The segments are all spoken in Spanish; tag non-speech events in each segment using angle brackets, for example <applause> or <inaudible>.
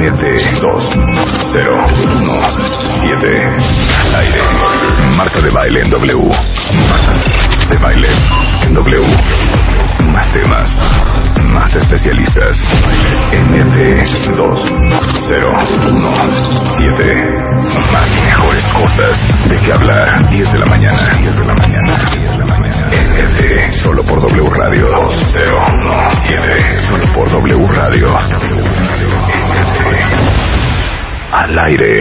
MT 2 0 1 7 al aire. Marta de baile en W. Marta de baile en W. Más temas, más especialistas. MT 2 0 1 7 más y mejores cosas de qué hablar. 10 de la mañana, 10 de la mañana, 10 de la mañana. Solo por W Radio 2017 solo por W Radio. Al aire.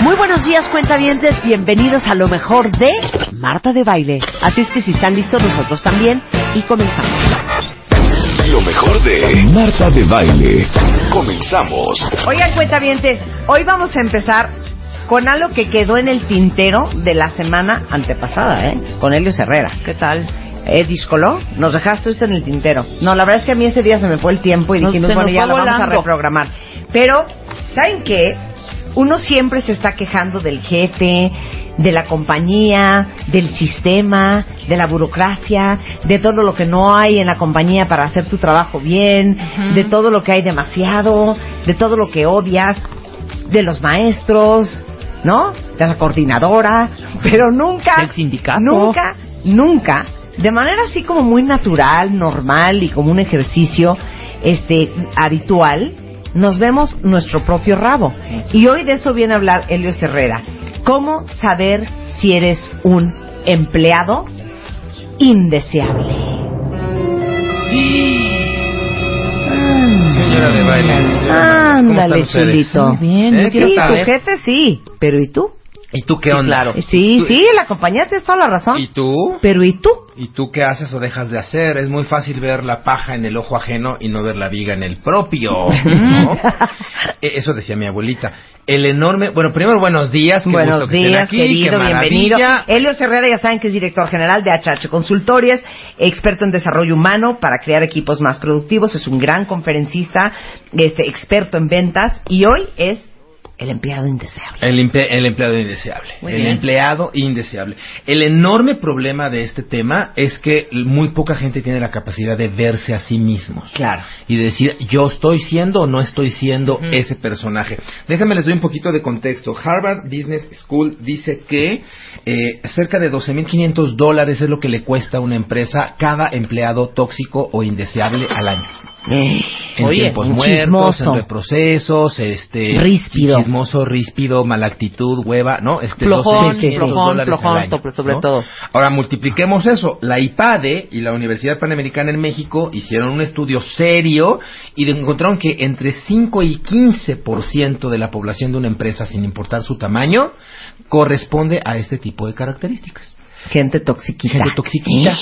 Muy buenos días, cuentavientes. Bienvenidos a lo mejor de Marta de Baile. Así es que si están listos, nosotros también. Y comenzamos. Lo mejor de Marta de Baile. Comenzamos. Oigan, cuentavientes, hoy vamos a empezar con algo que quedó en el tintero de la semana antepasada, ¿eh? Con Helio Herrera. ¿Qué tal? Eh, Discoló, nos dejaste esto en el tintero. No, la verdad es que a mí ese día se me fue el tiempo y Nos- dijimos, bueno, ya lo vamos a reprogramar. Pero, ¿saben qué? Uno siempre se está quejando del jefe, de la compañía, del sistema, de la burocracia, de todo lo que no hay en la compañía para hacer tu trabajo bien, de todo lo que hay demasiado, de todo lo que odias, de los maestros, ¿no? De la coordinadora, pero nunca, Del sindicato. nunca, nunca, de manera así como muy natural, normal y como un ejercicio, este, habitual, nos vemos nuestro propio rabo. Y hoy de eso viene a hablar Helio Herrera. ¿Cómo saber si eres un empleado indeseable? Señora de baile. ¿cómo Ándale, chulito. Bien, ¿Eh? Sí, quiero ¿Qué tal, tu saber. jefe sí, pero ¿y tú? ¿Y tú qué onda? claro. Sí, ¿Tú- sí, la compañía tienes toda la razón. ¿Y tú? Pero ¿y tú? ¿Y tú qué haces o dejas de hacer? Es muy fácil ver la paja en el ojo ajeno y no ver la viga en el propio. ¿no? <laughs> Eh, Eso decía mi abuelita. El enorme... Bueno, primero buenos días. qué Buenos gusto que estén días, aquí, querido, qué bienvenido. Helio Herrera, ya saben que es director general de HH Consultores, experto en desarrollo humano para crear equipos más productivos, es un gran conferencista, este, experto en ventas y hoy es el empleado indeseable. El, el empleado indeseable. Muy el bien. empleado indeseable. El enorme problema de este tema es que muy poca gente tiene la capacidad de verse a sí mismos. Claro. Y de decir, yo estoy siendo o no estoy siendo ese personaje. Déjame les doy un poquito de contexto. Harvard Business School dice que eh, cerca de 12.500 dólares es lo que le cuesta a una empresa cada empleado tóxico o indeseable al año. En Oye, tiempos muertos, chismoso. en reprocesos, este... Ríspido. sí, chismoso, ríspido, mala actitud, hueva, ¿no? Este, Flojón, 12.500 flojón, dólares al flojón, año, sobre- sobre ¿no? todo. Ahora multipliquemos eso. La IPADE y la Universidad Panamericana en México hicieron un estudio serio y encontraron que entre 5 y 15% de la población de una empresa, sin importar su tamaño, corresponde a este tipo de características. Gente toxiquita. Gente toxiquita.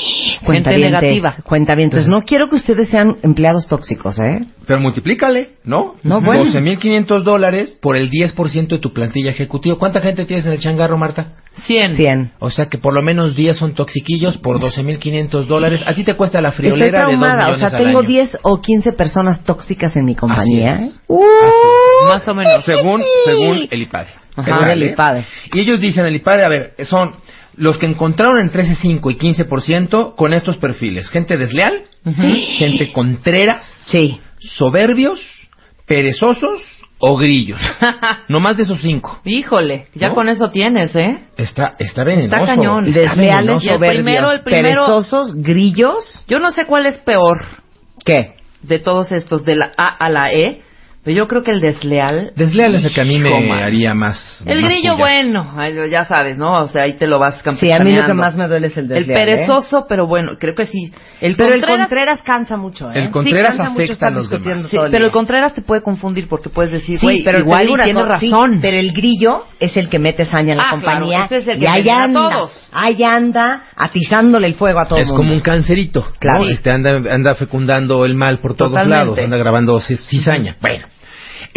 Cuentavientes, negativa. Cuentavientes. Entonces- no quiero que ustedes sean empleados tóxicos, ¿eh? Pero multiplícale, ¿no? No, bueno. 12.500 dólares por el 10% de tu plantilla ejecutiva. ¿Cuánta gente tienes en el changarro, Marta? 100. 100. O sea que por lo menos 10 son toxiquillos por 12.500 dólares. A ti te cuesta la Estoy friolera de 2 traumada, o millones sea, al tengo año. 10 o 15 personas tóxicas en mi compañía. Así es. ¿eh? ¡Uh! Así Más o menos. Según, según el IPADE. Ajá, Federal, el ¿eh? IPADE. Y ellos dicen, el IPADE, a ver, son los que encontraron entre ese 5 y 15% con estos perfiles. Gente desleal, gente contreras, Sí. soberbios, perezosos o grillos. <laughs> no más de esos cinco. Híjole, ya ¿No? con eso tienes, ¿eh? Está, está venenoso. Está cañón. Está Desleales. Y el primero, el primero- perezosos, grillos. Yo no sé cuál es peor ¿Qué? de todos estos, de la A a la E, yo creo que el desleal. Desleal es el que a mí me haría más. El más grillo, bueno, ay, ya sabes, ¿no? O sea, ahí te lo vas Sí, a mí lo que más me duele es el El desleal. ¿eh? perezoso, pero bueno, creo que sí. El Pero el Contreras- Contreras cansa mucho, ¿eh? El Contreras sí, cansa mucho afecta estar a los discutiendo demás. Sí, el pero el. Contreras te puede confundir porque puedes decir, Sí, güey, pero igual y tienes cosa, sí, razón. pero el grillo es el que mete saña en la Ah, compañía. claro, ese es el que y ahí a anda, todos. ahí anda atizándole el fuego a todo el Es mundo. como un cancerito. Claro. ¿no? Este anda, anda fecundando el mal por todos Totalmente. lados. Anda grabando ci- cizaña. Bueno.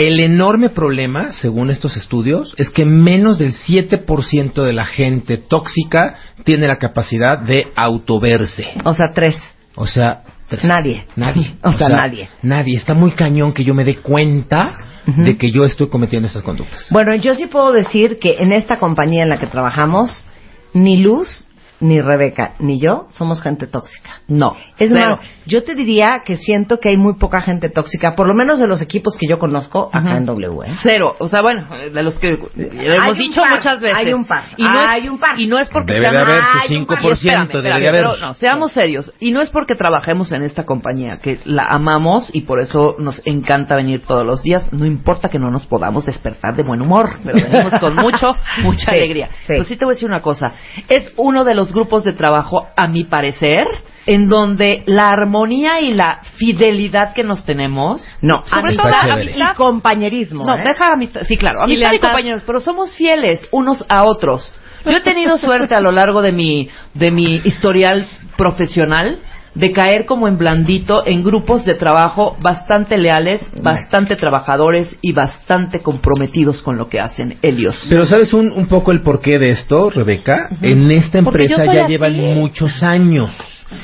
El enorme problema, según estos estudios, es que menos del 7% de la gente tóxica tiene la capacidad de autoverse. O sea, tres. O sea, tres. Nadie. Nadie. <laughs> O sea, nadie. Nadie. Está muy cañón que yo me dé cuenta de que yo estoy cometiendo estas conductas. Bueno, yo sí puedo decir que en esta compañía en la que trabajamos, ni luz ni Rebeca, ni yo somos gente tóxica. No. Es cero. más, yo te diría que siento que hay muy poca gente tóxica, por lo menos de los equipos que yo conozco acá en W. ¿eh? Cero. O sea, bueno, de los que lo hemos dicho par, muchas veces. hay un par, Y no hay es, un par. Y no es porque Debe de seamos- haber su Hay un par. 5%, Espérame, debe espérame, de haber. pero no, seamos serios. Y no es porque trabajemos en esta compañía, que la amamos y por eso nos encanta venir todos los días. No importa que no nos podamos despertar de buen humor, pero venimos con <laughs> mucho, mucha Sí, alegría. sí. Pues sí te voy a decir una cosa. Es uno de los grupos de trabajo, a mi parecer, en donde la armonía y la fidelidad que nos tenemos. No, sobre todo la amistad y compañerismo. no, ¿eh? deja amistad. Sí, claro, amistad y, lealtad. compañeros, pero somos fieles unos a otros. Yo he tenido suerte a lo largo de mi, de mi historial profesional de caer como en blandito en grupos de trabajo bastante leales, bastante trabajadores y bastante comprometidos con lo que hacen ellos. Pero ¿sabes un, un poco el porqué de esto, Rebeca? En esta empresa ya así. llevan muchos años.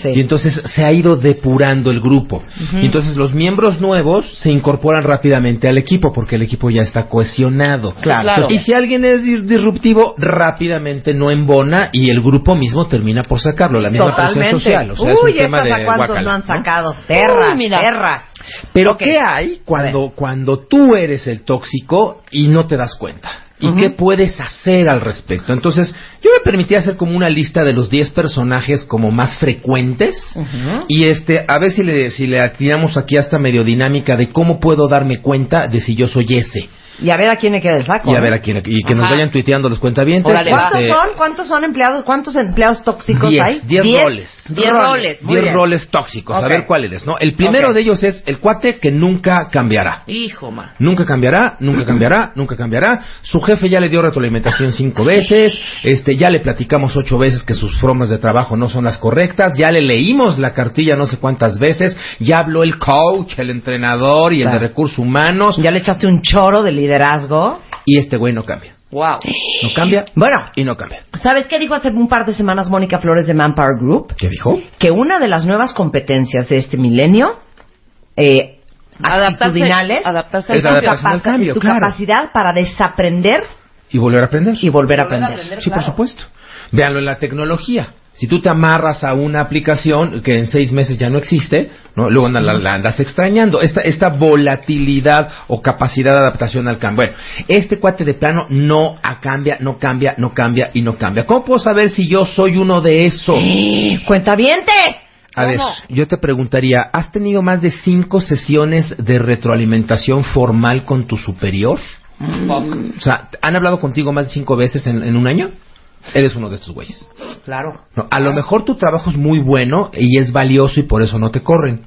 Sí. Y entonces se ha ido depurando el grupo. Y entonces los miembros nuevos se incorporan rápidamente al equipo porque el equipo ya está cohesionado. Claro. Claro. Y si alguien es dis- disruptivo, rápidamente no embona y el grupo mismo termina por sacarlo. La misma presión social. O sea, es Uy, un tema estas de a cuántos no han ¿no? sacado. Terras, Uy, mira. terras. Pero. ¿qué hay cuando, cuando tú eres el tóxico y no te das cuenta? ¿Y qué puedes hacer al respecto? Entonces, yo me permití hacer como una lista de los 10 personajes como más frecuentes y este, a ver si le, si le tiramos aquí hasta medio dinámica de cómo puedo darme cuenta de si yo soy ese. Y a ver a quién le queda el saco. Y a ver a quién, y que nos Ajá. vayan tuiteando los cuentavientes. Órale, va. ¿Cuántos Este, son? ¿Cuántos son empleados? ¿Cuántos empleados tóxicos Diez, hay? diez roles. Diez roles. Muy 10 bien. roles tóxicos. Ok. A ver cuál eres, ¿no? El primero Ok. de ellos es el cuate que nunca cambiará. Hijo, man. Nunca cambiará, nunca cambiará, nunca cambiará. Su jefe ya le dio retroalimentación cinco veces. Este, ya le platicamos ocho veces que sus formas de trabajo no son las correctas. Ya le leímos la cartilla no sé cuántas veces. Ya habló el coach, el entrenador y el Claro. de recursos humanos. Ya le echaste un choro de liderazgo. Y este güey no cambia. Wow. No cambia Bueno, y no cambia. ¿sabes qué dijo hace un par de semanas Mónica Flores de Manpower Group? ¿Qué dijo? Que una de las nuevas competencias de este milenio, eh, Adaptarse, adaptarse Es al cambio. tu claro. capacidad para desaprender Y volver a aprender. y volver a Volver a aprender. aprender. Sí, por claro. supuesto. Véanlo en la tecnología. Si tú te amarras a una aplicación que en seis meses ya no existe, ¿no? luego la, la andas extrañando. Esta, esta volatilidad o capacidad de adaptación al cambio. Bueno, este cuate de plano no cambia, no cambia, no cambia y no cambia. ¿Cómo puedo saber si yo soy uno de esos? ¡Cuentaviente! A ver, yo te preguntaría, ¿has tenido más de cinco sesiones de retroalimentación formal con tu superior? O sea, ¿han hablado contigo más de cinco veces en, en un año? Eres uno de estos güeyes. Claro. No, a lo mejor tu trabajo es muy bueno y es valioso y por eso no te corren.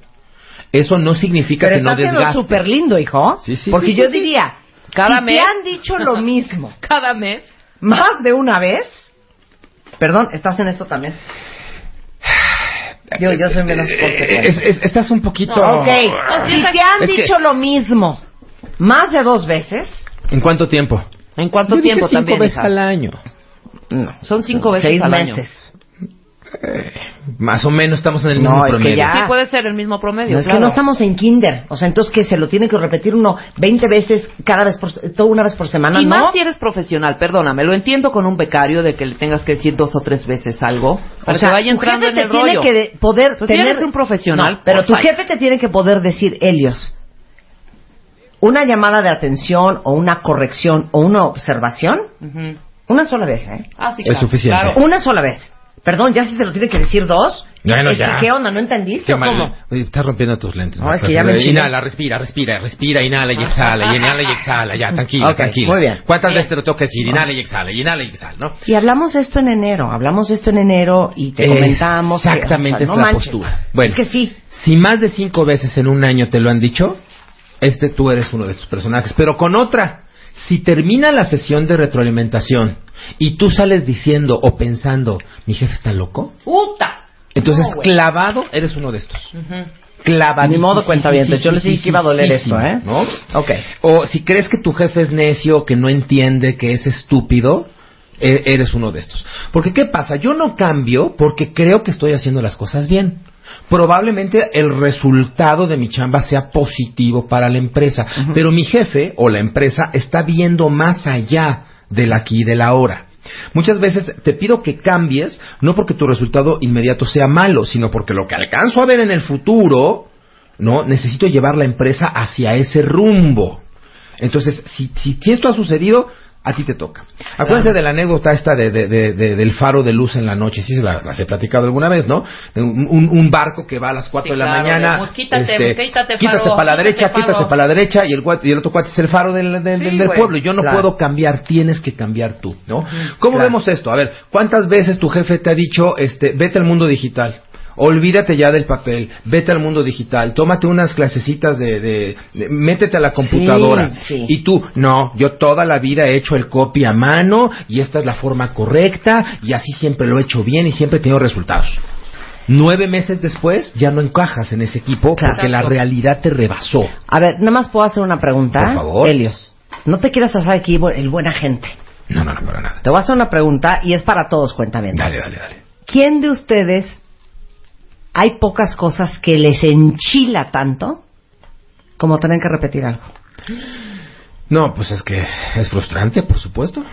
Eso no significa Pero que no desgastes. súper lindo, hijo. Sí, sí, Porque sí, yo diría, Cada si mes. te han dicho lo <laughs> mismo Cada mes. más de una vez, perdón, ¿estás en esto también? Yo, yo soy menos Eh, es- es- estás un poquito... Ok, No, sí, si te han es que- dicho lo mismo más de dos veces, ¿En cuánto tiempo? ¿En cuánto Yo dije tiempo cinco también? veces hija? al año. No, Son cinco veces seis al año. meses. Más o menos estamos en el mismo No, es que promedio. ya- Sí, puede ser el mismo promedio. No, es claro. que no estamos en kinder, o sea, entonces que se lo tiene que repetir uno 20 veces cada vez por, todo una vez por semana, Y ¿no? más si eres profesional, perdóname, lo entiendo con un becario de que le tengas que decir dos o tres veces algo para o sea, que vaya tu entrando jefe en te el tiene rollo. que de- poder Pues si tener eres un profesional, No, pero tu por favor. jefe te tiene que poder decir, Helios, una llamada de atención o una corrección o una observación, Ujú. Una sola vez, ¿eh? Ah, sí, Es suficiente. claro. Una sola vez. Perdón, ya si te lo tiene que decir dos. Bueno, es ya. que, ¿Qué onda? ¿No entendiste Qué mal. Oye, estás rompiendo tus lentes. No, es que ya me. Inhala, respira, respira, respira, inhala y exhala, y inhala y exhala, ya, tranquila, Ok, tranquila. muy bien. ¿Cuántas Bien. veces te lo tengo que decir? Inhala y exhala, y inhala y exhala, ¿no? Y hablamos de esto en enero, hablamos de esto en enero y te comentamos. que, Exactamente o sea, es no la manches. postura. Bueno, es que sí. Si más de cinco veces en un año te lo han dicho, este tú eres uno de estos personajes. Pero con otra, si termina la sesión de retroalimentación y tú sales diciendo o pensando, mi jefe está loco, ¡Puta! entonces No, clavado eres uno de estos. Ujú. Clavado. Ni modo, cuentavientes, yo les dije que iba a doler esto, ¿eh? ¿No? Ok. O si crees que tu jefe es necio, que no entiende, que es estúpido, e- eres uno de estos. Porque ¿qué pasa? Yo no cambio porque creo que estoy haciendo las cosas bien. Probablemente el resultado de mi chamba sea positivo para la empresa, pero mi jefe o la empresa está viendo más allá del aquí y del ahora. Muchas veces te pido que cambies, no porque tu resultado inmediato sea malo, sino porque lo que alcanzo a ver en el futuro, ¿no? Necesito llevar la empresa hacia ese rumbo. Entonces, si, si, si esto ha sucedido, a ti te toca. Acuérdense de la anécdota esta de, de, de, del faro de luz en la noche, sí se la, las he platicado alguna vez, ¿no? Un, un barco que va a las 4 Sí, de la claro, mañana, de, quítate, este, quítate, quítate para la derecha, faro. quítate para la derecha y el, y el otro cuate es el faro del, del, Sí, del- pueblo. Yo no Claro. puedo cambiar, tienes que cambiar tú, ¿no? ¿Cómo Claro. vemos esto? A ver, ¿cuántas veces tu jefe te ha dicho, este, vete al mundo digital? Olvídate ya del papel, vete al mundo digital, tómate unas clasecitas de, de- de- métete a la computadora. Sí, sí. Y tú, no, yo toda la vida he hecho el copy a mano y esta es la forma correcta y así siempre lo he hecho bien y siempre he tenido resultados. Nueve meses después ya no encajas en ese equipo Claro. porque la realidad te rebasó. A ver, nada más puedo hacer una pregunta. Por favor. Helios, no te quieras hacer aquí el buena gente. No, no, no, para nada. Te voy a hacer una pregunta y es para todos, cuéntame. Dale, dale, dale. ¿Quién de ustedes hay pocas cosas que les enchila tanto como tener que repetir algo? No, pues es que es frustrante, por supuesto.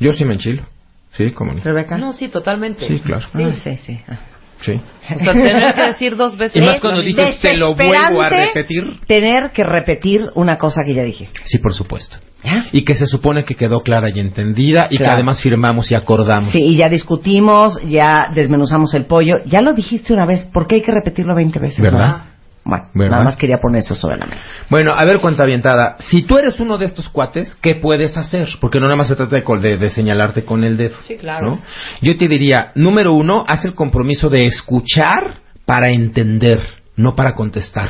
Yo sí me enchilo. Sí, cómo no. Rebeca. No, sí, totalmente. Sí, claro. Ah, sí, sí. Ah. Sí. O sea, tener que decir dos veces. Y más cuando dices, "Te lo vuelvo a repetir". Tener que repetir una cosa que ya dijiste. Sí, por supuesto. ¿Ya? Y que se supone que quedó clara y entendida y que además firmamos y acordamos. Sí, y ya discutimos, ya desmenuzamos el pollo. Ya lo dijiste una vez, ¿por qué hay que repetirlo 20 veces? ¿Verdad? no? Bueno, ¿Verdad? nada más quería poner eso sobre la mesa. Bueno, a ver, cuenta avientada. Si tú eres uno de estos cuates, ¿qué puedes hacer? Porque no nada más se trata de, col- de- de señalarte con el dedo. Sí, claro. ¿no? Yo te diría, número uno, haz el compromiso de escuchar para entender, no para contestar.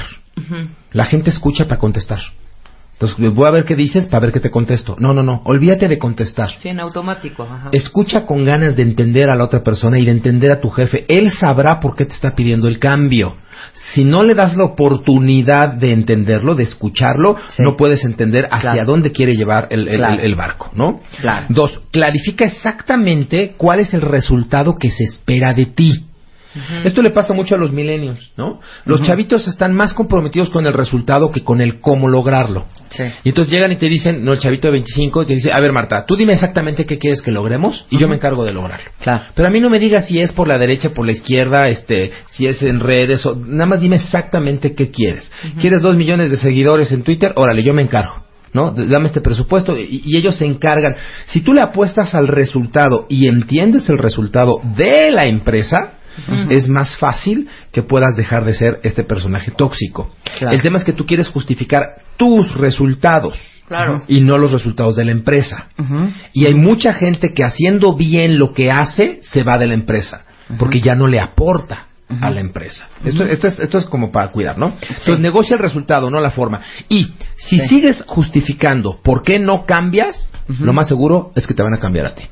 La gente escucha para contestar. Entonces, voy a ver qué dices para ver qué te contesto. No, no, no. Olvídate de contestar. Sí, en automático. Ajá. Escucha con ganas de entender a la otra persona y de entender a tu jefe. Él sabrá por qué te está pidiendo el cambio. Si no le das la oportunidad de entenderlo, de escucharlo, Sí. no puedes entender hacia Claro. dónde quiere llevar el, el- Claro. el- el barco, ¿no? Claro. Dos, clarifica exactamente cuál es el resultado que se espera de ti. Esto le pasa mucho a los milenios, ¿no? Los chavitos están más comprometidos con el resultado que con el cómo lograrlo. Sí. Y entonces llegan y te dicen, no, el chavito de 25, y te dice, a ver Marta, tú dime exactamente qué quieres que logremos y yo me encargo de lograrlo. Claro. Pero a mí no me digas si es por la derecha, por la izquierda, este, si es en redes, o nada más dime exactamente qué quieres. ¿Quieres dos millones de seguidores en Twitter? Órale, yo me encargo. ¿No? Dame este presupuesto y, y ellos se encargan. Si tú le apuestas al resultado y entiendes el resultado de la empresa, es más fácil que puedas dejar de ser este personaje tóxico. Claro. El tema es que tú quieres justificar tus resultados Claro. y no los resultados de la empresa. Y hay mucha gente que haciendo bien lo que hace se va de la empresa porque ya no le aporta a la empresa. Esto, esto, es, esto es como para cuidar, ¿no? Entonces negocia el resultado, no la forma. Y si Sí. sigues justificando por qué no cambias, lo más seguro es que te van a cambiar a ti.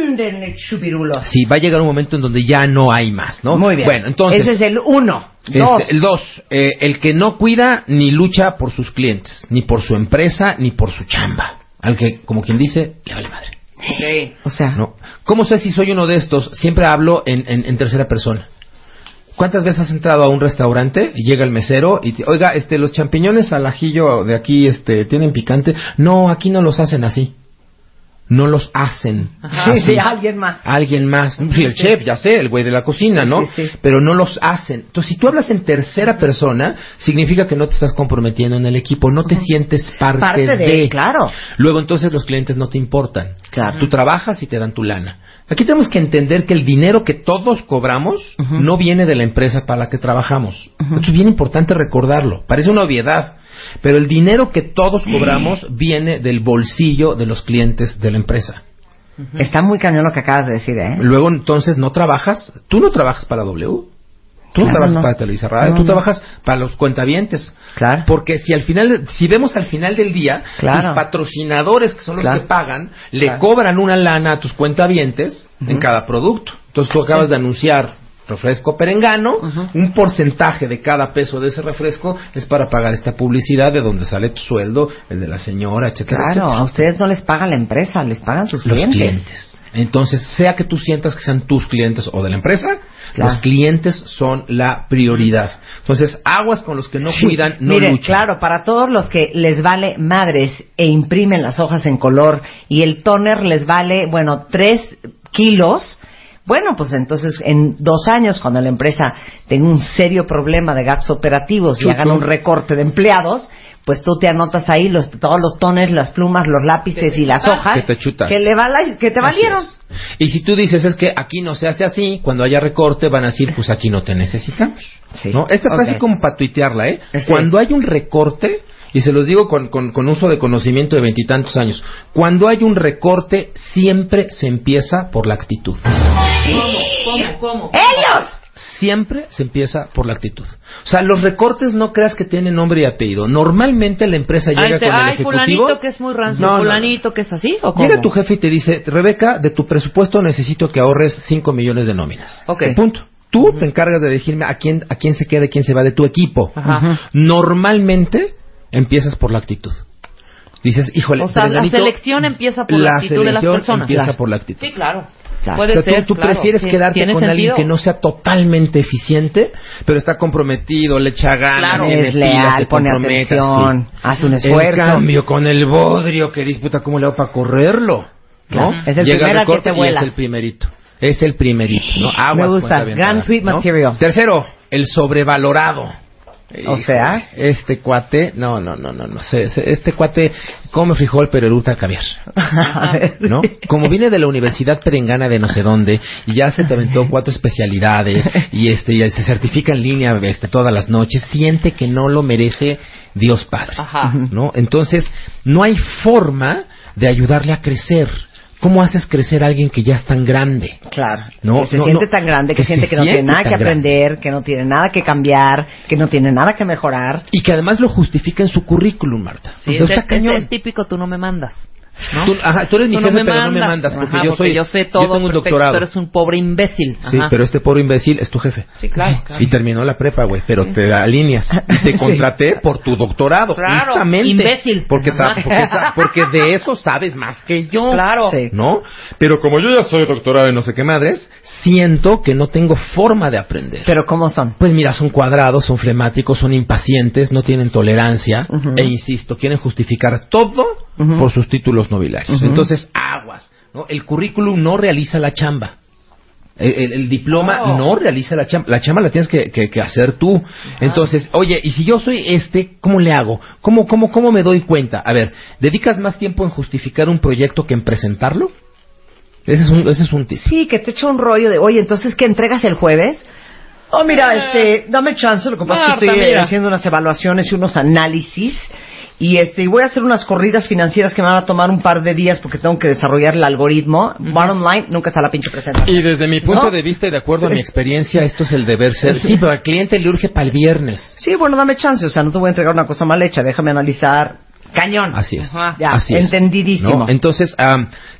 ¡Ándele, chupirulos! Sí, va a llegar un momento en donde ya no hay más, ¿no? Muy bien. Bueno, entonces... Ese es el uno. Este, Dos. el dos, eh, el que no cuida ni lucha por sus clientes, ni por su empresa, ni por su chamba. Al que, como quien dice, le vale madre. Ok. O sea, ¿no? ¿Cómo sé si soy uno de estos? Siempre hablo en, en- en tercera persona. ¿Cuántas veces has entrado a un restaurante y llega el mesero y te, oiga, este, los champiñones al ajillo de aquí, este, tienen picante? No, aquí no los hacen así. No los hacen. Ajá. sí, sí, alguien más. Alguien más. Sí, el chef, ya sé, el güey de la cocina, ¿no? Sí, sí. Pero no los hacen. Entonces, si tú hablas en tercera persona, significa que no te estás comprometiendo en el equipo, no te sientes parte, Parte de, claro. Luego, entonces, los clientes no te importan. Claro. Tú trabajas y te dan tu lana. Aquí tenemos que entender que el dinero que todos cobramos no viene de la empresa para la que trabajamos. Esto es bien importante recordarlo. Parece una obviedad. Pero el dinero que todos cobramos viene del bolsillo de los clientes de la empresa. Está muy cañón lo que acabas de decir, ¿eh? Luego entonces no trabajas, tú no trabajas para W, tú Claro, trabajas no. para Televisa Radio, No, tú no. trabajas para los cuentavientes. Claro. Porque si al final, si vemos al final del día, Claro. tus patrocinadores, que son los Claro. que pagan, le cobran una lana a tus cuentavientes en Ujú. cada producto. Entonces tú acabas de anunciar refresco perengano, un porcentaje de cada peso de ese refresco es para pagar esta publicidad de donde sale tu sueldo, el de la señora, etcétera, Claro, etcétera. a ustedes no les paga la empresa, les pagan sus Los clientes. clientes. Entonces, sea que tú sientas que sean tus clientes o de la empresa, Claro. los clientes son la prioridad. Entonces, aguas con los que no Sí. cuidan, no Mire, luchan. claro, para todos los que les vale madres e imprimen las hojas en color y el toner les vale, bueno, tres kilos, bueno, pues entonces en dos años, cuando la empresa tenga un serio problema de gastos operativos y Chuchu. hagan un recorte de empleados, pues tú te anotas ahí los, todos los toners, las plumas, los lápices y las hojas Que te chutas. que, le vala- que te valieron. Y si tú dices es que aquí no se hace así, cuando haya recorte van a decir, pues aquí no te necesitamos. Sí. ¿no? Esta frase Ok. es como para tuitearla, ¿eh? Sí. Cuando hay un recorte, y se los digo con, con- con uso de conocimiento de veintitantos años, cuando hay un recorte siempre se empieza por la actitud. ¿Cómo? ¿Cómo? ¡Ellos! Siempre se empieza por la actitud. O sea, los recortes no creas que tienen nombre y apellido. Normalmente la empresa llega Ay, te- con el ay, ejecutivo. fulanito que es muy rancio, No, fulanito que es así, ¿o cómo? Llega tu jefe y te dice, Rebeca, de tu presupuesto necesito que ahorres 5 millones de nóminas. Ok. Punto. Tú te encargas de decirme a quién, a quién se queda y quién se va de tu equipo. Ajá. Normalmente empiezas por la actitud. Dices, híjole, O sea, la selección empieza por la actitud de las selección personas. empieza Claro. por la actitud. Sí, claro. Claro. Puede O sea, ser, tú, tú claro. prefieres Sí, quedarte con alguien sentido. que no sea totalmente eficiente, pero está comprometido, le echa ganas, Claro. Es leal, se pone atención, sí. hace un En esfuerzo. cambio, con el bodrio que disputa, ¿cómo le hago para correrlo? ¿No? Claro. Es el Llega primero que te y vuelas. es el primerito. Es el primerito, ¿no? Aguas, Me gusta. Gran tweet ¿no? material. Tercero, el sobrevalorado. O sea. Este cuate, no, no, no, no, no se- este cuate come frijol pero eruta caviar. <laughs> ¿no? Como viene de la Universidad Perengana de no sé dónde y ya se te aventó cuatro especialidades y este y se certifica en línea este, todas las noches, siente que no lo merece Dios Padre, Ajá. ¿no? Entonces, no hay forma de ayudarle a crecer. ¿Cómo haces crecer a alguien que ya es tan grande? Claro, No, que se no, siente no. tan grande, que, Que siente que no tiene nada que grande. aprender, que no tiene nada que cambiar, que no tiene nada que mejorar. Y que además lo justifica en su currículum, Marta. Sí, Entonces, es, está el- es cañón. el típico tú no me mandas. ¿No? Tú, ajá, tú eres mi Tú jefe, pero no me mandas porque Ajá, yo soy yo sé todo, yo tengo un perfecto, doctorado. tú eres un pobre imbécil. Sí, pero este pobre imbécil es tu jefe. Sí, claro, claro. Y terminó la prepa, güey, pero te alineas. <laughs> Te contraté por tu doctorado, Claro, justamente. imbécil. Porque, porque, porque de eso sabes más que yo. Claro. Sí. ¿No? Pero como yo ya soy doctorado en no sé qué madres, siento que no tengo forma de aprender. Pero ¿cómo son? Pues mira, son cuadrados, son flemáticos, son impacientes, no tienen tolerancia e insisto, quieren justificar todo Por sus títulos nobiliarios. Entonces, aguas. ¿no? El currículum no realiza la chamba. El, el- el diploma No. no realiza la chamba. La chamba la tienes que, que- que hacer tú. Entonces, oye, y si yo soy este, ¿cómo le hago? ¿Cómo, cómo, ¿Cómo me doy cuenta? A ver, ¿dedicas más tiempo en justificar un proyecto que en presentarlo? Ese es un, ese es un tip. Sí, que te echa un rollo de, oye, entonces, ¿qué entregas el jueves? Oh, mira, este, dame chance, lo que pasa es que estoy mira. haciendo unas evaluaciones y unos análisis y este, y voy a hacer unas corridas financieras que me van a tomar un par de días porque tengo que desarrollar el algoritmo. Bottom line, nunca está la pinche presentación. Y desde mi punto ¿No? de vista y de acuerdo a mi experiencia, esto es el deber ser. Sí, pero al cliente le urge para el viernes. Sí, bueno, dame chance, o sea, no te voy a entregar una cosa mal hecha, déjame analizar. Cañón. Así es. Ya, Así entendidísimo. ¿no? Entonces,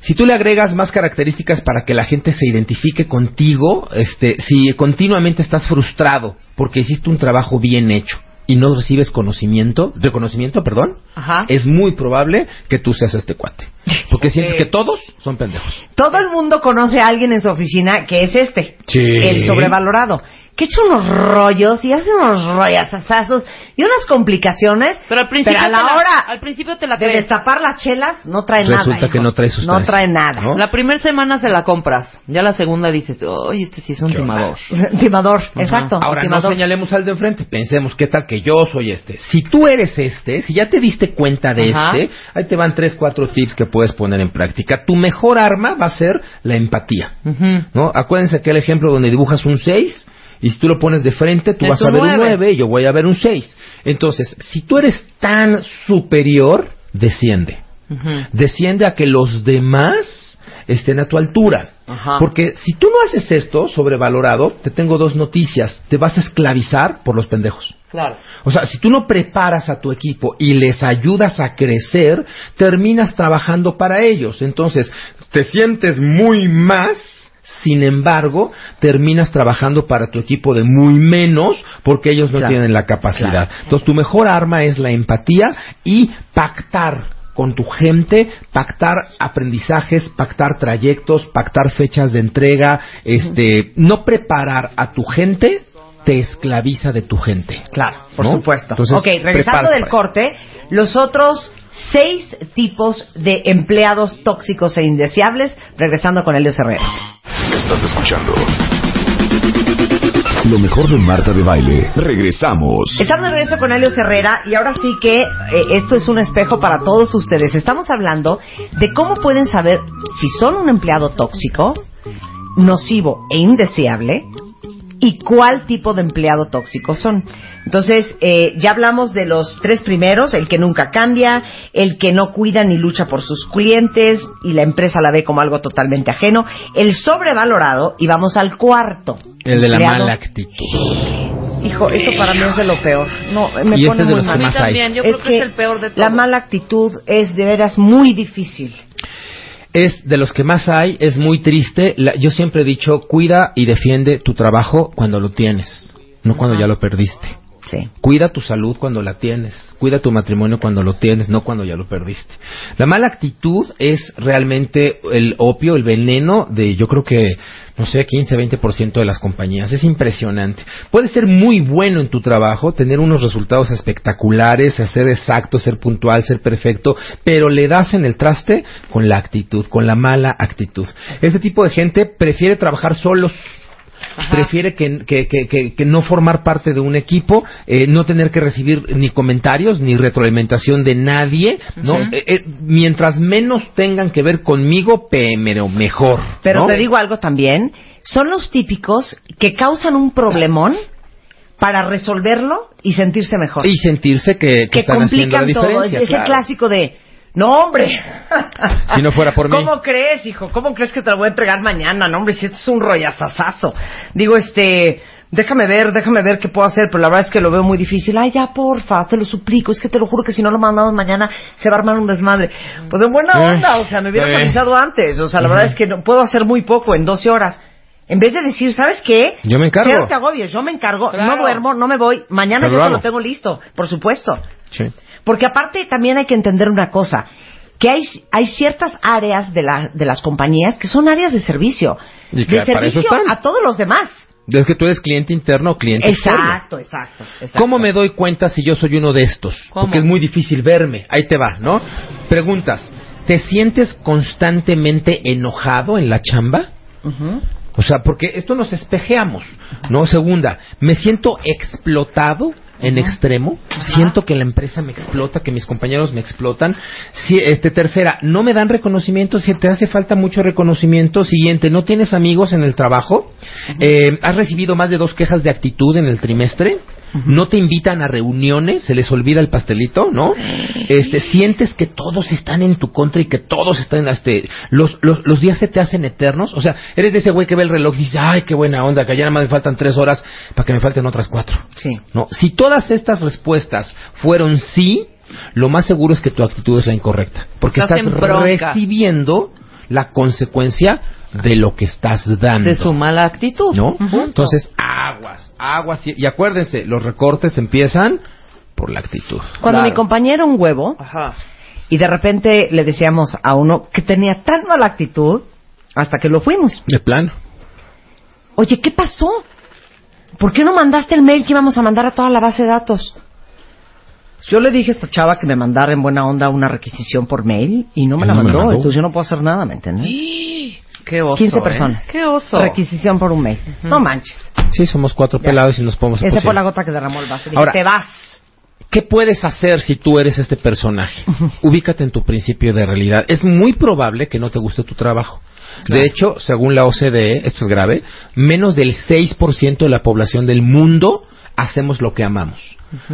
si tú le agregas más características para que la gente se identifique contigo, este, si continuamente estás frustrado porque hiciste un trabajo bien hecho y no recibes conocimiento, reconocimiento, perdón, Ajá. es muy probable que tú seas este cuate. Porque sientes que todos son pendejos. Todo el mundo conoce a alguien en su oficina que es este, Sí. el sobrevalorado, que echa unos rollos y hace unos rollazazazos y unas complicaciones, Pero al principio, pero a la hora al principio te la de destapar las chelas no trae Resulta nada. que hijos. no trae sustancia. No trae nada. ¿no? La primera semana se la compras. Ya la segunda dices, oye, este sí es un timador. <laughs> Timador, exacto. Ahora timador. no señalemos al de enfrente, pensemos qué tal que yo soy este. Si tú eres este, si ya te diste cuenta de este, ahí te van tres, cuatro tips que puedes poner en práctica. Tu mejor arma va a ser la empatía. ¿no? Acuérdense aquel ejemplo donde dibujas un 6 y si tú lo pones de frente, tú Es vas a ver un nueve. 9 y yo voy a ver un 6. Entonces, si tú eres tan superior, desciende. Desciende a que los demás estén a tu altura. Ajá. Porque si tú no haces esto sobrevalorado, te tengo dos noticias. Te vas a esclavizar por los pendejos. Claro. O sea, si tú no preparas a tu equipo y les ayudas a crecer, terminas trabajando para ellos. Entonces, te sientes muy más, sin embargo, terminas trabajando para tu equipo de muy menos porque ellos no Claro. tienen la capacidad. Entonces, tu mejor arma es la empatía y pactar con tu gente, pactar aprendizajes, pactar trayectos, pactar fechas de entrega, este, no preparar a tu gente te esclaviza de tu gente. Claro, por ¿No? supuesto. Entonces, ok, regresando del corte, los otros seis tipos de empleados tóxicos e indeseables, regresando con Elio Herrera. Estás escuchando lo mejor de Marta de Baile. Regresamos. Estamos de regreso con Helio Herrera y ahora sí que eh, esto es un espejo para todos ustedes. Estamos hablando de cómo pueden saber si son un empleado tóxico, nocivo e indeseable y cuál tipo de empleado tóxico son. Entonces, eh, ya hablamos de los tres primeros, el que nunca cambia, el que no cuida ni lucha por sus clientes y la empresa la ve como algo totalmente ajeno, el sobrevalorado y vamos al cuarto. El de la empleado mala actitud. Hijo, eso para mí es de lo peor. No, me Y pone este es de muy los que mal. mí más hay. también, yo creo que, es el peor de todos. La mala actitud es de veras muy difícil. Es de los que más hay, es muy triste. La- yo siempre he dicho, cuida y defiende tu trabajo cuando lo tienes, no cuando ya lo perdiste. Cuida tu salud cuando la tienes, cuida tu matrimonio cuando lo tienes, no cuando ya lo perdiste. La mala actitud es realmente el opio, el veneno de yo creo que, no sé, 15, 20% de las compañías. Es impresionante. Puedes ser muy bueno en tu trabajo, tener unos resultados espectaculares, ser exacto, ser puntual, ser perfecto, pero le das en el traste con la actitud, con la mala actitud. Este tipo de gente prefiere trabajar solos Ajá. prefiere que, que, que, que- no formar parte de un equipo, eh, no tener que recibir ni comentarios ni retroalimentación de nadie, ¿no? Eh, eh, mientras menos tengan que ver conmigo, pe- pero mejor. Pero ¿no? te digo algo también, son los típicos que causan un problemón para resolverlo y sentirse mejor. y sentirse que, que que están haciendo la todo. ese claro. clásico de, no hombre. <laughs> Si no fuera por mí. ¿Cómo crees, hijo? ¿Cómo crees que te lo voy a entregar mañana? No, hombre, si esto es un rollazazazo. Digo, este, déjame ver, déjame ver qué puedo hacer, pero la verdad es que lo veo muy difícil. Ay, ya, porfa, te lo suplico. Es que te lo juro que si no lo mandamos mañana se va a armar un desmadre. Pues en buena Eh, onda, o sea, me hubieras eh. avisado antes. O sea, la verdad es que no, puedo hacer muy poco en 12 horas. En vez de decir, ¿sabes qué? Yo me encargo. Cero te agobies, yo me encargo. Claro. No duermo, no me voy. Mañana Pero yo lo te lo tengo listo, por supuesto. Sí. Porque aparte también hay que entender una cosa, que hay, hay ciertas áreas de, la, de las compañías que son áreas de servicio. Y que de servicio a todos los demás. Es que tú eres cliente interno o cliente externo. Exacto, exacto. ¿Cómo me doy cuenta si yo soy uno de estos? ¿Cómo? Porque es muy difícil verme. Ahí te va, ¿no? Preguntas. ¿Te sientes constantemente enojado en la chamba? Ujú. O sea, porque esto nos espejeamos, ¿no? Segunda, me siento explotado en extremo, siento que la empresa me explota, que mis compañeros me explotan. Si, este, tercera, no me dan reconocimiento, si te hace falta mucho reconocimiento. Siguiente, no tienes amigos en el trabajo, Eh, has recibido más de dos quejas de actitud en el trimestre. No te invitan a reuniones, se les olvida el pastelito, ¿no? Este, sientes que todos están en tu contra y que todos están, este, los, los, los días se te hacen eternos. O sea, eres de ese güey que ve el reloj y dice, ay, qué buena onda, que ya nada más me faltan tres horas para que me falten otras cuatro. Sí. No, si todas estas respuestas fueron sí, lo más seguro es que tu actitud es la incorrecta, porque Estás estás recibiendo la consecuencia de lo que estás dando. de su mala actitud. ¿No? Ujú. Entonces, aguas, aguas. Y, y acuérdense, los recortes empiezan por la actitud. Cuando Claro. mi compañero un huevo Ajá. y de repente le decíamos a uno que tenía tan mala actitud hasta que lo fuimos. De plano. Oye, ¿qué pasó? ¿Por qué no mandaste el mail que íbamos a mandar a toda la base de datos? Yo le dije a esta chava que me mandara en buena onda una requisición por mail y no me la no me la mandó, mandó. entonces yo no puedo hacer nada, ¿me entiendes? Qué oso. 15 ¿eh? personas. Qué oso. Requisición por un mail. No manches. Sí, somos cuatro Ya. pelados y nos podemos Esa fue la gota que derramó el vaso. Ahora- te vas. ¿Qué puedes hacer si tú eres este personaje? Ubícate en tu principio de realidad. Es muy probable que no te guste tu trabajo. De hecho, según la OCDE, esto es grave, menos del 6% de la población del mundo hacemos lo que amamos.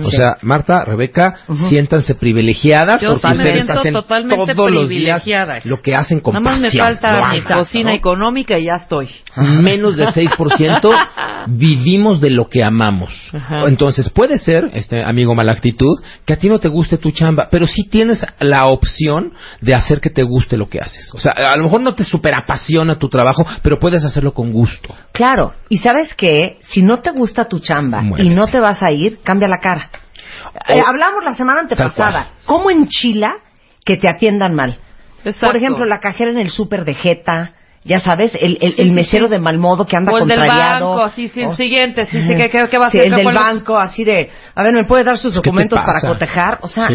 O sea, Marta, Rebeca, siéntanse privilegiadas Yo porque sí ustedes hacen totalmente todos los días lo que hacen con Nada más me falta mi cocina ¿no? económica y ya estoy. menos del 6% <laughs> vivimos de lo que amamos. Ajá. Entonces, puede ser, este amigo mala actitud, que a ti no te guste tu chamba, pero sí tienes la opción de hacer que te guste lo que haces. O sea, a lo mejor no te super apasiona tu trabajo, pero puedes hacerlo con gusto. Claro. Y sabes qué? Si no te gusta tu chamba y no te vas a ir, cambia la cara. Eh, hablamos la semana antepasada. ¿Cómo enchila que te atiendan mal. Exacto. Por ejemplo, la cajera en el súper de Jeta, ya sabes, el, el, Sí, el sí, mesero sí. de mal modo que anda O el del contrariado. banco, así, sí, el siguiente, sí, sí, ¿qué- qué- qué va a Sí, hacer? el del banco, así de, a ver, ¿me puede dar sus ¿Qué te documentos para cotejar? O sea,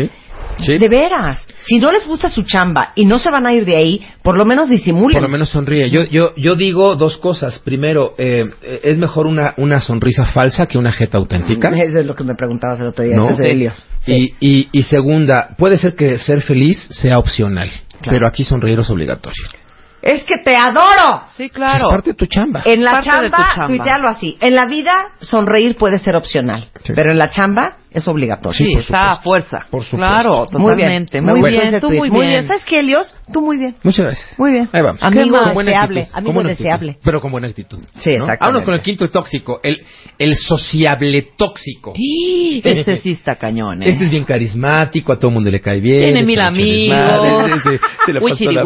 Sí, de veras, si no les gusta su chamba y no se van a ir de ahí, por lo menos disimulen. Por lo menos sonríe. Yo, yo, yo digo dos cosas. Primero, eh, es mejor una, una sonrisa falsa que una jeta auténtica. <laughs> Eso es lo que me preguntabas el otro día, ¿no? ese es de Helios. Sí. Y, y, y segunda, puede ser que ser feliz sea opcional, Claro. pero aquí sonreír es obligatorio. Es que te adoro. Sí, claro. Es parte de tu chamba. En la Parte chamba, chamba. tuitealo así. En la vida, sonreír puede ser opcional. Sí. Pero en la chamba, es obligatorio. Sí, está a fuerza. Por supuesto. Claro, Muy bien. totalmente. Muy bien, tú tuit. muy bien. ¿Sabes qué, Helios? Tú muy bien. Muchas gracias. Muy bien. Ahí vamos. Amigo deseable, amigo deseable. pero con buena actitud. Sí, ¿no? exactamente. Vámonos con el quinto tóxico, el, el sociable tóxico. Sí, Este sí está cañón, ¿eh? Este es bien carismático, a todo el mundo le cae bien. Tiene mil amigos. <laughs> se- la.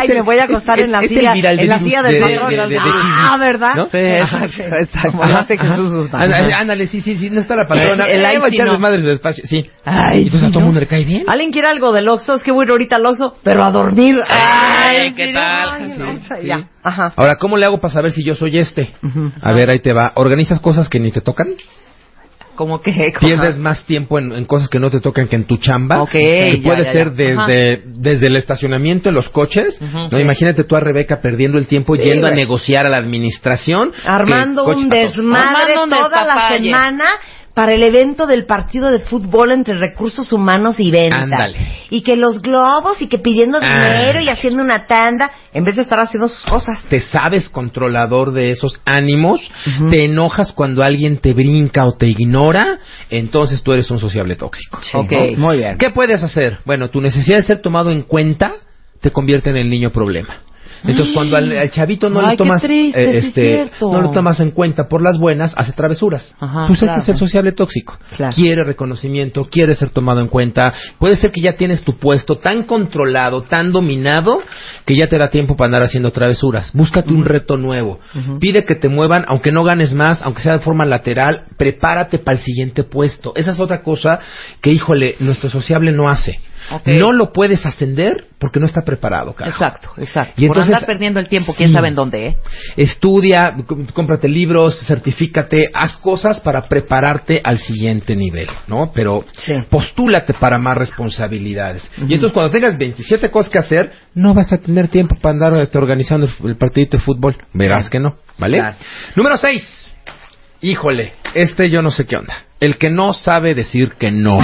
Ay, me voy a acostar en la silla, en la silla de- del de- patrón. Ah, ¿verdad? exacto. Como lo hace Jesús Guzmán. Ándale, ándale, sí, sí, sí, no está la patrona. El- el Eh, ahí va a sí echar no. desmadre su despacio, sí. Ay, y entonces a todo el mundo le cae bien. ¿Alguien quiere algo del Oxxo? Es que voy a ir ahorita al Oxxo, pero a dormir. Ay, ¿qué tal? no, sí. ya. Ajá. Ahora, ¿cómo le hago para saber si yo soy este? A ver, ahí te va. ¿Organizas cosas que ni te tocan? Como que... como- Pierdes más tiempo en, en cosas que no te tocan que en tu chamba. Ok, que ya, puede ya, ser desde, desde el estacionamiento en los coches. ¿no? sí. Imagínate tú a Rebeca perdiendo el tiempo Sí, yendo a negociar a la administración. Armando un desmadre Armando toda la semana para el evento del partido de fútbol entre recursos humanos y ventas. Ándale. Y que los globos y que pidiendo Ah. dinero y haciendo una tanda en vez de estar haciendo sus cosas. te sabes controlador de esos ánimos, te enojas cuando alguien te brinca o te ignora, entonces tú eres un sociable tóxico. Ok. Muy bien. ¿Qué puedes hacer? Bueno, tu necesidad de ser tomado en cuenta te convierte en el niño problema. Entonces, cuando al, al chavito no Ay, le tomas, triste, eh, es este, no lo tomas en cuenta por las buenas, hace travesuras. Ajá, pues claro. este es el sociable tóxico. Claro. Quiere reconocimiento, quiere ser tomado en cuenta. Puede ser que ya tienes tu puesto tan controlado, tan dominado, que ya te da tiempo para andar haciendo travesuras. Búscate un reto nuevo. Pide que te muevan, aunque no ganes más, aunque sea de forma lateral, prepárate para el siguiente puesto. Esa es otra cosa que, híjole, nuestro sociable no hace. No lo puedes ascender porque no está preparado, carajo. Exacto, exacto. Y Por entonces- andar perdiendo el tiempo, quién Sí. sabe en dónde, ¿eh? Estudia, cómprate libros, certifícate, haz cosas para prepararte al siguiente nivel, ¿no? Pero Sí. postúlate para más responsabilidades. Y entonces cuando tengas 27 cosas que hacer, no vas a tener tiempo para andar este, organizando el, el partidito de fútbol. Verás Sí. que no, ¿vale? Claro. Número 6. Híjole, este yo no sé qué onda. El que no sabe decir que no.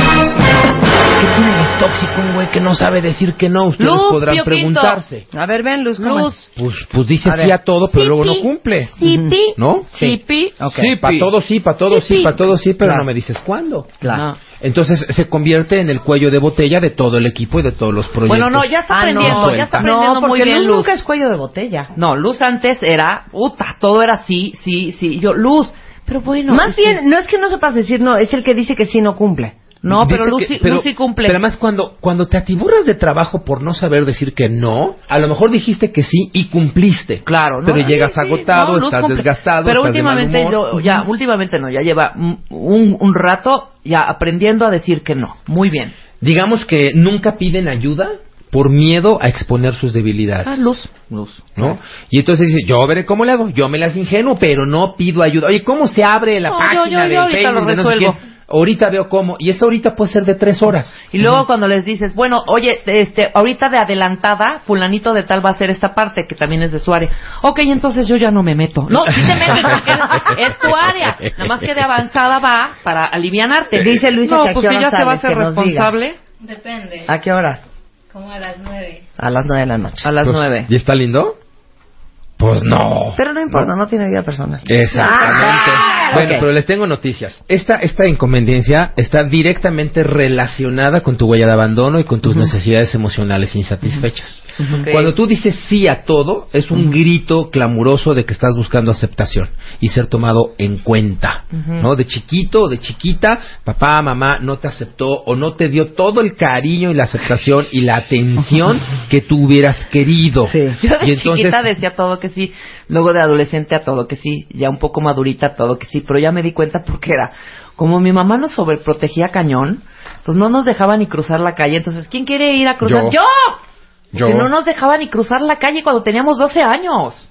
¿Qué tiene de tóxico un güey que no sabe decir que no? Ustedes Luz, podrán preguntarse. A ver, ven, Luz. ¿cómo Luz. es? Pues, pues dice A sí ver. a todo, pero Sí, luego no pi. cumple. Sipi. ¿No? Sipi. Ok. Sipi. Para todo sí, para todo sí, Sí, para todo sí, pero Claro. no me dices cuándo. Claro. No. Entonces se convierte en el cuello de botella de todo el equipo y de todos los proyectos. Bueno, no, ya está Ah, no. aprendiendo, ya está Suelta. aprendiendo no, muy porque bien Luz nunca es cuello de botella. No, Luz antes era, puta, todo era sí, sí, sí. Yo, Luz, pero bueno. Más es que- bien, no es que no sepas decir no, es el que dice que sí no cumple. No, pero que- Luz sí cumple. Pero además cuando, cuando te atiburras de trabajo por no saber decir que no, a lo mejor dijiste que sí y cumpliste. Claro, ¿no? Pero Sí, llegas sí, agotado, no, estás cumple. desgastado, Pero estás de mal últimamente humor. yo, ya, últimamente no, ya lleva un, rato ya aprendiendo a decir que no. Muy bien. Digamos que nunca piden ayuda por miedo a exponer sus debilidades. Ah, Luz. Luz. ¿no? Y entonces dice, yo veré cómo le hago, yo me las ingenuo, pero no pido ayuda. Oye, ¿cómo se abre la No, yo- página yo- yo del ahorita Facebook lo de no sé? Ahorita veo cómo, y esa ahorita puede ser de tres horas. Y luego cuando les dices, bueno, oye, este, ahorita de adelantada, fulanito de tal va a hacer esta parte, que también es de su área. Ok, entonces yo ya no me meto. No, sí te metes porque es, es tu área. Nada más que de avanzada va para alivianarte. Dice Luisa no, que a pues qué si ya hora se va a ser responsable, Depende. ¿A qué horas? Como a las nueve. A las nueve de la noche. a las Pues, nueve. ¿Y está lindo? Pues no. Pero no importa, no, tiene vida personal. Exactamente. Ah, bueno, pero les tengo noticias. Esta, esta inconveniencia está directamente relacionada con tu huella de abandono y con tus necesidades emocionales insatisfechas. Cuando tú dices sí a todo, es un grito clamoroso de que estás buscando aceptación y ser tomado en cuenta. ¿No? De chiquito o de chiquita, papá, mamá no te aceptó o no te dio todo el cariño y la aceptación y la atención que tú hubieras querido. Sí. Yo de Y entonces- chiquita decía todo que sí. Luego de adolescente a todo que sí, ya un poco madurita a todo que sí, pero ya me di cuenta porque era, como mi mamá nos sobreprotegía cañón, pues no nos dejaba ni cruzar la calle. Entonces, ¿quién quiere ir a cruzar? Yo. ¡Yo! Porque no nos dejaba ni cruzar la calle cuando teníamos 12 años.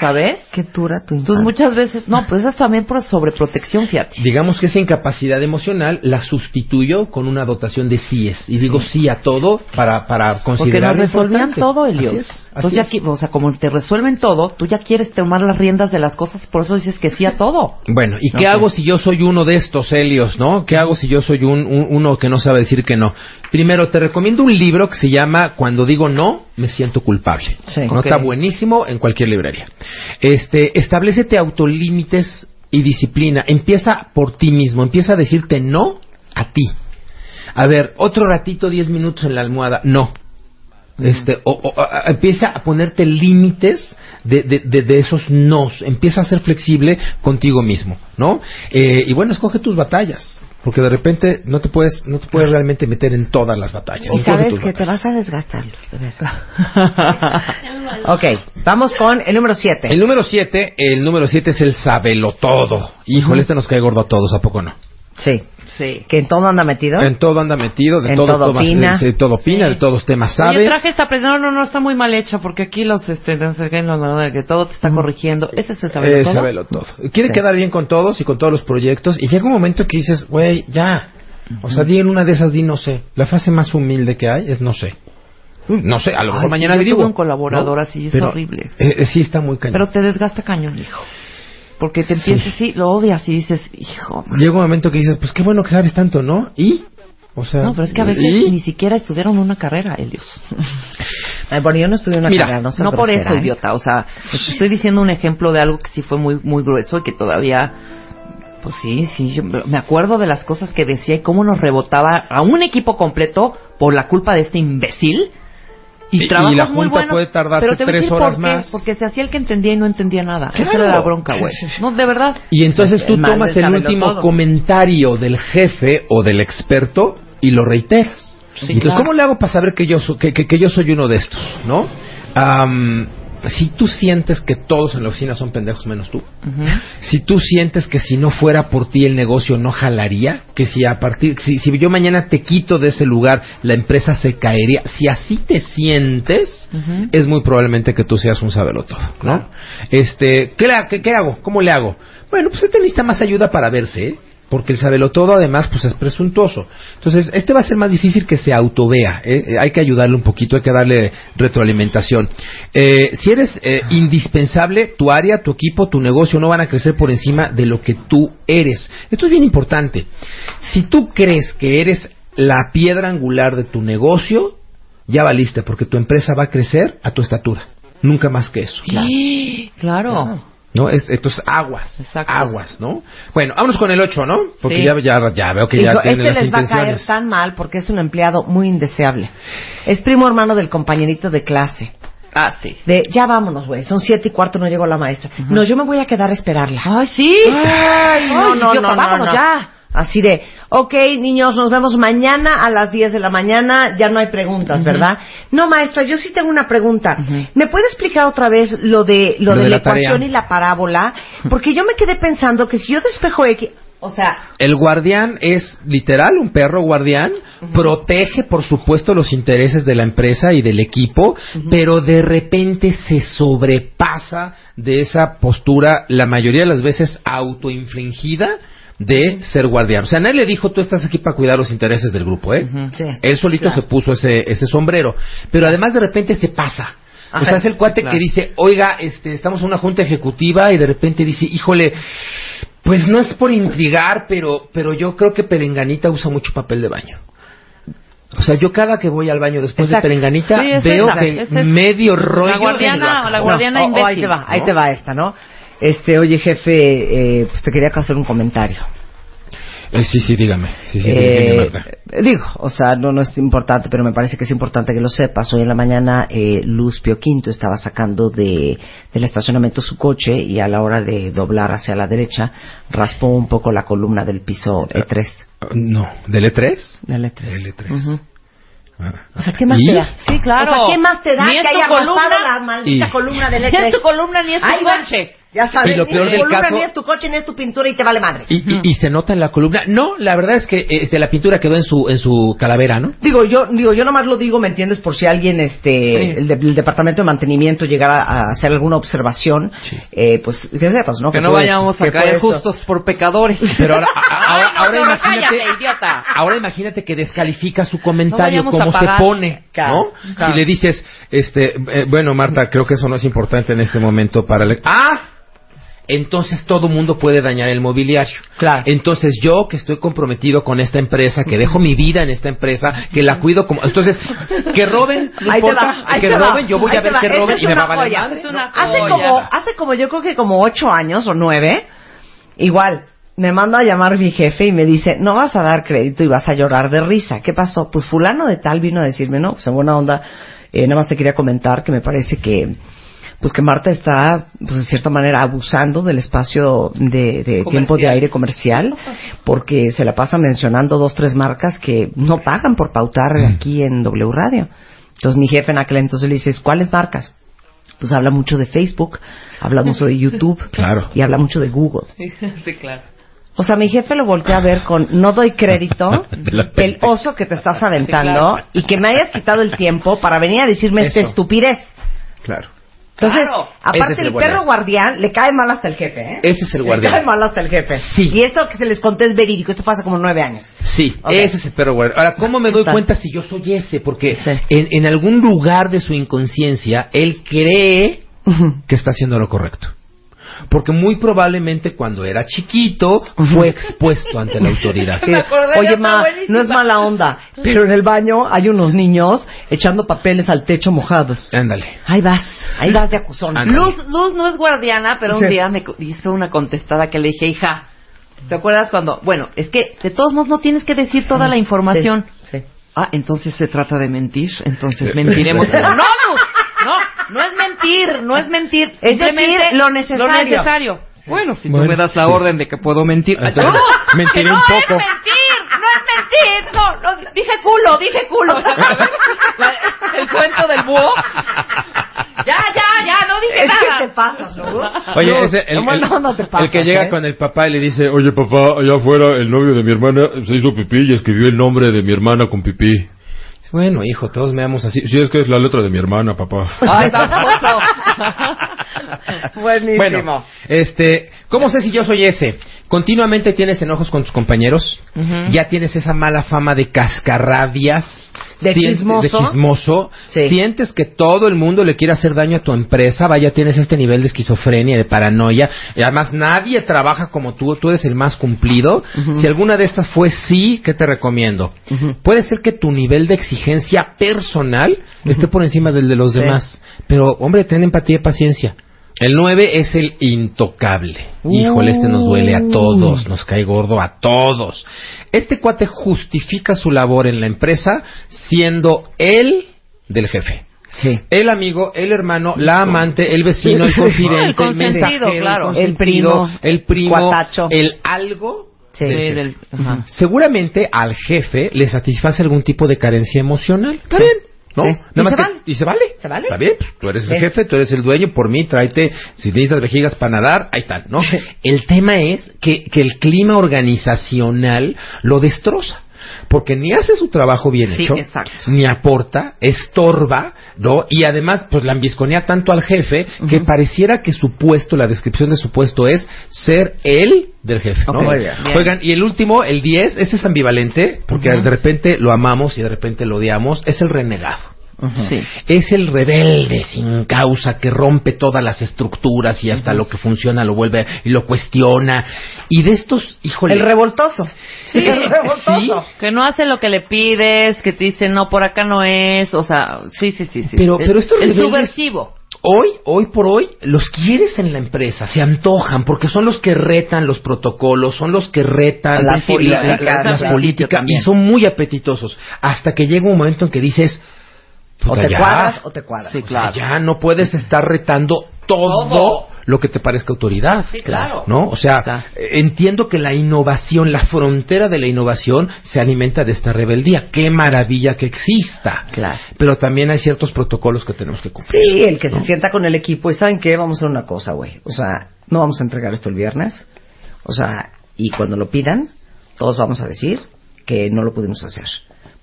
¿Sabes? Qué dura tu Entonces infancia. muchas veces, no, pero eso es también por sobreprotección, fíjate. Digamos que esa incapacidad emocional la sustituyo con una dotación de síes. Y digo sí a todo para, para Porque considerar. nos resolvían todo, Elios. Así es, así Entonces ya es. qui- o sea, como te resuelven todo, tú ya quieres tomar las riendas de las cosas, por eso dices que sí a todo. Bueno, ¿y No qué sé. hago si yo soy uno de estos Helios, no? ¿Qué hago si yo soy un, un- uno que no sabe decir que no? Primero, te recomiendo un libro que se llama Cuando digo no, me siento culpable. Sí. No está buenísimo en cualquier librería. Este, establecete autolímites y disciplina. Empieza por ti mismo, empieza a decirte no a ti. A ver, otro ratito, 10 minutos en la almohada, no. Este, o, o- a- a- empieza a ponerte límites de, de, de- de esos nos. Empieza a ser flexible contigo mismo, ¿no? Eh, y bueno, escoge tus batallas. Porque de repente no te puedes, no te puedes realmente meter en todas las batallas. Y sabes que te vas a desgastar, <laughs> ok, vamos con el número 7. El número 7, el número 7 es el sabelotodo. Híjole, este nos cae gordo a todos, ¿a poco no? Sí. Sí. Que en todo anda metido. En todo anda metido, de En todo, todo opina. de todo opina, de todos temas sabe. Oye, traje esta presión. No, no, no, está muy mal hecha porque aquí los, este, no sé qué, no, no, no, que todo te está corrigiendo. Ese es el Eh, todo. sabelo todo. Quiere Sí. quedar bien con todos y con todos los proyectos y llega un momento que dices, güey, ya. O sea, di en una de esas, di no sé. La frase más humilde que hay es no sé. No sé, a lo mejor Ay, mañana sí, yo le digo. tuve un colaborador ¿no? así, es Pero, horrible. eh, eh, sí, está muy cañón. Pero te desgasta cañón, hijo. Porque te empiezas, sí, lo odias y dices, hijo. man. Llega un momento que dices, pues qué bueno que sabes tanto, ¿no? ¿Y? O sea, No, pero es que a veces ¿y? ni siquiera estudiaron una carrera, Elios. <laughs> Ay, bueno, yo no estudié una Mira, carrera, no, no por grosera, eso, ¿eh? idiota. O sea, estoy diciendo un ejemplo de algo que sí fue muy, muy grueso y que todavía, pues sí, sí, yo me acuerdo de las cosas que decía y cómo nos rebotaba a un equipo completo por la culpa de este imbécil. Y, Y- y la muy junta buenos, puede tardarse pero te voy a tres decir horas por qué, más. Porque se hacía el que entendía y no entendía nada. Esa Claro. era la bronca, güey. No, de verdad. Y entonces tú El mal tomas el último todo. comentario del jefe o del experto y lo reiteras. Sí, entonces, claro. ¿cómo le hago para saber que yo, so- que, que- que yo soy uno de estos? ¿No? Am, si tú sientes que todos en la oficina son pendejos menos tú, si tú sientes que si no fuera por ti el negocio no jalaría, que si a partir, si, si yo mañana te quito de ese lugar, la empresa se caería, si así te sientes, es muy probablemente que tú seas un sabelotodo, ¿no? Claro. Este, ¿qué, qué- qué hago? ¿Cómo le hago? Bueno, pues este necesita más ayuda para verse, ¿eh? Porque el sabelotodo además pues es presuntuoso. Entonces, este va a ser más difícil que se autovea. ¿eh? Eh, Hay que ayudarle un poquito, hay que darle retroalimentación. Eh, si eres eh, indispensable, tu área, tu equipo, tu negocio no van a crecer por encima de lo que tú eres. Esto es bien importante. Si tú crees que eres la piedra angular de tu negocio, ya valiste, porque tu empresa va a crecer a tu estatura. Nunca más que eso. Claro. ¿No? Es, entonces, aguas. Exacto. Aguas, ¿no? Bueno, vámonos con el 8, ¿no? Porque Sí. ya, ya, ya veo que ya Hijo, tiene este las les va a caer tan mal porque es un empleado muy indeseable. Es primo hermano del compañerito de clase. Ah, sí. De, ya vámonos, güey, son siete y cuarto, no llegó la maestra. No, yo me voy a quedar a esperarla. Ay, sí. Ay, no, no, idiota, no, no, vámonos no. ya. Así de, ok, niños, nos vemos mañana a las 10 de la mañana, ya no hay preguntas, ¿verdad? No, maestra, yo sí tengo una pregunta. ¿Me puede explicar otra vez lo de lo, Lo de, de la ecuación y la parábola? Porque yo me quedé pensando que si yo despejo X, o sea, El guardián es literal un perro guardián, protege por supuesto los intereses de la empresa y del equipo, pero de repente se sobrepasa de esa postura la mayoría de las veces autoinfligida de ser guardián. O sea, nadie le dijo tú estás aquí para cuidar los intereses del grupo, ¿eh? sí. Él solito Claro. se puso ese, ese sombrero. Pero además de repente se pasa. O Ajá, sea, es el cuate claro. que dice, oiga, este, estamos en una junta ejecutiva y de repente dice, híjole, pues no es por intrigar, pero, pero yo creo que Perenganita usa mucho papel de baño. O sea, yo cada que voy al baño después Exacto. de Perenganita Sí, veo esa, que esa. medio rollo La guardiana, la guardiana No, o- o ahí te va, ahí ¿no? te va esta, ¿no? Este, oye jefe, eh, pues te quería hacer un comentario. Eh, sí, sí, dígame. Sí, sí, Eh, dígame, Marta. digo, o sea, no, no es importante, pero me parece que es importante que lo sepas. Hoy en la mañana eh, Luz Pio Quinto estaba sacando de, del estacionamiento su coche y a la hora de doblar hacia la derecha raspó un poco la columna del piso E3. No, ¿del E3? Del E3. Del E3. Ujú. O sea, ¿qué más ¿Y? te da? Sí, claro. O sea, ¿qué más te da Ni que haya columna, rozado la maldita y- columna del Ni E3? es tu columna, ni es tu coche. Ya sabes, Y lo ni peor del columna, caso- ni es tu coche, ni es tu pintura y te vale madre. Y, y- y se nota en la columna. No, la verdad es que este, la pintura quedó en su, en su calavera, ¿no? Digo, yo digo, yo nomás lo digo, ¿me entiendes? Por si alguien, este, el, de- el departamento de mantenimiento llegara a hacer alguna observación, Sí. eh, pues que sepas, ¿no? Que no vayamos eso, a caer justos por pecadores. Pero ahora, a- a- ahora, <laughs> no, imagínate, cállate, idiota. ahora imagínate que descalifica su No comentario, a cómo se pone, Claro, ¿no? claro. Si le dices, este, eh, bueno, Marta, creo que eso no es importante en este momento para el... ¡Ah! Entonces todo mundo puede dañar el mobiliario. Claro. Entonces yo que estoy comprometido con esta empresa, que dejo mi vida en esta empresa, que la cuido como... Entonces, que roben, no Ahí te importa, va, ahí que te va, roben, yo voy ahí a ver que roben es y me va a valer joya. madre. Es una Hace como, hace como yo creo que como ocho años o nueve, igual, me manda a llamar mi jefe y me dice, no vas a dar crédito y vas a llorar de risa. ¿Qué pasó? Pues fulano de tal vino a decirme, no, pues en buena onda, eh, nada más te quería comentar que me parece que, pues que Marta está, pues de cierta manera, abusando del espacio de, de tiempo de aire comercial, porque se la pasa mencionando dos, tres marcas que no pagan por pautar aquí en W Radio. Entonces mi jefe en aquel entonces le dice, ¿cuáles marcas? Pues habla mucho de Facebook, habla mucho de YouTube <laughs> Claro. y habla mucho de Google. Sí, <laughs> claro. O sea, mi jefe lo volteé a ver con no doy crédito <laughs> el oso que te estás aventando y que me hayas quitado el tiempo para venir a decirme esta Eso. estupidez. Claro. Entonces, Claro. aparte es el el perro guardián le cae mal hasta el jefe, ¿eh? Ese es el Le guardián. cae mal hasta el jefe. Sí. Y esto que se les conté es verídico, esto hace como nueve años. Sí, ese es el perro guardián. Ahora, ¿cómo me doy Está. cuenta si yo soy ese? Porque Sí. en, en algún lugar de su inconsciencia, él cree que está haciendo lo correcto. Porque muy probablemente cuando era chiquito fue expuesto ante la autoridad. <laughs> Sí. Oye, ma, buenísima. no es mala onda, pero en el baño hay unos niños echando papeles al techo mojados. Ándale. Ahí vas, ahí vas de acusón. Ándale. Luz, Luz no es guardiana, pero un Sí. día me hizo una contestada que le dije, hija, ¿te acuerdas cuando? Bueno, es que de todos modos no tienes que decir toda la información. Sí, sí. Ah, entonces se trata de mentir, entonces mentiremos. no, Luz, no, no es mentir, no es mentir. Es decir, lo necesario. Lo necesario. Bueno, si Bueno, tú me das la sí. orden de que puedo mentir. Entonces, ¡No! mentiré que no un poco. es mentir, no es mentir. No, no, dije culo, dije culo. <laughs> El cuento del búho. Ya, ya, ya, no dije Es que nada. te pasas, ¿no? Oye, No, ese, el, no, el- no, no te el pasas, que llega ¿eh? con el papá y le dice, oye papá, allá afuera el novio de mi hermana se hizo pipí y escribió el nombre de mi hermana con pipí. Bueno, hijo, todos me damos así. Sí, es que es la letra de mi hermana, papá. Ay. <laughs> Buenísimo. Bueno, este, ¿cómo sé si yo soy ese? Continuamente tienes enojos con tus compañeros, ya tienes esa mala fama de cascarrabias, De sientes- chismoso. de chismoso, Sí. sientes que todo el mundo le quiere hacer daño a tu empresa, vaya, tienes este nivel de esquizofrenia, de paranoia, y además nadie trabaja como tú, tú eres el más cumplido. Si alguna de estas fue sí, ¿qué te recomiendo? Puede ser que tu nivel de exigencia personal esté por encima del de los Sí. demás, pero hombre, ten empatía y paciencia. El 9 es el intocable. Híjole, este nos duele a todos, nos cae gordo a todos. Este cuate justifica su labor en la empresa siendo él del jefe. Sí. El amigo, el hermano, la amante, el vecino, el confidente, El el, mensajero, claro. el, primo, el primo, cuatacho. el algo. Sí. del Sí, jefe. del- ajá. Seguramente al jefe le satisface algún tipo de carencia emocional. Está Sí. bien, ¿no? Sí. Nada Y más se que- y se vale. Se vale. Está bien, pues, tú eres el jefe, tú eres el dueño, por mí tráete, si necesitas vejigas para nadar, ahí están, ¿no? El tema es que, que el clima organizacional lo destroza. Porque ni hace su trabajo bien Sí, hecho, exacto. ni aporta, estorba, ¿no? Y además, pues la ambisconea tanto al jefe que pareciera que su puesto, la descripción de su puesto es ser él del jefe, ¿no? Oigan, y el último, el 10, ese es ambivalente, porque de repente lo amamos y de repente lo odiamos, es el renegado. Sí. Es el rebelde sin causa que rompe todas las estructuras y hasta lo que funciona lo vuelve y lo cuestiona. Y de estos, híjole. El revoltoso. Sí, el revoltoso. Que no hace lo que le pides, que te dice, no, por acá no es, o sea, sí, sí, sí. sí. Pero- El- pero estos El subversivo. Hoy, hoy por hoy, los quieres en la empresa, se antojan, porque son los que retan los protocolos, son los que retan Las la- la- políticas, las y son muy apetitosos. Hasta que llega un momento en que dices, O puta, te ya, cuadras o te cuadras. Sí, o sea, claro. ya no puedes estar retando todo, Todo. lo que te parezca autoridad. Sí, claro. ¿No? O sea, Claro. entiendo que la innovación, la frontera de la innovación se alimenta de esta rebeldía. Qué maravilla que exista. Claro. Pero también hay ciertos protocolos que tenemos que cumplir. Sí, el que se sienta con el equipo y ¿saben qué? Vamos a hacer una cosa, güey. O sea, no vamos a entregar esto el viernes. O sea, y cuando lo pidan, todos vamos a decir que no lo pudimos hacer.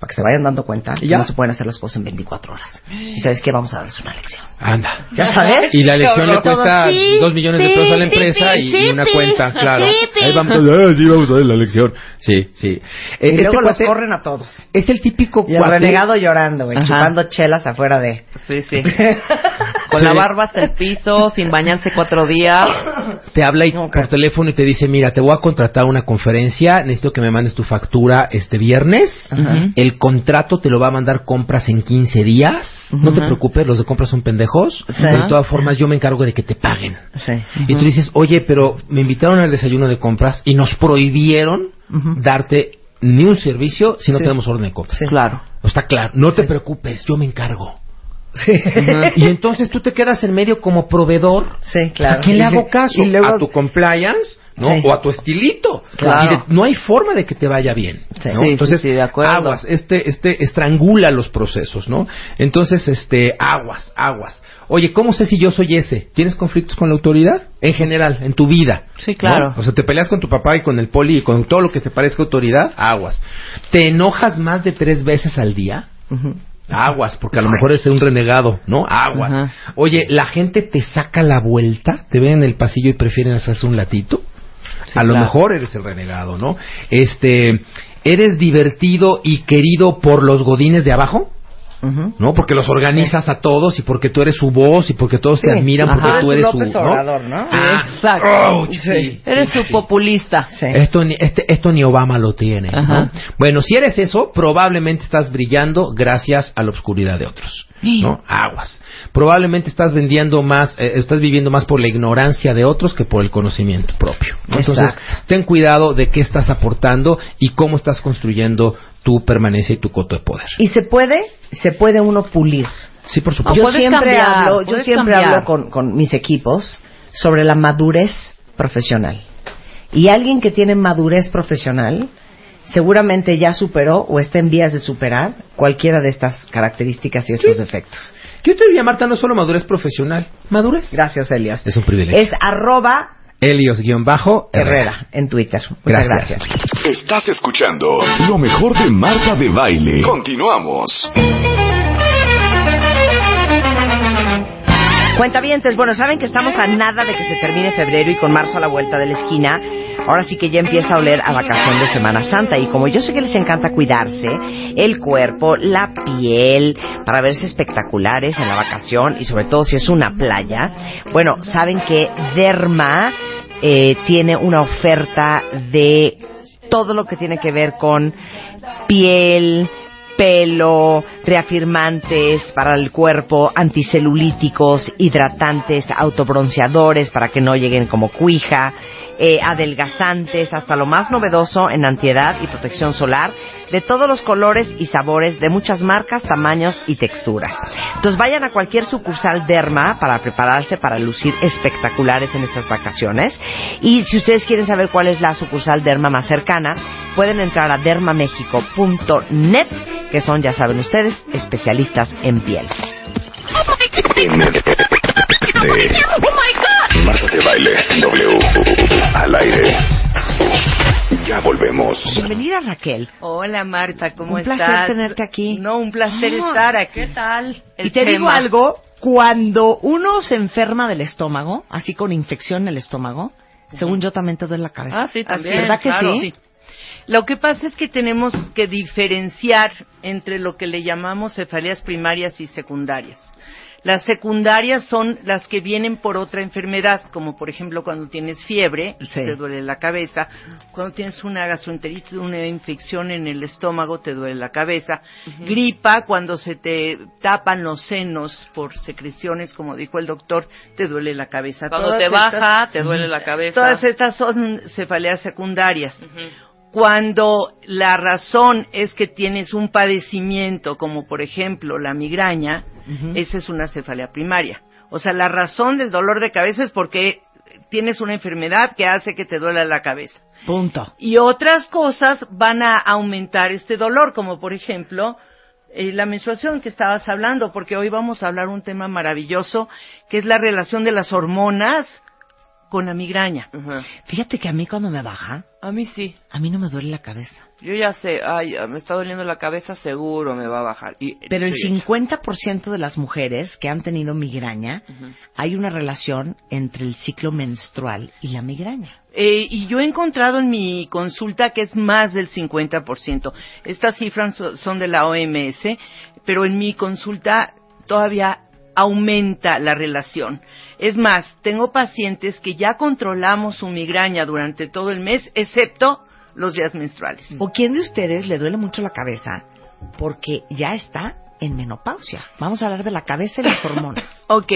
Para que se vayan dando cuenta que ¿Ya? no se pueden hacer las cosas en 24 horas. Y ¿sabes qué? Vamos a darles una lección. Anda. ¿Ya sabes? Y la elección le cuesta sí, dos millones de pesos a la empresa sí, y, sí, y una sí, cuenta, claro. sí, sí. Ahí vamos, ah, sí, vamos a ver la elección. Sí, sí. Y Eh, luego este los cuate corren a todos. es el típico Y el cuate. renegado llorando, güey, chupando chelas afuera de... Sí, sí. <laughs> Con la barba hasta el piso, sin bañarse cuatro días. te habla y por teléfono y te dice, mira, te voy a contratar una conferencia, necesito que me mandes tu factura este viernes, Ajá. el contrato te lo va a mandar compras en 15 días, no te preocupes, los de compras son pendejos, Sí. de todas formas yo me encargo de que te paguen. Sí. Y tú dices, oye, pero me invitaron al desayuno de compras y nos prohibieron darte ni un servicio si no Sí. tenemos orden de compra. Sí. Claro. Está claro, no te preocupes, yo me encargo. Sí. Y entonces tú te quedas en medio como proveedor Sí, claro. ¿A quién le hago caso? y luego- ¿A tu compliance? ¿No? Sí. O a tu estilito. Claro. Y de- no hay forma de que te vaya bien. Sí. ¿no? Sí, sí, Entonces, de aguas. Este, este estrangula los procesos, ¿no? Entonces, este, aguas, aguas. Oye, ¿cómo sé si yo soy ese? ¿Tienes conflictos con la autoridad? En general, en tu vida. Sí, claro. ¿no? O sea, te peleas con tu papá y con el poli y con todo lo que te parezca autoridad, aguas. ¿Te enojas más de tres veces al día? Aguas, porque a lo mejor es un renegado, ¿no? Aguas. Oye, la gente te saca la vuelta, te ven en el pasillo y prefieren hacerse un latito. Sí, a lo mejor eres el renegado, ¿no? Este, eres divertido y querido por los godines de abajo. ¿no? Porque los organizas a todos y porque tú eres su voz y porque todos te admiran ajá. porque tú Eres eres su López ¿no? Ah, Exacto. ouch, sí, Eres sí, su sí. populista. Sí. Esto ni, este, esto ni Obama lo tiene. Bueno, si eres eso, probablemente estás brillando gracias a la oscuridad de otros. ¿No? Aguas. Probablemente estás vendiendo más, eh, estás viviendo más por la ignorancia de otros que por el conocimiento propio. ¿no? Entonces, ten cuidado de qué estás aportando y cómo estás construyendo tu permanencia y tu coto de poder. Y se puede, se puede uno pulir. Sí, por supuesto. yo siempre cambiar, hablo, yo siempre cambiar. hablo con, con mis equipos sobre la madurez profesional. Y alguien que tiene madurez profesional seguramente ya superó o está en vías de superar cualquiera de estas características y estos defectos. Yo te diría, Marta, no solo madurez profesional, madurez. Gracias, Elias. Es un privilegio. Es arroba Helios-Herrera. Herrera en Twitter. Muchas Gracias. gracias. Estás escuchando lo mejor de Marta de Baile. Continuamos. Cuentavientes, bueno, saben que estamos a nada de que se termine febrero y con marzo a la vuelta de la esquina. Ahora sí que ya empieza a oler a vacación de Semana Santa. Y como yo sé que les encanta cuidarse, el cuerpo, la piel, para verse espectaculares en la vacación y sobre todo si es una playa, bueno, saben que Derma eh, tiene una oferta de todo lo que tiene que ver con piel, pelo, reafirmantes para el cuerpo, anticelulíticos, hidratantes, autobronceadores para que no lleguen como cuija, eh, adelgazantes, hasta lo más novedoso en antiedad y protección solar, de todos los colores y sabores, de muchas marcas, tamaños y texturas. Entonces vayan a cualquier sucursal Derma para prepararse para lucir espectaculares en estas vacaciones. Y si ustedes quieren saber cuál es la sucursal Derma más cercana, pueden entrar a dermamexico.net, que son, ya saben ustedes, especialistas en piel. Marta de Baile W. Al aire. Ya volvemos. Bienvenida Raquel. Hola Marta, ¿cómo Un estás? placer tenerte aquí. No, un placer Ah, estar aquí. ¿Qué tal? y te digo algo, cuando uno se enferma del estómago, así con infección en el estómago, según yo también te duele la cabeza. Ah, sí, también. ¿Verdad que claro. sí? Lo que pasa es que tenemos que diferenciar entre lo que le llamamos cefaleas primarias y secundarias. Las secundarias son las que vienen por otra enfermedad, como por ejemplo cuando tienes fiebre, Sí. te duele la cabeza, cuando tienes una gastroenteritis, una infección en el estómago, te duele la cabeza, gripa, cuando se te tapan los senos por secreciones, como dijo el doctor, te duele la cabeza. Cuando Todas te estas- baja, te duele la cabeza. Todas estas son cefaleas secundarias. Cuando la razón es que tienes un padecimiento, como por ejemplo la migraña, esa es una cefalea primaria. O sea, la razón del dolor de cabeza es porque tienes una enfermedad que hace que te duela la cabeza. Punto. Y otras cosas van a aumentar este dolor, como por ejemplo eh, la menstruación que estabas hablando, porque hoy vamos a hablar un tema maravilloso, que es la relación de las hormonas con la migraña. Fíjate que a mí cuando me baja, A mí sí. a mí no me duele la cabeza. Yo ya sé, ay, me está doliendo la cabeza, seguro me va a bajar. Y, Pero el estoy hecho. 50% de las mujeres que han tenido migraña, hay una relación entre el ciclo menstrual y la migraña. Eh, y yo he encontrado en mi consulta que es más del 50%. Estas cifras so- son de la OMS, pero en mi consulta todavía aumenta la relación. Es más, tengo pacientes que ya controlamos su migraña durante todo el mes, excepto los días menstruales. ¿O quién de ustedes le duele mucho la cabeza porque ya está en menopausia? Vamos a hablar de la cabeza y las <laughs> hormonas. Ok,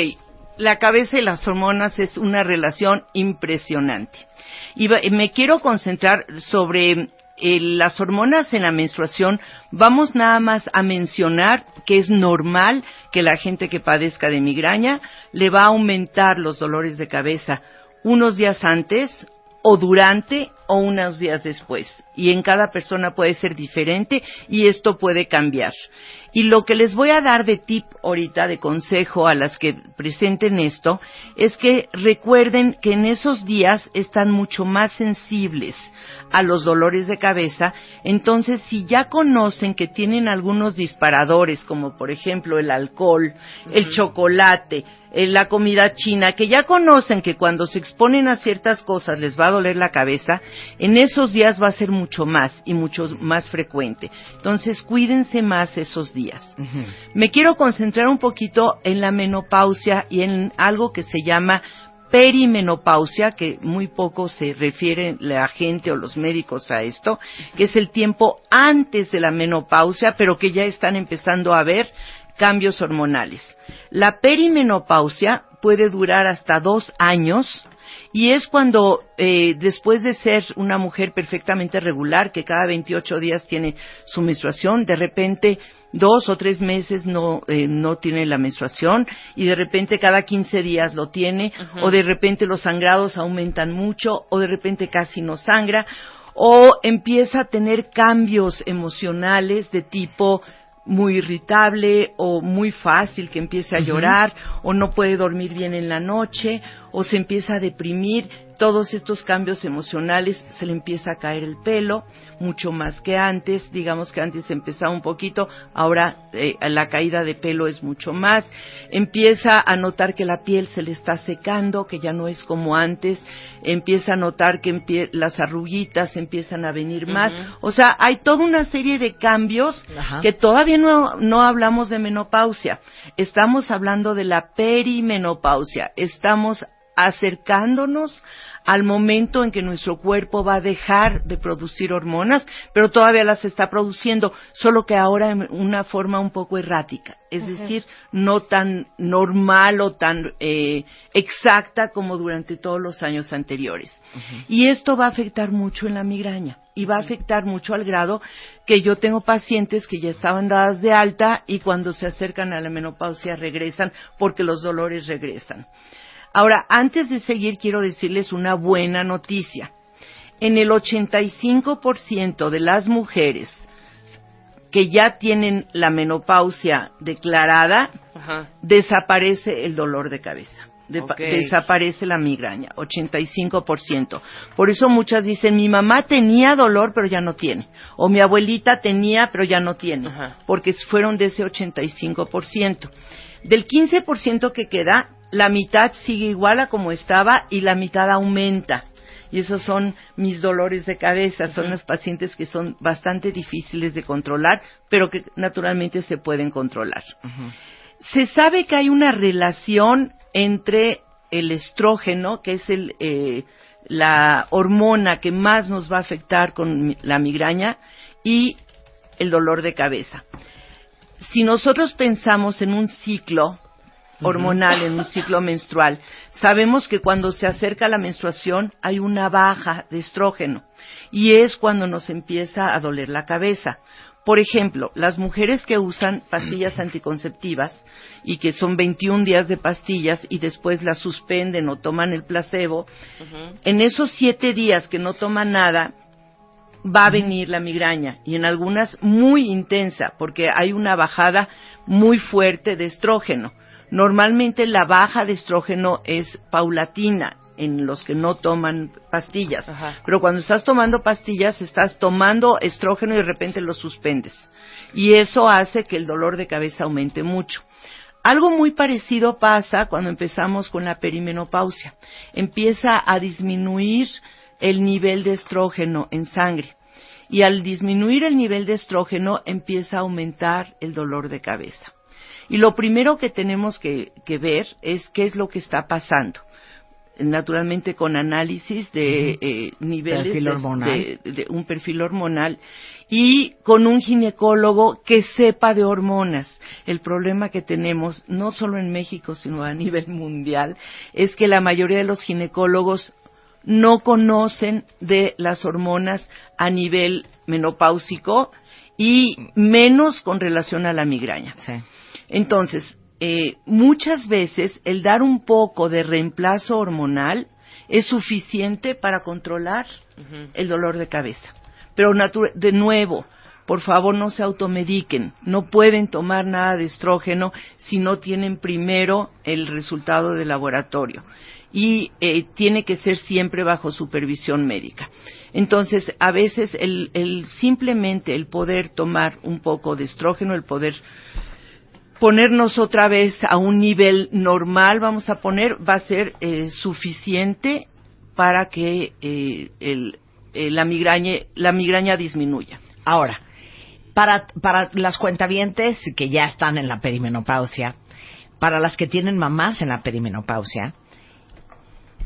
la cabeza y las hormonas es una relación impresionante. Y me quiero concentrar sobre eh, las hormonas en la menstruación. Vamos nada más a mencionar que es normal que la gente que padezca de migraña le va a aumentar los dolores de cabeza unos días antes o durante o unos días después. Y en cada persona puede ser diferente y esto puede cambiar. Y lo que les voy a dar de tip ahorita, de consejo a las que presenten esto, es que recuerden que en esos días están mucho más sensibles a los dolores de cabeza. Entonces, si ya conocen que tienen algunos disparadores, como por ejemplo el alcohol, el chocolate, eh, la comida china, que ya conocen que cuando se exponen a ciertas cosas les va a doler la cabeza, en esos días va a ser mucho más y mucho más frecuente. Entonces, cuídense más esos días. Me quiero concentrar un poquito en la menopausia y en algo que se llama perimenopausia, que muy poco se refiere la gente o los médicos a esto, que es el tiempo antes de la menopausia, pero que ya están empezando a ver cambios hormonales. La perimenopausia puede durar hasta dos años y es cuando eh, después de ser una mujer perfectamente regular, que cada 28 días tiene su menstruación, de repente dos o tres meses no, eh, no tiene la menstruación y de repente cada 15 días lo tiene o de repente los sangrados aumentan mucho o de repente casi no sangra o empieza a tener cambios emocionales de tipo muy irritable o muy fácil que empiece a llorar o no puede dormir bien en la noche o se empieza a deprimir. Todos estos cambios emocionales se le empieza a caer el pelo mucho más que antes. Digamos que antes empezaba un poquito, ahora eh, la caída de pelo es mucho más. Empieza a notar que la piel se le está secando, que ya no es como antes. Empieza a notar que las arruguitas empiezan a venir más. O sea, hay toda una serie de cambios Ajá. que todavía no, no hablamos de menopausia. Estamos hablando de la perimenopausia. Estamos acercándonos al momento en que nuestro cuerpo va a dejar de producir hormonas, pero todavía las está produciendo, solo que ahora en una forma un poco errática, es decir, no tan normal o tan eh, exacta como durante todos los años anteriores. Y esto va a afectar mucho en la migraña y va a afectar mucho al grado que yo tengo pacientes que ya estaban dadas de alta y cuando se acercan a la menopausia regresan porque los dolores regresan. Ahora, antes de seguir, quiero decirles una buena noticia. En el 85% de las mujeres que ya tienen la menopausia declarada, Ajá. desaparece el dolor de cabeza. De-. Desaparece la migraña, 85%. Por eso muchas dicen, mi mamá tenía dolor pero ya no tiene. O mi abuelita tenía pero ya no tiene. Ajá. Porque fueron de ese 85%. Del 15% que queda, la mitad sigue igual a como estaba y la mitad aumenta. Y esos son mis dolores de cabeza, son los pacientes que son bastante difíciles de controlar, pero que naturalmente se pueden controlar. Se sabe que hay una relación entre el estrógeno, que es el, eh, la hormona que más nos va a afectar con la migraña, y el dolor de cabeza. Si nosotros pensamos en un ciclo hormonal, en un ciclo menstrual, sabemos que cuando se acerca la menstruación hay una baja de estrógeno y es cuando nos empieza a doler la cabeza. Por ejemplo, las mujeres que usan pastillas anticonceptivas y que son 21 días de pastillas y después las suspenden o toman el placebo, en esos siete días que no toman nada, va a venir la migraña y en algunas muy intensa porque hay una bajada muy fuerte de estrógeno. Normalmente la baja de estrógeno es paulatina en los que no toman pastillas, Ajá. pero cuando estás tomando pastillas estás tomando estrógeno y de repente lo suspendes y eso hace que el dolor de cabeza aumente mucho. Algo muy parecido pasa cuando empezamos con la perimenopausia. Empieza a disminuir el nivel de estrógeno en sangre. Y al disminuir el nivel de estrógeno empieza a aumentar el dolor de cabeza. Y lo primero que tenemos que, que ver es qué es lo que está pasando. Naturalmente con análisis de eh, niveles Perfil de- hormonal. de- de un perfil hormonal y con un ginecólogo que sepa de hormonas. El problema que tenemos, no solo en México, sino a nivel mundial, es que la mayoría de los ginecólogos no conocen de las hormonas a nivel menopáusico y menos con relación a la migraña. Sí. Entonces, eh, muchas veces el dar un poco de reemplazo hormonal es suficiente para controlar el dolor de cabeza. Pero de nuevo, por favor no se automediquen, no pueden tomar nada de estrógeno si no tienen primero el resultado de laboratorio y eh, tiene que ser siempre bajo supervisión médica. Entonces, a veces el, el simplemente el poder tomar un poco de estrógeno, el poder ponernos otra vez a un nivel normal, vamos a poner, va a ser eh, suficiente para que eh, el- eh, la, migraña, la migraña disminuya. Ahora, para, para las cuentavientes que ya están en la perimenopausia, para las que tienen mamás en la perimenopausia,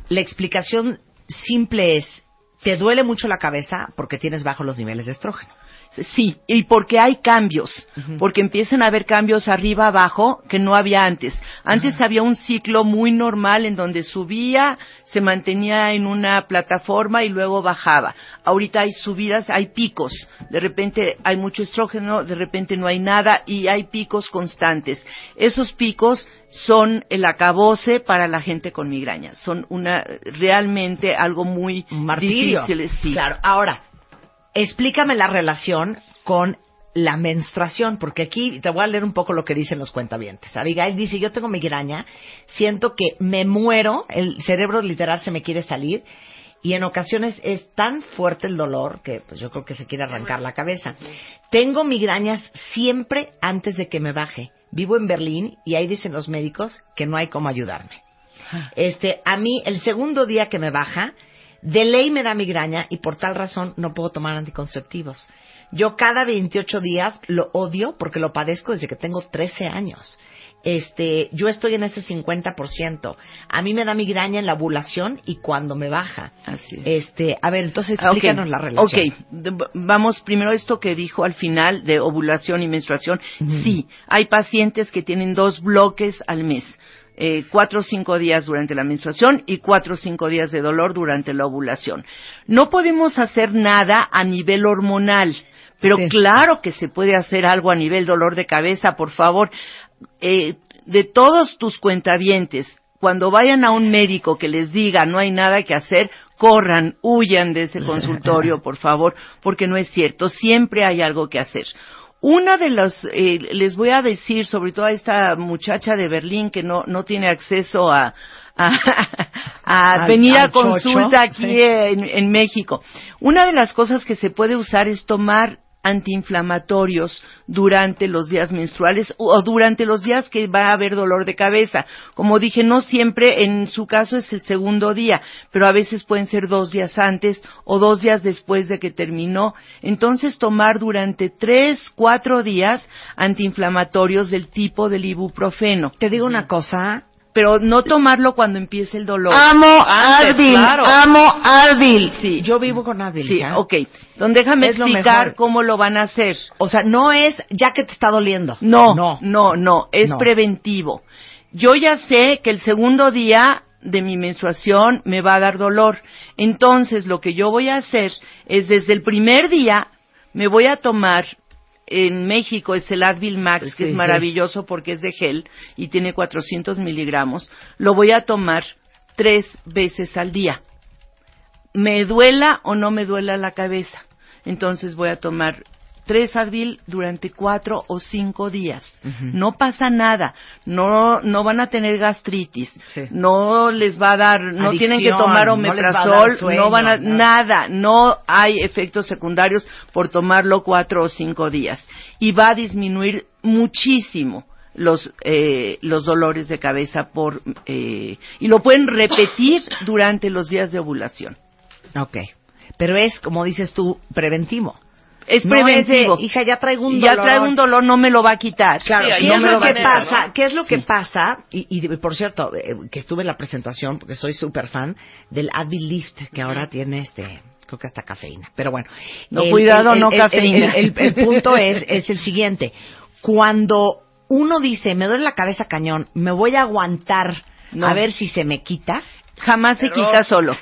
la explicación simple es, te duele mucho la cabeza porque tienes bajos los niveles de estrógeno. Sí, y porque hay cambios, porque empiezan a haber cambios arriba abajo que no había antes. Antes había un ciclo muy normal en donde subía, se mantenía en una plataforma y luego bajaba. Ahorita hay subidas, hay picos. De repente hay mucho estrógeno, de repente no hay nada y hay picos constantes. Esos picos son el acabose para la gente con migraña. Son una realmente algo muy martirio. difícil. Sí. Claro. Ahora, explícame la relación con la menstruación, porque aquí te voy a leer un poco lo que dicen los cuentavientes. Abigail dice, yo tengo migraña, siento que me muero, el cerebro literal se me quiere salir, y en ocasiones es tan fuerte el dolor que pues yo creo que se quiere arrancar la cabeza. Tengo migrañas siempre antes de que me baje. Vivo en Berlín y ahí dicen los médicos que no hay cómo ayudarme. Este, a mí el segundo día que me baja, de ley me da migraña y por tal razón no puedo tomar anticonceptivos. Yo cada 28 días lo odio porque lo padezco desde que tengo 13 años. Este, yo estoy en ese 50%. A mí me da migraña en la ovulación y cuando me baja. Así es. Este, a ver, entonces Ah, explícanos la relación. Ok, De- vamos primero esto que dijo al final de ovulación y menstruación. Sí, hay pacientes que tienen dos bloques al mes. Eh, cuatro o cinco días durante la menstruación y cuatro o cinco días de dolor durante la ovulación. No podemos hacer nada a nivel hormonal, pero Sí. claro que se puede hacer algo a nivel dolor de cabeza, por favor. Eh, de todos tus cuentavientes, cuando vayan a un médico que les diga no hay nada que hacer, corran, huyan de ese consultorio, <laughs> por favor, porque no es cierto, siempre hay algo que hacer. Una de las, eh, les voy a decir, sobre todo a esta muchacha de Berlín que no, no tiene acceso a, a, <laughs> a Al- venir a chocho, consulta aquí sí. en, en México. Una de las cosas que se puede usar es tomar antiinflamatorios durante los días menstruales o durante los días que va a haber dolor de cabeza. Como dije, no siempre en su caso es el segundo día, pero a veces pueden ser dos días antes o dos días después de que terminó. Entonces tomar durante tres, cuatro días antiinflamatorios del tipo del ibuprofeno, Te digo una cosa. Pero no tomarlo cuando empiece el dolor. Amo Antes, Advil, claro. amo Advil. Sí. Yo vivo con Advil. Sí, ¿ya? ok. Entonces déjame Es explicar cómo lo van a hacer. O sea, no es ya que te está doliendo. No, No. no, no, es No. preventivo. Yo ya sé que el segundo día de mi menstruación me va a dar dolor. Entonces, lo que yo voy a hacer es desde el primer día me voy a tomar en México es el Advil Max, que Sí, es sí. maravilloso porque es de gel y tiene 400 miligramos, lo voy a tomar tres veces al día. Me duela o no me duela la cabeza. Entonces voy a tomar tres Advil durante cuatro o cinco días. No pasa nada. No, no van a tener gastritis. Sí. No les va a dar, no Adicción, tienen que tomar no omeprazol, sueño, no van a, nada. nada, no hay efectos secundarios por tomarlo cuatro o cinco días. Y va a disminuir muchísimo los, eh, los dolores de cabeza por, eh, y lo pueden repetir durante los días de ovulación. Ok. Pero es, como dices tú, preventivo. Es No preventivo. de, hija, ya traigo un ya dolor. trae un dolor, no me lo va a quitar. Claro, Sí, ¿qué ahí es no lo me que lo van a- pasa? ¿no? ¿Qué es lo que Sí. pasa? Y, y, por cierto, eh, que estuve en la presentación, porque soy súper fan del Advil Lift, que ahora tiene este, creo que hasta cafeína. Pero bueno. No, cuidado, no el- cafeína. El, el- el punto <laughs> es, es el siguiente. Cuando uno dice, me duele la cabeza cañón, me voy a aguantar No. a ver si se me quita, Jamás se quita solo.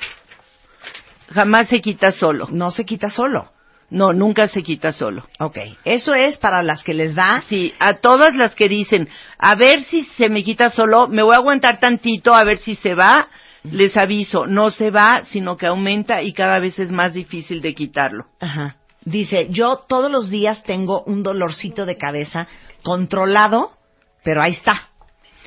Jamás se quita solo. no se quita solo. No, nunca se quita solo. Ok. Eso es para las que les da Sí, a todas las que dicen, a ver si se me quita solo, me voy a aguantar tantito, a ver si se va, les aviso, no se va, sino que aumenta y cada vez es más difícil de quitarlo. Ajá. Dice, yo todos los días tengo un dolorcito de cabeza controlado, pero ahí está.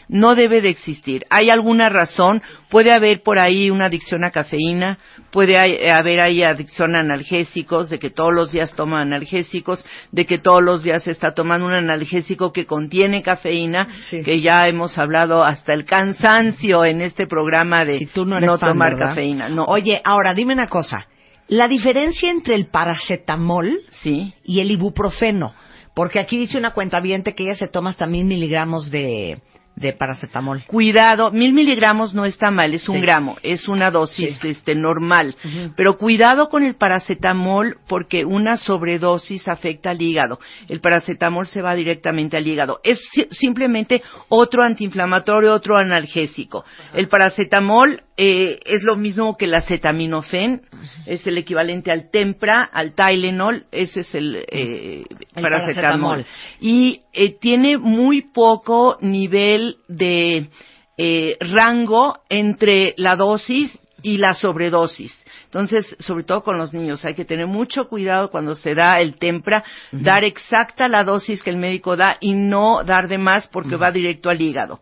No debe de existir. ¿Hay alguna razón? Puede haber por ahí una adicción a cafeína, puede hay- haber ahí adicción a analgésicos, de que todos los días toma analgésicos, de que todos los días está tomando un analgésico que contiene cafeína, Sí. que ya hemos hablado hasta el cansancio en este programa de Si tú no fan, tomar ¿verdad? cafeína. No. Oye, ahora dime una cosa. La diferencia entre el paracetamol Sí. y el ibuprofeno, porque aquí dice una cuenta que ella se toma hasta mil miligramos de, de paracetamol. Cuidado, mil miligramos no está mal, es un Sí. gramo, es una dosis Sí. este, normal. Pero cuidado con el paracetamol porque una sobredosis afecta al hígado. El paracetamol se va directamente al hígado. Es si- simplemente otro antiinflamatorio, otro analgésico. El paracetamol eh, es lo mismo que el acetaminofén, es el equivalente al Tempra, al Tylenol, ese es el, eh, El paracetamol. paracetamol. Y eh, tiene muy poco nivel de eh, rango entre la dosis y la sobredosis. Entonces, sobre todo con los niños, hay que tener mucho cuidado cuando se da el tempra, dar exacta la dosis que el médico da y no dar de más porque va directo al hígado.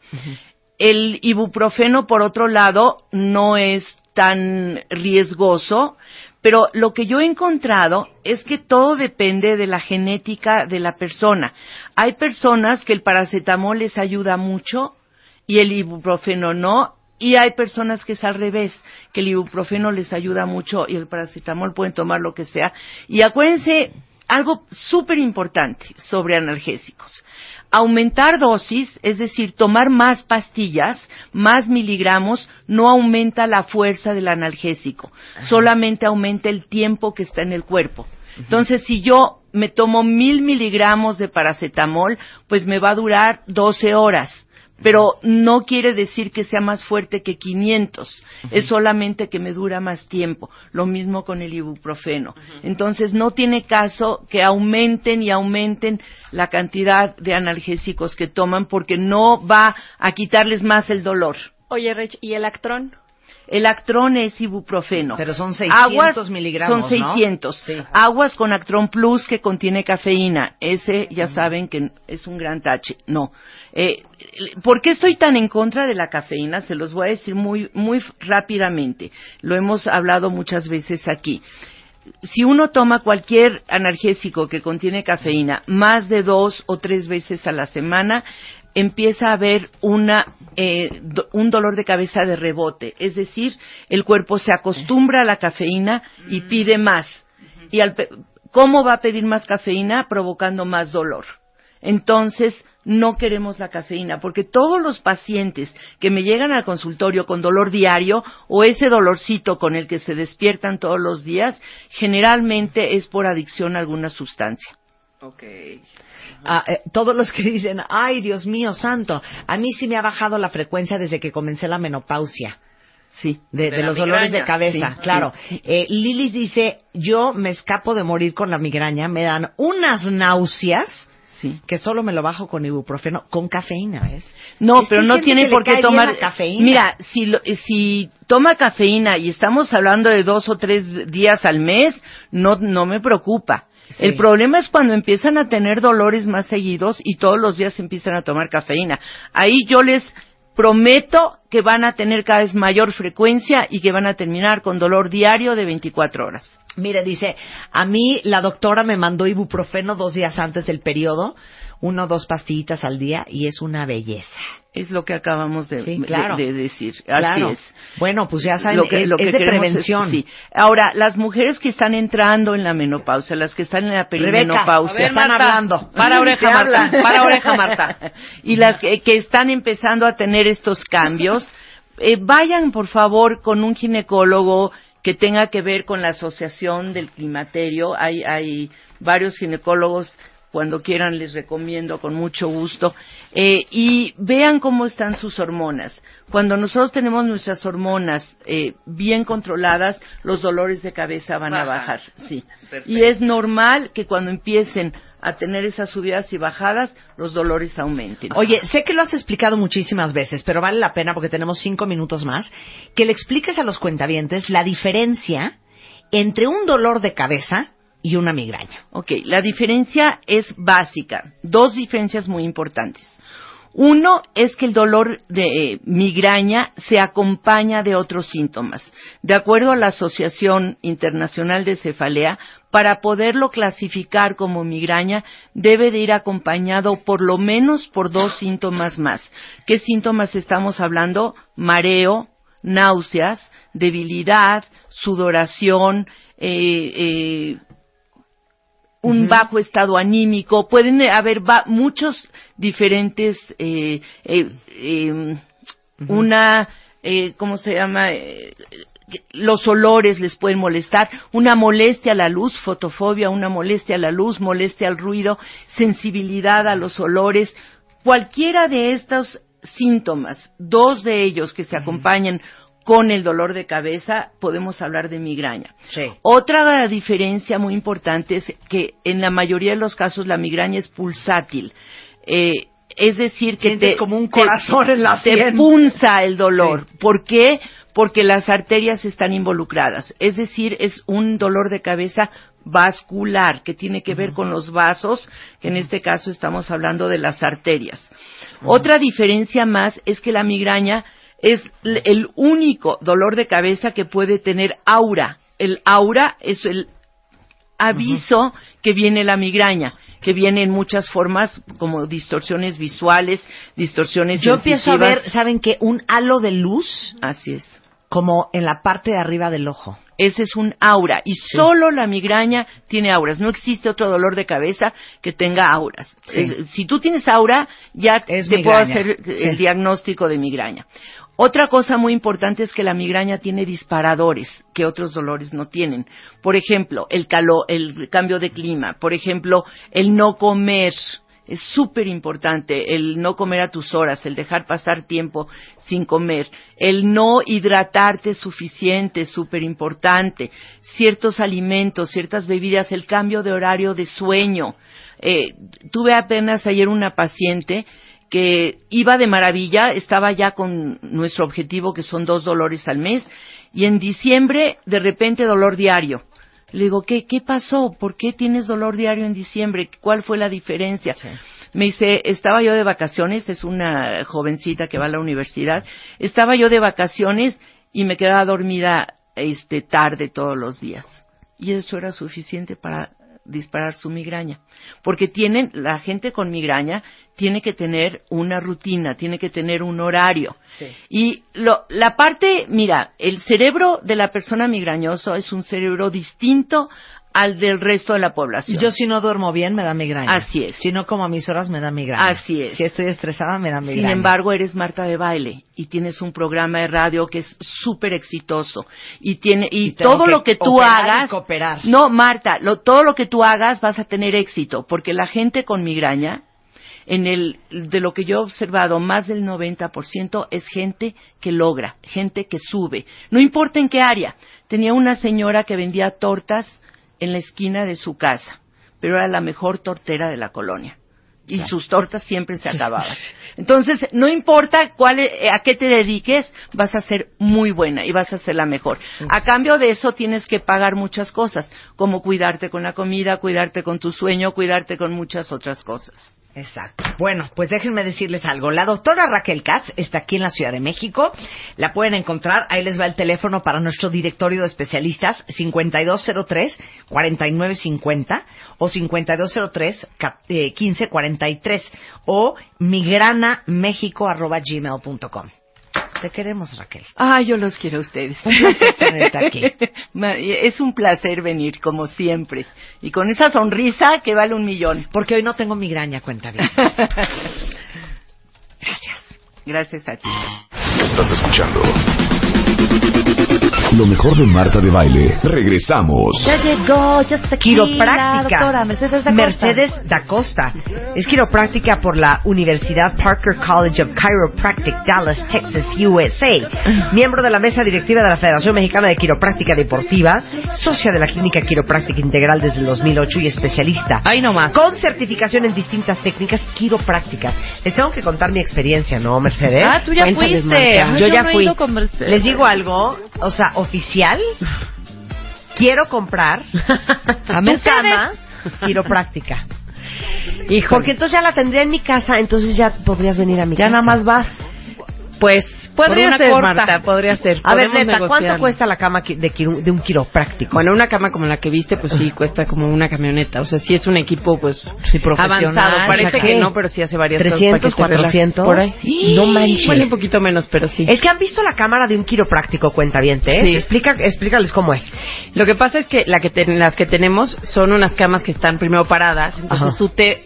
El ibuprofeno, por otro lado, no es tan riesgoso, pero lo que yo he encontrado es que todo depende de la genética de la persona. Hay personas que el paracetamol les ayuda mucho y el ibuprofeno no, y hay personas que es al revés, que el ibuprofeno les ayuda mucho y el paracetamol pueden tomar lo que sea. Y acuérdense algo súper importante sobre analgésicos. Aumentar dosis, es decir, tomar más pastillas, más miligramos, no aumenta la fuerza del analgésico, solamente aumenta el tiempo que está en el cuerpo. Entonces, si yo me tomo mil miligramos de paracetamol, pues me va a durar 12 horas pero no quiere decir que sea más fuerte que 500, es solamente que me dura más tiempo. Lo mismo con el ibuprofeno. Entonces no tiene caso que aumenten y aumenten la cantidad de analgésicos que toman porque no va a quitarles más el dolor. Oye, Rich, ¿y el Actrón? El Actrón es ibuprofeno. Pero son 600 Aguas, miligramos, Son ¿no? 600. Sí. Aguas con Actrón Plus que contiene cafeína. Ese ya saben que es un gran tache. No. Eh, ¿Por qué estoy tan en contra de la cafeína? Se los voy a decir muy, muy rápidamente. Lo hemos hablado muchas veces aquí. Si uno toma cualquier analgésico que contiene cafeína más de dos o tres veces a la semana, empieza a haber una, eh, do- un dolor de cabeza de rebote. Es decir, el cuerpo se acostumbra a la cafeína y pide más. Y al ¿cómo va a pedir más cafeína? Provocando más dolor. Entonces, no queremos la cafeína, porque todos los pacientes que me llegan al consultorio con dolor diario o ese dolorcito con el que se despiertan todos los días, generalmente es por adicción a alguna sustancia. Ah, eh, todos los que dicen, ay Dios mío santo, a mí sí me ha bajado la frecuencia desde que comencé la menopausia. Sí. De, de de la los dolores de cabeza, sí, claro. sí. Eh, Lilis dice, yo me escapo de morir con la migraña, me dan unas náuseas Sí. que solo me lo bajo con ibuprofeno, con cafeína, ¿ves? No, pero no tiene por qué tomar cafeína. Mira, si lo- si toma cafeína y estamos hablando de dos o tres días al mes, no no me preocupa. Sí. El problema es cuando empiezan a tener dolores más seguidos y todos los días empiezan a tomar cafeína. Ahí yo les prometo que van a tener cada vez mayor frecuencia y que van a terminar con dolor diario de 24 horas. Mire, dice, a mí la doctora me mandó ibuprofeno dos días antes del periodo, uno o dos pastillitas al día y es una belleza. Es lo que acabamos de, Sí, claro. de decir. Claro. Así es. Bueno, pues ya saben, lo que, es, lo que es de prevención. sí. Ahora, las mujeres que están entrando en la menopausia, las que están en la perimenopausia, a ver, están Marta, hablando. Para oreja, Marta. Para oreja, Marta. <laughs> y las que, que están empezando a tener estos cambios, eh, vayan por favor con un ginecólogo que tenga que ver con la asociación del climaterio. Hay, hay varios ginecólogos, cuando quieran les recomiendo con mucho gusto. Eh, y vean cómo están sus hormonas. Cuando nosotros tenemos nuestras hormonas eh, bien controladas, los dolores de cabeza van a bajar. Sí. Perfecto. Y es normal que cuando empiecen a tener esas subidas y bajadas, los dolores aumenten. Oye, sé que lo has explicado muchísimas veces, pero vale la pena porque tenemos cinco minutos más, que le expliques a los cuentavientes la diferencia entre un dolor de cabeza y una migraña. Ok, la diferencia es básica. Dos diferencias muy importantes. Uno es que el dolor de eh, migraña se acompaña de otros síntomas. De acuerdo a la Asociación Internacional de Cefalea, para poderlo clasificar como migraña, debe de ir acompañado por lo menos por dos síntomas más. ¿Qué síntomas estamos hablando? Mareo, náuseas, debilidad, sudoración, eh, eh, un bajo estado anímico, pueden haber va- muchos diferentes, eh, eh, eh, una, eh, ¿cómo se llama? Eh, los olores les pueden molestar, una molestia a la luz, fotofobia, una molestia a la luz, molestia al ruido, sensibilidad a los olores, cualquiera de estos síntomas, dos de ellos que se acompañan con el dolor de cabeza, podemos hablar de migraña. Sí. Otra diferencia muy importante es que en la mayoría de los casos la migraña es pulsátil. Eh, es decir, que Sientes te, como un te- corazón en la te sien. punza el dolor. ¿Por qué? Porque las arterias están involucradas. Es decir, es un dolor de cabeza vascular que tiene que ver con los vasos, que en este caso estamos hablando de las arterias. Otra diferencia más es que la migraña es el único dolor de cabeza que puede tener aura. El aura es el aviso que viene la migraña, que viene en muchas formas como distorsiones visuales, distorsiones Yo empiezo a ver, ¿saben qué? Un halo de luz Así es. como en la parte de arriba del ojo. Ese es un aura y solo la migraña tiene auras. No existe otro dolor de cabeza que tenga auras. Sí. Eh, si tú tienes aura, ya Es te puedo hacer Sí. el diagnóstico de migraña. Otra cosa muy importante es que la migraña tiene disparadores que otros dolores no tienen. Por ejemplo, el calor, el cambio de clima. Por ejemplo, el no comer. Es súper importante el no comer a tus horas, el dejar pasar tiempo sin comer, el no hidratarte suficiente, súper importante, ciertos alimentos, ciertas bebidas, el cambio de horario de sueño. Eh, tuve apenas ayer una paciente que iba de maravilla, estaba ya con nuestro objetivo que son dos dolores al mes y en diciembre de repente dolor diario. Le digo, ¿qué, qué pasó? ¿Por qué tienes dolor diario en diciembre? ¿Cuál fue la diferencia? Me dice, estaba yo de vacaciones, es una jovencita que va a la universidad, estaba yo de vacaciones y me quedaba dormida este tarde todos los días. Y eso era suficiente para disparar su migraña. Porque tienen, la gente con migraña tiene que tener una rutina, tiene que tener un horario. Y lo, la parte, mira, el cerebro de la persona migrañosa es un cerebro distinto al del resto de la población. Yo si no duermo bien me da migraña. Así es. Si no como a mis horas me da migraña. Así es. Si estoy estresada me da migraña. Sin embargo, eres Marta de baile y tienes un programa de radio que es súper exitoso y tiene y, todo que lo que tú y hagas. cooperar. No, Marta, lo, todo lo que tú hagas vas a tener éxito porque la gente con migraña en el, de lo que yo he observado, más del 90% es gente que logra, gente que sube. No importa en qué área. Tenía una señora que vendía tortas en la esquina de su casa, pero era la mejor tortera de la colonia. Y sus tortas siempre se acababan. Entonces, no importa cuál, e- a qué te dediques, vas a ser muy buena y vas a ser la mejor. A cambio de eso tienes que pagar muchas cosas, como cuidarte con la comida, cuidarte con tu sueño, cuidarte con muchas otras cosas. Exacto. Bueno, pues déjenme decirles algo. La doctora Raquel Katz está aquí en la Ciudad de México. La pueden encontrar. Ahí les va el teléfono para nuestro directorio de especialistas 5203-4950 o 5203-1543 o migranamexico.gmail.com. Te queremos, Raquel. Ah, yo los quiero a ustedes. Un placer tenerte aquí. <laughs> Es un placer venir, como siempre. Y con esa sonrisa que vale un millón. Porque hoy no tengo migraña, cuenta bien. <laughs> Gracias a ti. Estás escuchando lo mejor de Marta de Baile. Regresamos. Ya llegó, ya está aquí Quiropráctica. la doctora Mercedes da Costa. Mercedes da Costa. Es quiropráctica por la Universidad Parker College of Chiropractic, Dallas, Texas, USA. Miembro de la mesa directiva de la Federación Mexicana de Quiropráctica Deportiva, socia de la Clínica Quiropráctica Integral desde el 2008 y especialista. Ahí nomás. Con certificación en distintas técnicas quiroprácticas. Les tengo que contar mi experiencia, ¿no, Mercedes? Ah, tú ya Cuéntales, fuiste. Yo yo ya no he fui. ido con Mercedes. Les digo algo, o sea, oficial. Quiero comprar <laughs> A tu Mercedes. cama quiropráctica. Porque entonces ya la tendría en mi casa, entonces ya podrías venir a mi Ya casa. nada más vas. Pues podría una ser, corta. Marta, podría ser. A ver, neta, ¿cuánto cuesta la cama de, quiru- de un quiropráctico? Bueno, una cama como la que viste, pues sí, cuesta como una camioneta. O sea, sí es un equipo, pues, Sí, profesional. avanzado. Parece ¿O sea, que no, pero sí hace varias 300, cosas. para que te relajes 400. Por ahí. No manches. Bueno, un poquito menos, pero sí. Es que han visto la cámara de un quiropráctico, cuenta bien, Sí. Explica, explícales cómo es. Lo que pasa es que, la que te- las que tenemos son unas camas que están primero paradas, entonces Ajá. tú te,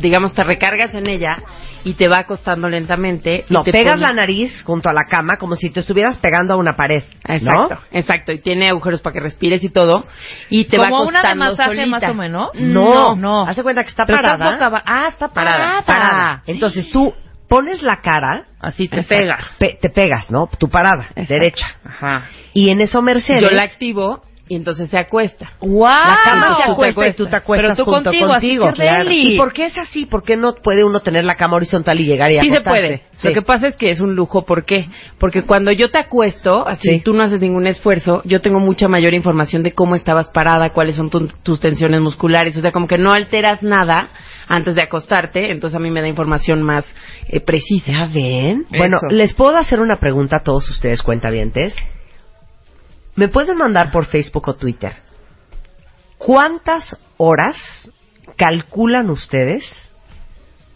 digamos, te recargas en ella y te va acostando lentamente. y No, te pegas pone- la nariz junto a la cama como si te estuvieras pegando a una pared. Exacto, ¿no? exacto, y tiene agujeros para que respires y todo, y te Como va una de acostando masaje solita. más o menos. No, no. Hace cuenta que está Pero parada. Ah, está parada. Parada, parada. Entonces tú pones la cara, Así te Exacto. pega. pe- te pegas, ¿no? Tu parada, Exacto. derecha. Ajá. Y en eso Mercedes, Yo la activo y entonces se acuesta. ¡Wow! la cama se te acuesta y tú te acuestas Pero tú junto contigo, contigo. así. ¿Y por qué es así? ¿Por qué no puede uno tener la cama horizontal y llegar y Sí se puede. Sí. Lo que pasa es que es un lujo. ¿Por qué? Porque cuando yo te acuesto, así Sí. tú no haces ningún esfuerzo, yo tengo mucha mayor información de cómo estabas parada, cuáles son tu- tus tensiones musculares. O sea, como que no alteras nada antes de acostarte. Entonces a mí me da información más eh, precisa. ¿Ya ven? Bueno, les puedo hacer una pregunta a todos ustedes, cuentavientes. Me pueden mandar por Facebook o Twitter. ¿Cuántas horas calculan ustedes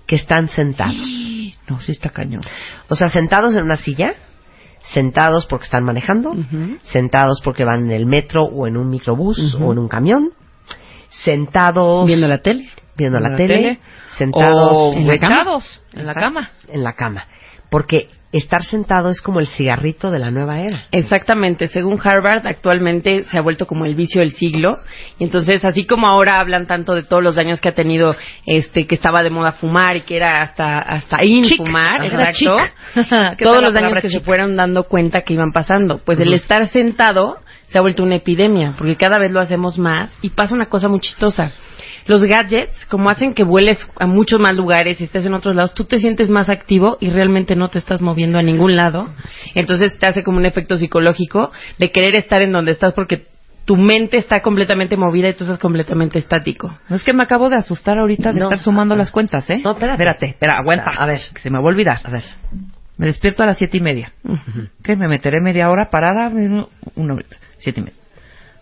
que están sentados? <gasps> No, sí está cañón. O sea, sentados en una silla, sentados porque están manejando, sentados porque van en el metro o en un microbús o en un camión, sentados Viendo la tele. viendo la, la tele, tele, sentados O en la cama. en la cama. en la cama. Porque estar sentado es como el cigarrito de la nueva era. Exactamente, según Harvard, actualmente se ha vuelto como el vicio del siglo. Y entonces, así como ahora hablan tanto de todos los daños que ha tenido, este, que estaba de moda fumar y que era hasta, hasta in Chic. fumar, Ajá, exacto. chic. <laughs> ¿Qué todos los daños que se fueron dando cuenta que iban pasando. Pues el estar sentado se ha vuelto una epidemia, porque cada vez lo hacemos más y pasa una cosa muy chistosa. Los gadgets, como hacen que vueles a muchos más lugares y estés en otros lados, tú te sientes más activo y realmente no te estás moviendo a ningún lado. Entonces te hace como un efecto psicológico de querer estar en donde estás porque tu mente está completamente movida y tú estás completamente estático. No es que me acabo de asustar ahorita de No. estar sumando las cuentas, ¿eh? No, espérate. Espérate, espera, aguanta. A ver. que se me va a olvidar. A ver. Me despierto a las siete y media. ¿Qué? Me meteré media hora parada. Una horita. Siete y media.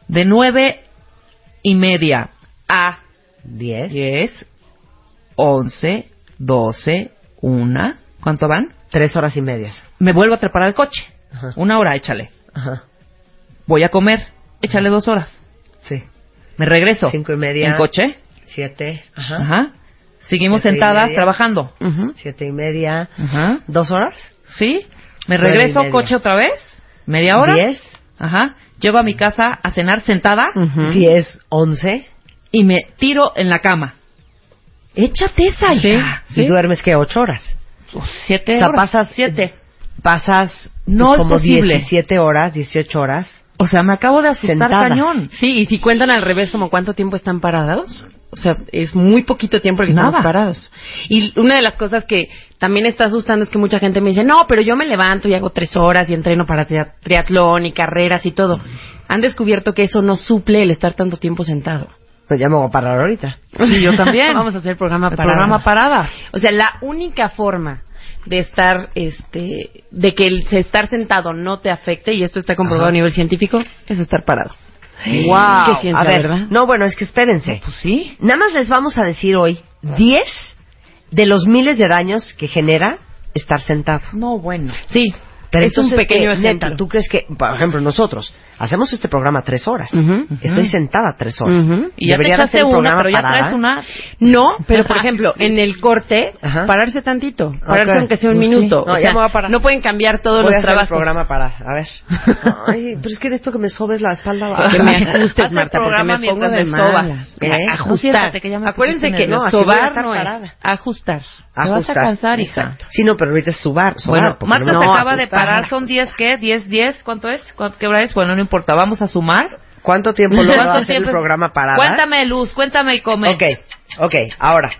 De nueve y media a Diez. diez, once, doce, una. ¿Cuánto van? Tres horas y medias. Me vuelvo a trepar al coche. Ajá. Una hora, échale. Ajá. Voy a comer. Échale dos horas. Sí. Me regreso. Cinco y media. En coche. Siete. Ajá. Ajá. Seguimos Siete sentadas trabajando. Ujú. Siete y media. Ajá. ¿Dos horas? ¿Sí? Me regreso coche otra vez. Media hora. Diez. Ajá. Llego a mi casa a cenar sentada Ujú. Diez. Once. Y me tiro en la cama. Échate esa, Sí, hija. sí. Y duermes que ocho horas. Siete o sea, horas. pasas Siete. Pasas No pues, es como posible. 17 horas, 18 horas. O sea, me acabo de asustar Sentada. cañón. Sí, y si cuentan al revés, como cuánto tiempo están parados, o sea, es muy poquito tiempo el que estamos Nada. parados. Y una de las cosas que también está asustando es que mucha gente me dice, no, pero yo me levanto y hago tres horas y entreno para tria- triatlón y carreras y todo. Han descubierto que eso no suple el estar tanto tiempo sentado. Pues ya me voy a parar ahorita. Sí, yo también. <laughs> Vamos a hacer programa parada. programa parada. O sea, la única forma de estar, este, de que el estar sentado no te afecte, y esto está comprobado Ajá. a nivel científico, es estar parado. Wow. Qué ciencia, a ver, ¿verdad? no, bueno, es que espérense. Pues sí. Nada más les vamos a decir hoy 10 de los miles de daños que genera estar sentado. No, bueno. Sí, Pero es un pequeño ¿qué? ejemplo. Neta, ¿tú crees que, por ejemplo, nosotros hacemos este programa tres horas? Ujú, Estoy sentada tres horas. Ujú. Y ya te de echaste hacer el una, pero ya parada. traes una. No, pero por ejemplo, en el corte, pararse tantito, pararse Ok. aunque sea un Pues sí. minuto. No, o ya sea, me voy a parar. no pueden cambiar todos Voy a los hacer el trabajos. programa para, a ver. <laughs> Ay, pero es que necesito que me sobes la espalda. <laughs> Que me ajustes, el Marta, porque me pongo de sobas. ¿Eh? Ajustar. que Acuérdense que. No, a sobar no es ajustar. Te vas a cansar, hija. Sí, no, pero ahorita es subar. Bueno, Marta se acaba de ajustar. Parar, son 10, ¿qué? 10, 10, ¿cuánto es? ¿Cuánto- ¿Qué hora es? Bueno, no importa, vamos a sumar. ¿Cuánto tiempo lo <laughs> va a ¿Cuánto hacer el programa parada? Cuéntame, Luz, cuéntame y come. Ok, ok, ahora,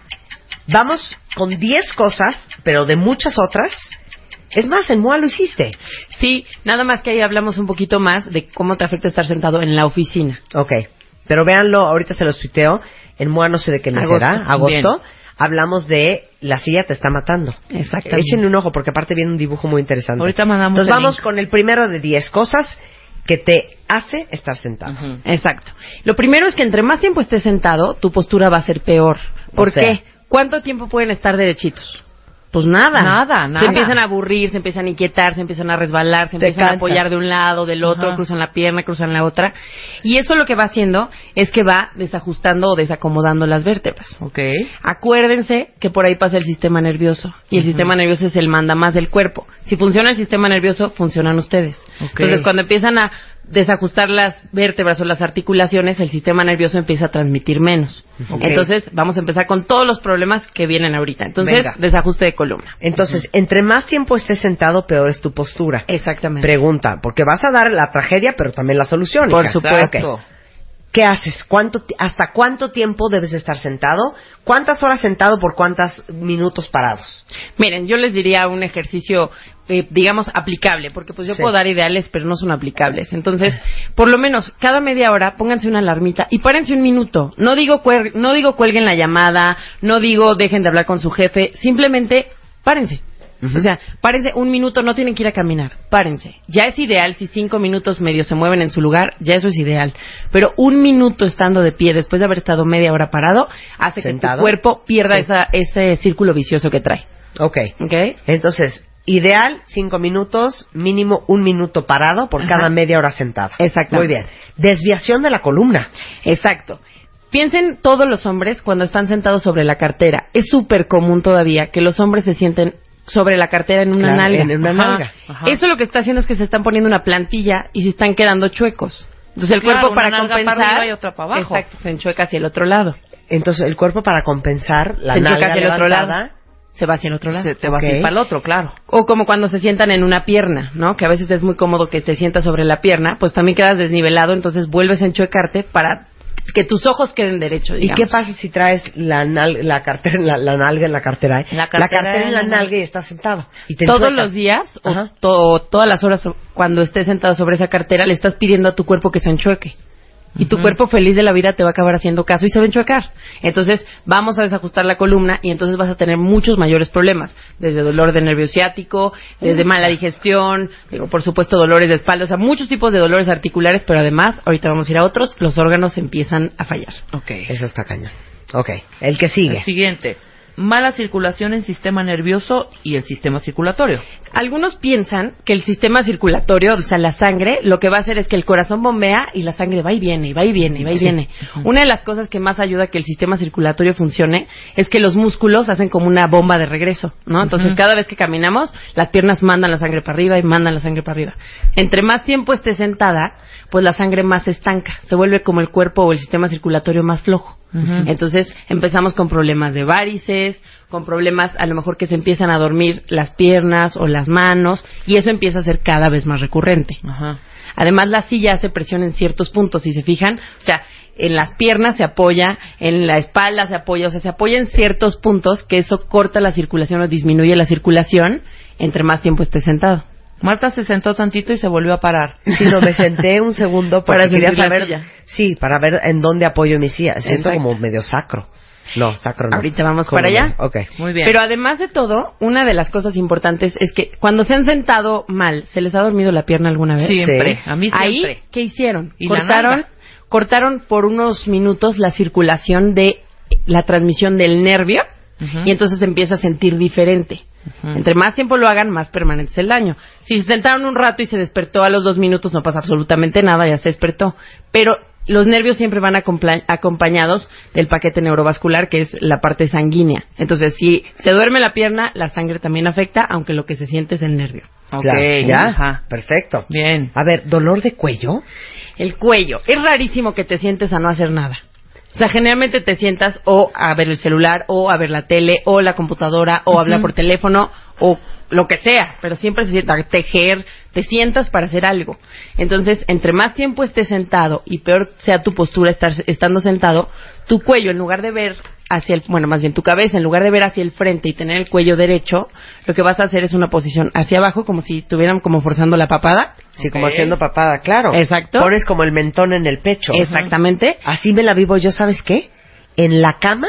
vamos con 10 cosas, pero de muchas otras. Es más, en MOA lo hiciste. Sí, nada más que ahí hablamos un poquito más de cómo te afecta estar sentado en la oficina. Ok, pero véanlo, ahorita se los tuiteo. En MOA no sé de qué mes Agosto, será, agosto. bien. Hablamos de la silla te está matando. Exactamente. Échenle un ojo porque aparte viene un dibujo muy interesante. Ahorita mandamos Entonces el vamos link. con el primero de 10 cosas que te hace estar sentado. Exacto. Lo primero es que entre más tiempo estés sentado, tu postura va a ser peor. ¿Por O sea. qué? ¿Cuánto tiempo pueden estar derechitos? Pues nada. Nada, nada. Se empiezan a aburrir, se empiezan a inquietar, se empiezan a resbalar, se Te empiezan a apoyar de un lado, del otro, Ajá. cruzan la pierna, cruzan la otra. Y eso lo que va haciendo es que va desajustando o desacomodando las vértebras. Ok. Acuérdense que por ahí pasa el sistema nervioso y el sistema nervioso es el manda más del cuerpo. Si funciona el sistema nervioso, funcionan ustedes. Ok. Entonces, cuando empiezan a desajustar las vértebras o las articulaciones, el sistema nervioso empieza a transmitir menos. Entonces, vamos a empezar con todos los problemas que vienen ahorita. Entonces, Venga. desajuste de columna. Entonces, entre más tiempo estés sentado, peor es tu postura. Exactamente. Pregunta, porque vas a dar la tragedia, pero también la solución. Por supuesto. ¿Qué haces? ¿Cuánto, ¿Hasta cuánto tiempo debes estar sentado? ¿Cuántas horas sentado por cuántos minutos parados? Miren, yo les diría un ejercicio, eh, digamos, aplicable, porque pues yo Sí. puedo dar ideales, pero no son aplicables. Entonces, por lo menos cada media hora pónganse una alarmita y párense un minuto. No digo, cuer- no digo cuelguen la llamada, no digo dejen de hablar con su jefe, simplemente párense. O sea, párense un minuto, no tienen que ir a caminar, párense. Ya es ideal si cinco minutos medio se mueven en su lugar, ya eso es ideal. Pero un minuto estando de pie después de haber estado media hora parado hace que tu cuerpo pierda Sí. esa, ese círculo vicioso que trae. Ok. ¿Ok? Entonces, ideal, cinco minutos, mínimo un minuto parado por Ajá. cada media hora sentado. Exactamente. Muy bien. Desviación de la columna. Exacto. Piensen todos los hombres cuando están sentados sobre la cartera. Es súper común todavía que los hombres se sienten sobre la cartera en una Claro, nalga. en una Ajá. nalga. Ajá. Eso lo que está haciendo es que se están poniendo una plantilla y se están quedando chuecos. Entonces el Claro, cuerpo una para nalga para compensar arriba y otra para abajo. Exacto, se enchueca hacia el otro lado. Entonces, el cuerpo para compensar la se nalga hacia el otro lado. Se va hacia el otro lado. Se te va Ok. a ir para el otro, claro. O como cuando se sientan en una pierna, ¿no? Que a veces es muy cómodo que te sientas sobre la pierna, pues también quedas desnivelado, entonces vuelves a enchuecarte para que tus ojos queden derechos. ¿Y qué pasa si traes la, nal- la, cartera, la, la nalga en la cartera? eh? La cartera en la en la nalga y estás sentado. Y te todos enchuecas. los días o to- todas las horas cuando estés sentado sobre esa cartera le estás pidiendo a tu cuerpo que se enchueque. Y tu cuerpo feliz de la vida te va a acabar haciendo caso y se va a enchuecar. Entonces, vamos a desajustar la columna y entonces vas a tener muchos mayores problemas. Desde dolor de nervio ciático, desde mala digestión, digo, por supuesto dolores de espalda, o sea, muchos tipos de dolores articulares, pero además, ahorita vamos a ir a otros, los órganos empiezan a fallar. Ok. Eso está cañón. Ok, el que sigue. El siguiente. Mala circulación en sistema nervioso y el sistema circulatorio. Algunos piensan que el sistema circulatorio, o sea, la sangre, lo que va a hacer es que el corazón bombea y la sangre va y viene, y va y viene, y va y viene. Una de las cosas que más ayuda a que el sistema circulatorio funcione es que los músculos hacen como una bomba de regreso, ¿no? Entonces, cada vez que caminamos, las piernas mandan la sangre para arriba y mandan la sangre para arriba. Entre más tiempo esté sentada, pues la sangre más estanca, se vuelve como el cuerpo o el sistema circulatorio más flojo. Entonces empezamos con problemas de varices, con problemas a lo mejor que se empiezan a dormir las piernas o las manos y eso empieza a ser cada vez más recurrente. Además la silla hace presión en ciertos puntos, si se fijan, o sea, en las piernas se apoya, en la espalda se apoya, o sea, se apoya en ciertos puntos que eso corta la circulación o disminuye la circulación entre más tiempo esté sentado. Marta se sentó tantito y se volvió a parar. Sí, no, me senté un segundo porque Para quería saber. Sí, para ver en dónde apoyo mi silla. Siento Exacto. como medio sacro. No, sacro no. Ahorita vamos ¿Cómo para no? allá. Ok. Muy bien. Pero además de todo, una de las cosas importantes es que cuando se han sentado mal, ¿se les ha dormido la pierna alguna vez? siempre, Sí. a mí siempre. Ahí, ¿qué hicieron? Y cortaron, cortaron por unos minutos la circulación de la transmisión del nervio y entonces se empieza a sentir diferente. Entre más tiempo lo hagan, más permanente es el daño. Si se sentaron un rato y se despertó a los dos minutos, no pasa absolutamente nada, ya se despertó. Pero los nervios siempre van acompañados del paquete neurovascular, que es la parte sanguínea. Entonces, si se duerme la pierna, la sangre también afecta, aunque lo que se siente es el nervio. Ok, Claro, ya. Ajá. Perfecto. Bien. A ver, ¿dolor de cuello? El cuello. Es rarísimo que te sientes a no hacer nada. O sea, generalmente te sientas o a ver el celular, o a ver la tele, o la computadora, o hablar por teléfono, o lo que sea. Pero siempre se sienta a tejer, te sientas para hacer algo. Entonces, entre más tiempo estés sentado y peor sea tu postura estar, estando sentado, tu cuello, en lugar de ver hacia el, bueno, más bien tu cabeza, en lugar de ver hacia el frente y tener el cuello derecho, lo que vas a hacer es una posición hacia abajo, como si estuvieran como forzando la papada. Sí, Ok. como haciendo papada, claro. Exacto. Pones como el mentón en el pecho. Exactamente. Así me la vivo yo, ¿sabes qué? En la cama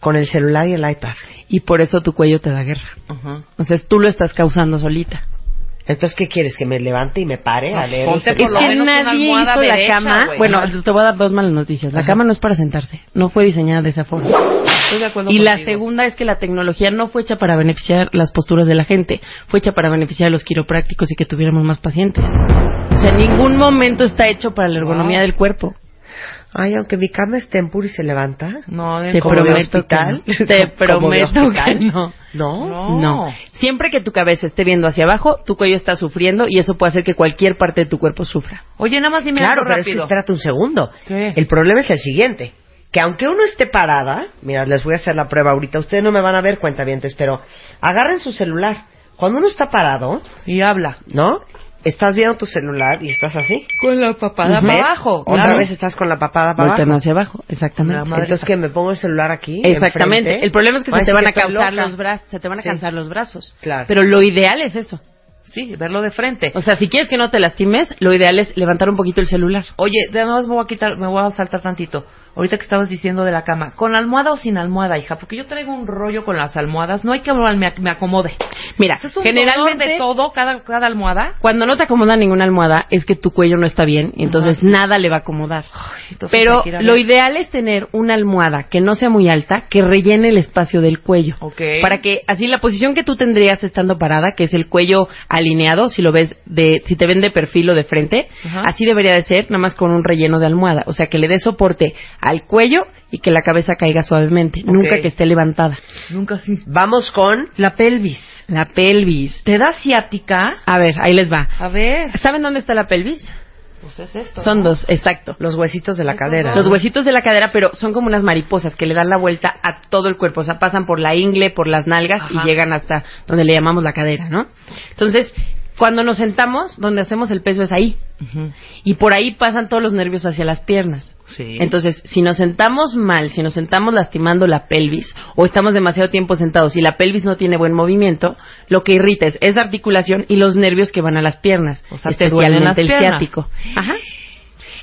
con el celular y el iPad. y por eso tu cuello te da guerra. Ajá. Entonces tú lo estás causando solita. Entonces, ¿qué quieres? ¿Que me levante y me pare a leer? ponte el por Es lo que menos nadie hizo derecha, la cama. Bueno, te voy a dar dos malas noticias. La cama no es para sentarse. No fue diseñada de esa forma. Estoy de acuerdo Y la segunda es que la tecnología no fue hecha para beneficiar las posturas de la gente. Fue hecha para beneficiar a los quiroprácticos y que tuviéramos más pacientes. O sea, en ningún momento está hecho para la ergonomía Wow. del cuerpo. Ay, aunque mi cama esté en puro y se levanta. No, Te ¿Como de prometo hospital? que no. Te ¿Como de prometo que <laughs> no. ¿No? No. No. Siempre que tu cabeza esté viendo hacia abajo, tu cuello está sufriendo y eso puede hacer que cualquier parte de tu cuerpo sufra. Oye, nada más dime Claro, algo pero es que rápido. espérate un segundo. ¿Qué? El problema es el siguiente. Que aunque uno esté parada, mira, les voy a hacer la prueba ahorita. Ustedes no me van a ver, cuentavientes, pero agarren su celular. Cuando uno está parado, Y habla. ¿no? Estás viendo tu celular y estás así. Con la papada ¿Ves? para abajo. Otra claro. vez estás con la papada para abajo. hacia abajo, exactamente. Entonces que me pongo el celular aquí. Exactamente. enfrente. El problema es que se te van a cansar los brazos, se te van a Sí. cansar los brazos. Claro. Pero lo ideal es eso. Sí, verlo de frente. O sea, si quieres que no te lastimes, lo ideal es levantar un poquito el celular. Oye, además me voy a quitar, me voy a saltar tantito. Ahorita que estabas diciendo de la cama, ¿con almohada o sin almohada, hija? Porque yo traigo un rollo con las almohadas. No hay que me, acomode. Mira, Es un generalmente de todo, cada, cada almohada. cuando no te acomoda ninguna almohada es que tu cuello no está bien entonces nada le va a acomodar. Pero lo ideal es tener una almohada que no sea muy alta, que rellene el espacio del cuello. Ok. Para que así la posición que tú tendrías estando parada, que es el cuello alineado, si lo ves de, si te ven de perfil o de frente, Ajá. así debería de ser, nada más con un relleno de almohada. O sea, que le dé soporte al cuello y que la cabeza caiga suavemente, nunca que esté levantada. Nunca sí. Vamos con La pelvis. La pelvis. ¿Te da ciática? A ver, ahí les va. A ver. ¿Saben dónde está la pelvis? Pues es esto. Son ¿no? dos, exacto. los huesitos de la cadera. dos. Los huesitos de la cadera, pero son como unas mariposas que le dan la vuelta a todo el cuerpo. O sea, pasan por la ingle, por las nalgas Ajá. y llegan hasta donde le llamamos la cadera, ¿no? Entonces, cuando nos sentamos, donde hacemos el peso es ahí. Y por ahí pasan todos los nervios hacia las piernas. Sí. Entonces, si nos sentamos mal, si nos sentamos lastimando la pelvis o estamos demasiado tiempo sentados y la pelvis no tiene buen movimiento, lo que irrita es esa articulación y los nervios que van a las piernas, O sea, te duelen las especialmente el piernas. ciático. Ajá.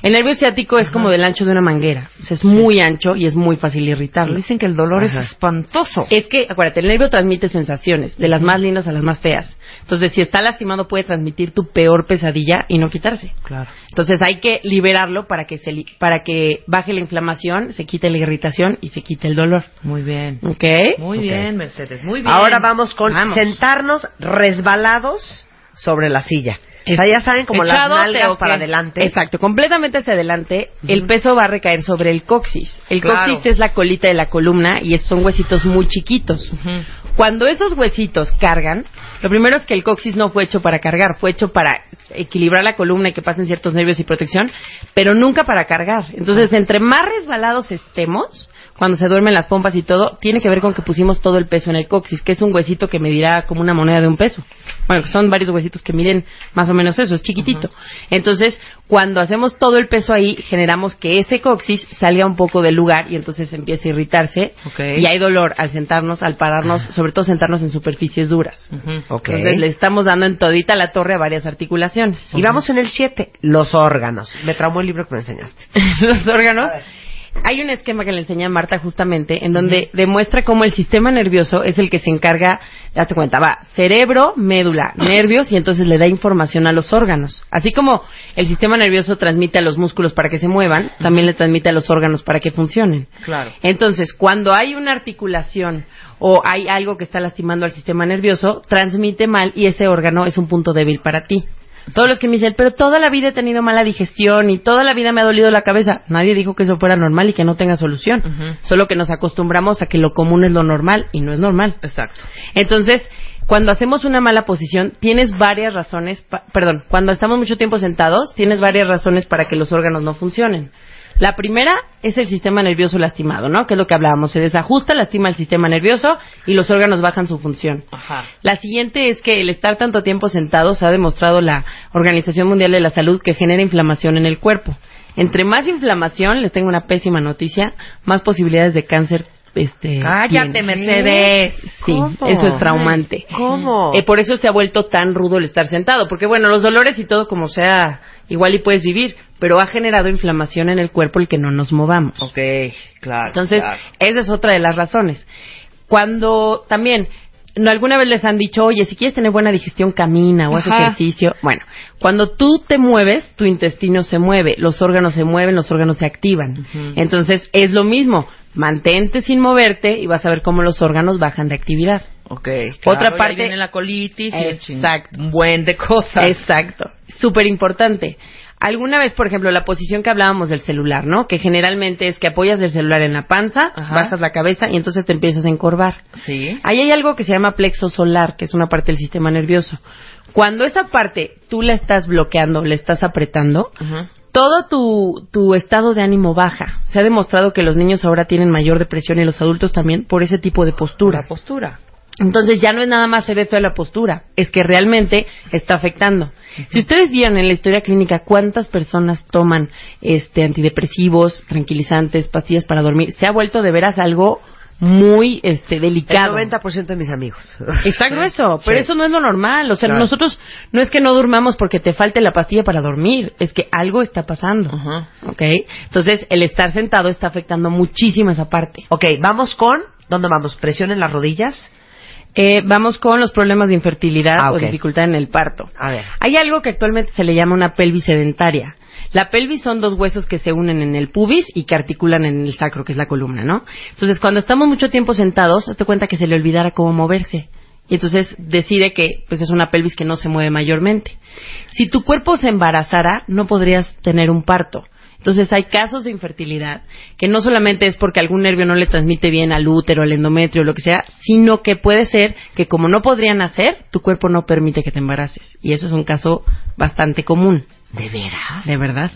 El nervio ciático es como del ancho de una manguera, o sea, es muy ancho y es muy fácil irritarlo. Dicen que el dolor Ajá. es espantoso. Es que, acuérdate, el nervio transmite sensaciones, de las más lindas a las más feas. Entonces, si está lastimado, puede transmitir tu peor pesadilla y no quitarse. Claro. Entonces, hay que liberarlo para que, se li- para que baje la inflamación, se quite la irritación y se quite el dolor. Muy bien. ¿Ok? Muy bien, Mercedes. Muy bien. Ahora vamos con Vamos. sentarnos resbalados sobre la silla. O sea, ya saben, como las nalgas para adelante. Exacto, completamente hacia adelante. El peso va a recaer sobre el coxis. El Claro. coxis es la colita de la columna y son huesitos muy chiquitos. Cuando esos huesitos cargan, lo primero es que el coxis no fue hecho para cargar, fue hecho para equilibrar la columna y que pasen ciertos nervios y protección, pero nunca para cargar. Entonces, entre más resbalados estemos, cuando se duermen las pompas y todo, tiene que ver con que pusimos todo el peso en el coxis, que es un huesito que medirá como una moneda de un peso. Bueno, son varios huesitos que miden más o menos eso, es chiquitito. Entonces, cuando hacemos todo el peso ahí, generamos que ese coxis salga un poco del lugar y entonces empieza a irritarse. Ok. Y hay dolor al sentarnos, al pararnos, sobre todo sentarnos en superficies duras. Ok. Entonces, le estamos dando en todita la torre a varias articulaciones. Y vamos en el 7, los órganos. Me traumó el libro que me enseñaste. <laughs> los órganos. Hay un esquema que le enseñé a Marta justamente en donde demuestra cómo el sistema nervioso es el que se encarga, date cuenta, va cerebro, médula, <laughs> nervios y entonces le da información a los órganos. Así como el sistema nervioso transmite a los músculos para que se muevan, también le transmite a los órganos para que funcionen. Claro. Entonces, cuando hay una articulación o hay algo que está lastimando al sistema nervioso, transmite mal y ese órgano es un punto débil para ti. Todos los que me dicen, pero toda la vida he tenido mala digestión y toda la vida me ha dolido la cabeza. Nadie dijo que eso fuera normal y que no tenga solución. Solo que nos acostumbramos a que lo común es lo normal y no es normal. Exacto. Entonces, cuando hacemos una mala posición, tienes varias razones, pa- perdón, cuando estamos mucho tiempo sentados, tienes varias razones para que los órganos no funcionen. La primera es el sistema nervioso lastimado, ¿no? Que es lo que hablábamos. Se desajusta, lastima el sistema nervioso y los órganos bajan su función. Ajá. La siguiente es que el estar tanto tiempo sentados ha demostrado la Organización Mundial de la Salud que genera inflamación en el cuerpo. Entre más inflamación, les tengo una pésima noticia, más posibilidades de cáncer. Este, Cállate. Mercedes. Sí, ¿Cómo? eso es traumante. ¿Cómo? Eh, por eso se ha vuelto tan rudo el estar sentado, porque bueno, los dolores y todo como sea, igual y puedes vivir, pero ha generado inflamación en el cuerpo el que no nos movamos. Ok, claro. Entonces, claro. esa es otra de las razones. Cuando también, no, alguna vez les han dicho, oye, si quieres tener buena digestión, camina o haz ejercicio. Bueno, cuando tú te mueves, tu intestino se mueve, los órganos se mueven, los órganos se activan. Entonces, es lo mismo. Mantente sin moverte y vas a ver cómo los órganos bajan de actividad. Ok. Otra claro, parte- viene la colitis Exacto. un buen de cosas. Exacto. Súper importante. Alguna vez, por ejemplo, la posición que hablábamos del celular, ¿no? Que generalmente es que apoyas el celular en la panza, Ajá. bajas la cabeza y entonces te empiezas a encorvar. Sí. Ahí hay algo que se llama plexo solar, que es una parte del sistema nervioso. Cuando esa parte tú la estás bloqueando, la estás apretando, Ajá. Todo tu, tu estado de ánimo baja. Se ha demostrado que los niños ahora tienen mayor depresión y los adultos también por ese tipo de postura. La postura. Entonces ya no es nada más se ve fea la postura, es que realmente está afectando. Si ustedes vieron en la historia clínica cuántas personas toman este antidepresivos, tranquilizantes, pastillas para dormir, se ha vuelto de veras algo muy este El delicado. 90% de mis amigos. Está grueso, pero Sí. eso no es lo normal. O sea, Claro. nosotros no es que no durmamos porque te falte la pastilla para dormir, es que algo está pasando. Ajá. ¿Ok? Entonces, el estar sentado está afectando muchísimo esa parte. Ok, vamos con... ¿Dónde vamos? ¿Presión en las rodillas? Eh, vamos con los problemas de infertilidad Ah, o dificultad en el parto. A ver. Hay algo que actualmente se le llama una pelvis sedentaria. La pelvis son dos huesos que se unen en el pubis y que articulan en el sacro, que es la columna, ¿no? Entonces, cuando estamos mucho tiempo sentados, hazte cuenta que se le olvidara cómo moverse. Y entonces decide que pues es una pelvis que no se mueve mayormente. Si tu cuerpo se embarazara, no podrías tener un parto. Entonces hay casos de infertilidad que no solamente es porque algún nervio no le transmite bien al útero, al endometrio, lo que sea, sino que puede ser que como no podrían hacer, tu cuerpo no permite que te embaraces. Y eso es un caso bastante común. ¿De veras? De verdad.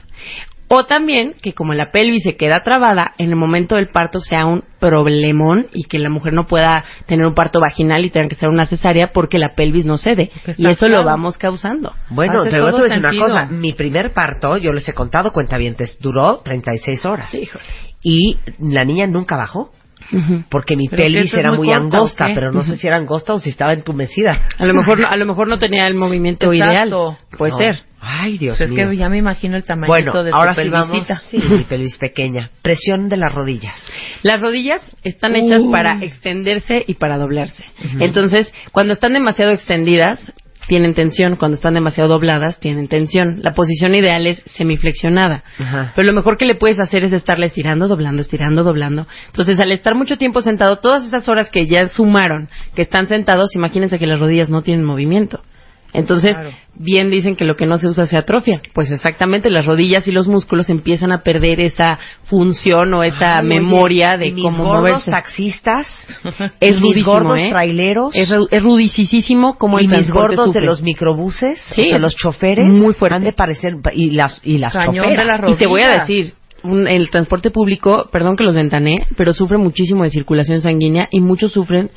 O también que como la pelvis se queda trabada, en el momento del parto sea un problemón y que la mujer no pueda tener un parto vaginal y tenga que ser una cesárea porque la pelvis no cede. Y eso lo vamos causando. Bueno, Hace te voy a decir una cosa. Mi primer parto, yo les he contado, cuentavientes, duró 36 horas. Híjole. Y la niña nunca bajó. Porque mi ¿Pero qué, pelvis era muy corta, angosta, pero no sé si era angosta o si estaba entumecida. A lo mejor no, <laughs> a lo mejor no tenía el movimiento Exacto. ideal. Puede No. ser. Ay, Dios Pues es mío. que ya me imagino el tamaño bueno, de tu ahora sí vamos. Sí, mi pelvis pequeña. Presión de las rodillas. Las rodillas están hechas Uh. para extenderse y para doblarse. Entonces, cuando están demasiado extendidas, tienen tensión. Cuando están demasiado dobladas, tienen tensión. La posición ideal es semiflexionada. Ajá. Pero lo mejor que le puedes hacer es estarla estirando, doblando, estirando, doblando. Entonces, al estar mucho tiempo sentado, todas esas horas que ya sumaron, que están sentados, imagínense que las rodillas no tienen movimiento. Entonces, Claro. bien dicen que lo que no se usa se atrofia. Pues exactamente, las rodillas y los músculos empiezan a perder esa función o esa Ay, oye, memoria de y mis cómo gordos moverse. taxistas, Es mis rudísimo, gordos ¿eh? traileros, Es, es rudicísimo como y el mis gordos sufre. de los microbuses, Sí, o sea, es los choferes, muy fuerte. han de parecer y las y las Cañón choferas. Y te voy a decir, un- el transporte público, perdón que los ventané, pero sufre muchísimo de circulación sanguínea y muchos sufren,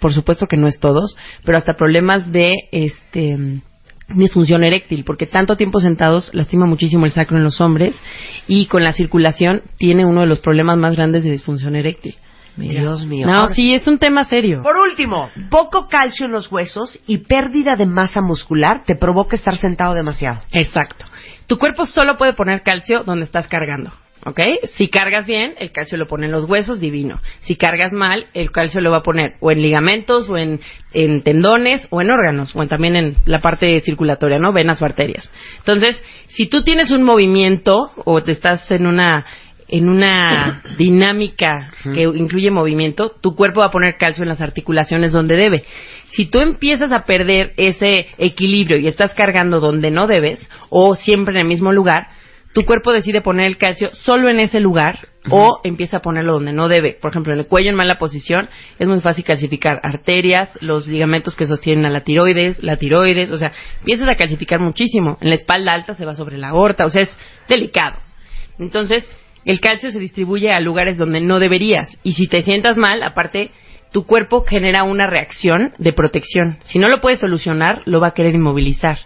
por supuesto que no es todos, pero hasta problemas de este disfunción eréctil, porque tanto tiempo sentados lastima muchísimo el sacro en los hombres y con la circulación tiene uno de los problemas más grandes de disfunción eréctil. Dios mío. No, Ahora, sí, es un tema serio. Por último, poco calcio en los huesos y pérdida de masa muscular te provoca estar sentado demasiado. Exacto. Tu cuerpo solo puede poner calcio donde estás cargando. ¿Ok? Si cargas bien, el calcio lo pone en los huesos, divino. Si cargas mal, el calcio lo va a poner o en ligamentos, o en, en tendones, o en órganos, o en- también en la parte circulatoria, ¿no? Venas o arterias. Entonces, si tú tienes un movimiento o te estás en una en una <coughs> dinámica que incluye movimiento, tu cuerpo va a poner calcio en las articulaciones donde debe. Si tú empiezas a perder ese equilibrio y estás cargando donde no debes o siempre en el mismo lugar, tu cuerpo decide poner el calcio solo en ese lugar o empieza a ponerlo donde no debe. Por ejemplo, en el cuello en mala posición es muy fácil calcificar arterias, los ligamentos que sostienen a la tiroides, la tiroides, o sea, empiezas a calcificar muchísimo. En la espalda alta se va sobre la aorta, o sea, es delicado. Entonces, el calcio se distribuye a lugares donde no deberías. Y si te sientas mal, aparte, tu cuerpo genera una reacción de protección. Si no lo puedes solucionar, lo va a querer inmovilizar.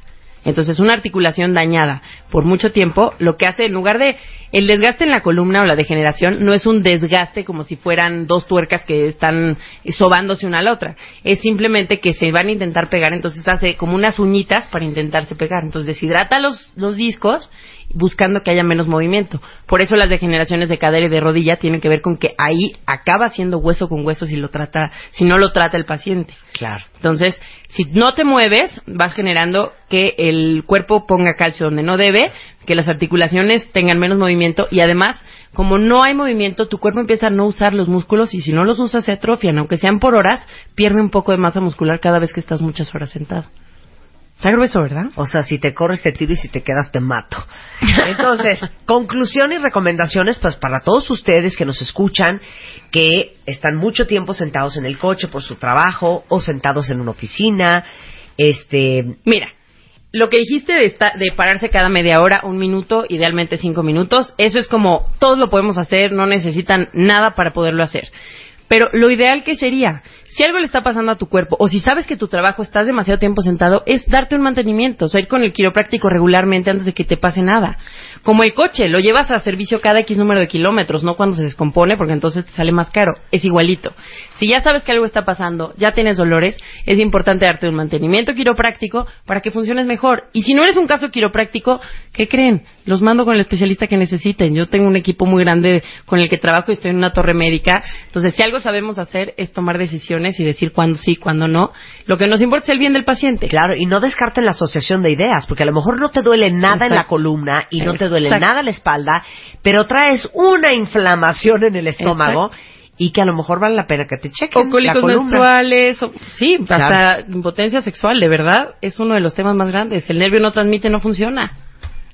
Entonces, una articulación dañada por mucho tiempo, lo que hace, en lugar de el desgaste en la columna o la degeneración, no es un desgaste como si fueran dos tuercas que están sobándose una a la otra. Es simplemente que se van a intentar pegar, entonces hace como unas uñitas para intentarse pegar. Entonces, deshidrata los, los discos buscando que haya menos movimiento. Por eso las degeneraciones de cadera y de rodilla tienen que ver con que ahí acaba siendo hueso con hueso si lo trata, si no lo trata el paciente. Claro. Entonces, si no te mueves, vas generando que el cuerpo ponga calcio donde no debe, que las articulaciones tengan menos movimiento y además, como no hay movimiento, tu cuerpo empieza a no usar los músculos y si no los usas se atrofian, aunque sean por horas, pierde un poco de masa muscular cada vez que estás muchas horas sentado. Está grueso, ¿verdad? O sea, si te corres te tiro y si te quedas te mato. Entonces, <laughs> conclusión y recomendaciones pues para todos ustedes que nos escuchan, que están mucho tiempo sentados en el coche por su trabajo o sentados en una oficina, este, Mira, lo que dijiste de, esta- de pararse cada media hora, un minuto, idealmente cinco minutos, eso es como todos lo podemos hacer, no necesitan nada para poderlo hacer. Pero lo ideal que sería, si algo le está pasando a tu cuerpo, o si sabes que tu trabajo estás demasiado tiempo sentado, es darte un mantenimiento, o sea, ir con el quiropráctico regularmente antes de que te pase nada. Como el coche, lo llevas a servicio cada X número de kilómetros, no cuando se descompone, porque entonces te sale más caro. Es igualito. Si ya sabes que algo está pasando, ya tienes dolores, es importante darte un mantenimiento quiropráctico para que funciones mejor. Y si no eres un caso quiropráctico, ¿qué creen? Los mando con el especialista que necesiten. Yo tengo un equipo muy grande con el que trabajo y estoy en una torre médica. Entonces, si algo sabemos hacer es tomar decisiones y decir cuándo sí, cuándo no. Lo que nos importa es el bien del paciente. claro, y no descarten la asociación de ideas, porque a lo mejor no te duele nada en la Exacto. columna y no te duele Exacto. nada la espalda, pero traes una inflamación en el estómago y que a lo mejor vale la pena que te chequen O cólicos menstruales, o- sí, hasta Claro. impotencia sexual, de verdad, es uno de los temas más grandes. El nervio no transmite, no funciona.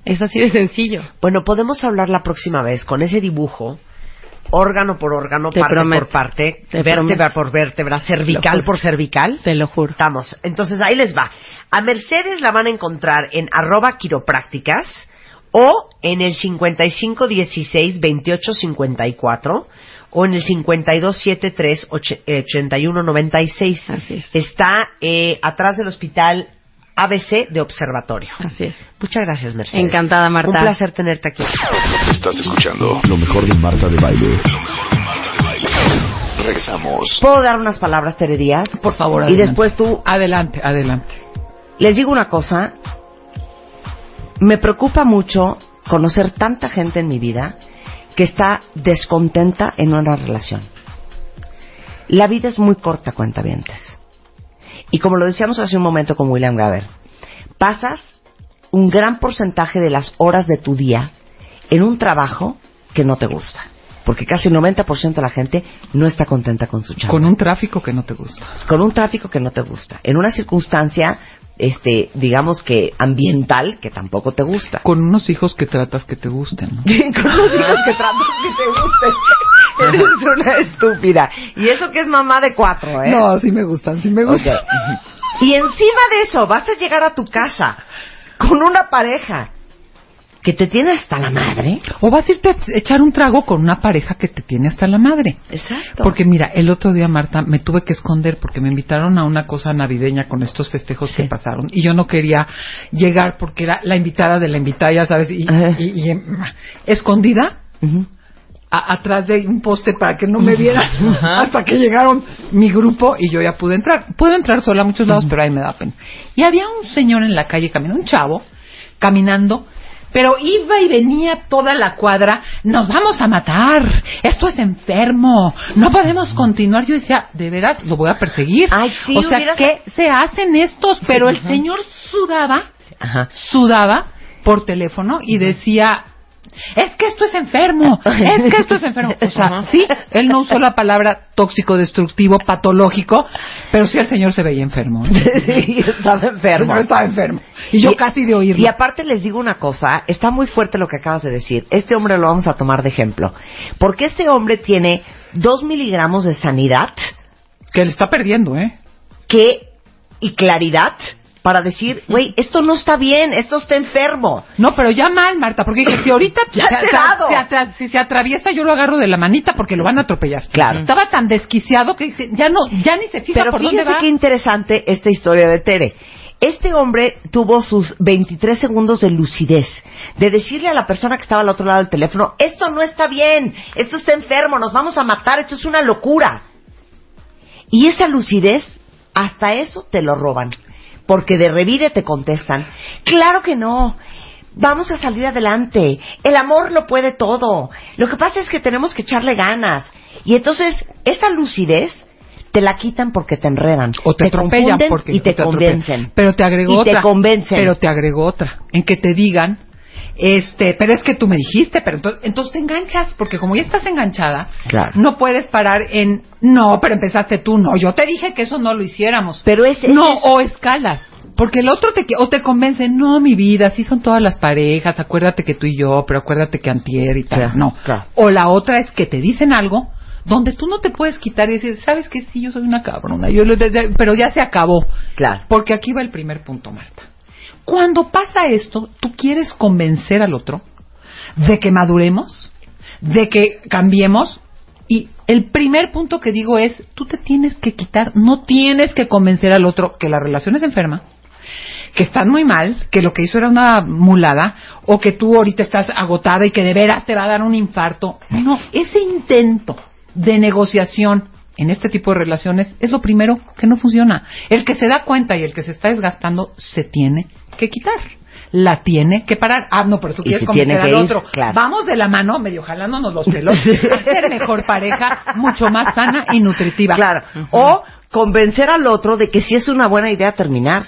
Es así de sencillo. Bueno, podemos hablar la próxima vez con ese dibujo, órgano por órgano, Te parte prometo. por parte, Te vértebra prometo. por vértebra, cervical por cervical. Te lo juro. Estamos. Entonces ahí les va. A Mercedes la van a encontrar en arroba quiroprácticas o en el 5516 2854 o en el 5273 och- eh, 8196. Así es. Está eh, atrás del hospital ABC de Observatorio. Así es. Muchas gracias, Mercedes. Encantada, Marta. Un placer tenerte aquí. Estás escuchando lo mejor de Marta de Baile. Lo mejor de Marta de Baile. Regresamos. ¿Puedo dar unas palabras, Tere Díaz? Por favor, Y adelante. después tú Adelante, adelante. Les digo una cosa, me preocupa mucho conocer tanta gente en mi vida que está descontenta en una relación. La vida es muy corta, cuentavientes. Y como lo decíamos hace un momento con William Gaber, pasas un gran porcentaje de las horas de tu día en un trabajo que no te gusta. Porque casi el 90% de la gente no está contenta con su chamba Con un tráfico que no te gusta. con un tráfico que no te gusta, en una circunstancia este, digamos que ambiental, que tampoco te gusta. Con unos hijos que tratas que te gusten, ¿no? <laughs> Con los hijos que tratas que te gusten. <laughs> Eres una estúpida. Y eso que es mamá de cuatro, ¿eh? No, sí me gustan, sí me gustan. Y encima de eso, vas a llegar a tu casa con una pareja que te tiene hasta la madre. O vas a irte a echar un trago con una pareja que te tiene hasta la madre. Exacto. Porque mira, el otro día, Marta, me tuve que esconder porque me invitaron a una cosa navideña con estos festejos que pasaron y yo no quería llegar porque era la invitada de la invitada, ya sabes, y, Ajá. y- y, escondida a- atrás de un poste para que no me vieran hasta que llegaron mi grupo y yo ya pude entrar. Puedo entrar sola a muchos lados, pero ahí me da pena. Y había un señor en la calle caminando, un chavo, caminando, pero iba y venía toda la cuadra, nos vamos a matar, esto es enfermo, no podemos continuar. Yo decía, de veras, lo voy a perseguir. Ay, sí, o sea, hubieras- ¿qué se hacen estos? Pero el señor sudaba Ajá. sudaba por teléfono y decía es que esto es enfermo, es que esto es enfermo. O sea, sí, él no usó la palabra tóxico, destructivo, patológico, pero sí el señor se veía enfermo. <laughs> sí, estaba enfermo. estaba enfermo. Y yo casi de oírlo. Y aparte les digo una cosa, está muy fuerte lo que acabas de decir. Este hombre lo vamos a tomar de ejemplo. Porque este hombre tiene dos miligramos de sanidad Que le está perdiendo, ¿eh? que, y claridad para decir, güey, esto no está bien, esto está enfermo. No, pero ya mal, Marta, porque si ahorita Ya se, se- atra- si se atraviesa, yo lo agarro de la manita porque lo van a atropellar. Claro. Estaba tan desquiciado que dice, ya no, ya ni se fija Pero por dónde va. qué interesante esta historia de Tere. Este hombre tuvo sus 23 segundos de lucidez, de decirle a la persona que estaba al otro lado del teléfono, esto no está bien, esto está enfermo, nos vamos a matar, esto es una locura. Y esa lucidez, hasta eso te lo roban, porque de revire te contestan, claro que no, vamos a salir adelante, el amor lo puede todo, lo que pasa es que tenemos que echarle ganas. Y entonces, esa lucidez te la quitan porque te enredan. O te, atropellan confunden porque y te, atropellan. convencen. Pero te agregó Y otra. te convencen. Pero te agregó otra. En que te digan, este, pero es que tú me dijiste, pero entonces, entonces te enganchas, porque como ya estás enganchada, Claro. no puedes parar en, no, pero empezaste tú, no, yo te dije que eso no lo hiciéramos. Pero es, es no, eso. o escalas. Porque el otro te, o te convence, no, mi vida, así son todas las parejas, acuérdate que tú y yo, pero acuérdate que antier y tal. No. claro. O la otra es que te dicen algo donde tú no te puedes quitar y decir, ¿sabes qué? Sí, yo soy una cabrona, yo pero ya se acabó. Claro. Porque aquí va el primer punto, Marta. Cuando pasa esto, tú quieres convencer al otro de que maduremos, de que cambiemos. Y el primer punto que digo es, tú te tienes que quitar, no tienes que convencer al otro que la relación es enferma, que están muy mal, que lo que hizo era una mulada, o que tú ahorita estás agotada y que de veras te va a dar un infarto. No, ese intento de negociación en este tipo de relaciones es lo primero que no funciona. El que se da cuenta y el que se está desgastando se tiene que quitar. La tiene que parar. Ah, no, eso Y quieres convencer al ir, otro. claro. Vamos de la mano, medio jalándonos los pelos, <laughs> a ser mejor pareja, mucho más sana y nutritiva. Claro. O convencer al otro de que sí es una buena idea terminar.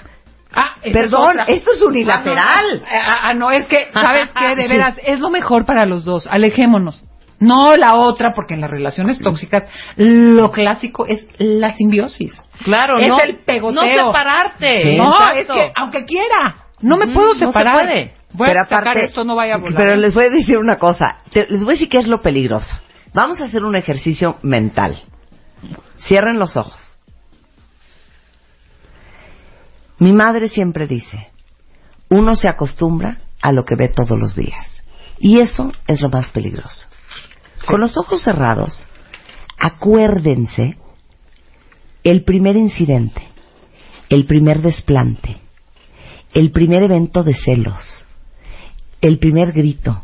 Ah, es Perdón, esto es unilateral. Ah, no, no. Ah, ah, no, es que, ¿sabes qué? De <laughs> Sí. veras, es lo mejor para los dos. Alejémonos. No la otra, porque en las relaciones tóxicas lo clásico es la simbiosis. Claro, es no, el pegoteo. no separarte. Sí. no, Exacto. es que aunque quiera, no me puedo Ujú, no se separar. puede. Voy pero a sacar aparte, esto, no vaya a volar. Pero les voy a decir una cosa. Te- les voy a decir qué es lo peligroso. Vamos a hacer un ejercicio mental. Cierren los ojos. Mi madre siempre dice, uno se acostumbra a lo que ve todos los días. Y eso es lo más peligroso. Con los ojos cerrados, acuérdense el primer incidente, el primer desplante, el primer evento de celos, el primer grito,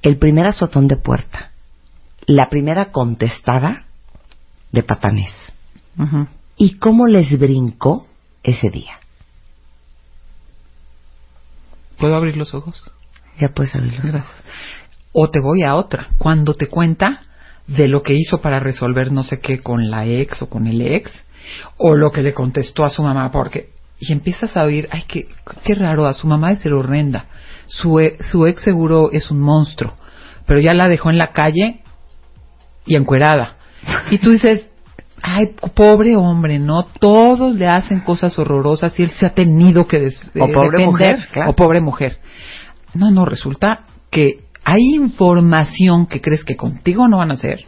el primer azotón de puerta, la primera contestada de patanés. ¿Y cómo les brincó ese día? ¿Puedo abrir los ojos? Ya puedes abrir los ojos. O te voy a otra. Cuando te cuenta de lo que hizo para resolver no sé qué con la ex o con el ex, o lo que le contestó a su mamá, porque y empiezas a oír, ay, qué, qué raro, a su mamá es ser horrenda, su, e- su ex seguro es un monstruo, pero ya la dejó en la calle y encuerada. Y tú dices, ay, pobre hombre, ¿no? Todos le hacen cosas horrorosas y él se ha tenido que des- O eh, pobre mujer, claro. O pobre mujer. No, no, resulta que hay información que crees que contigo no van a hacer.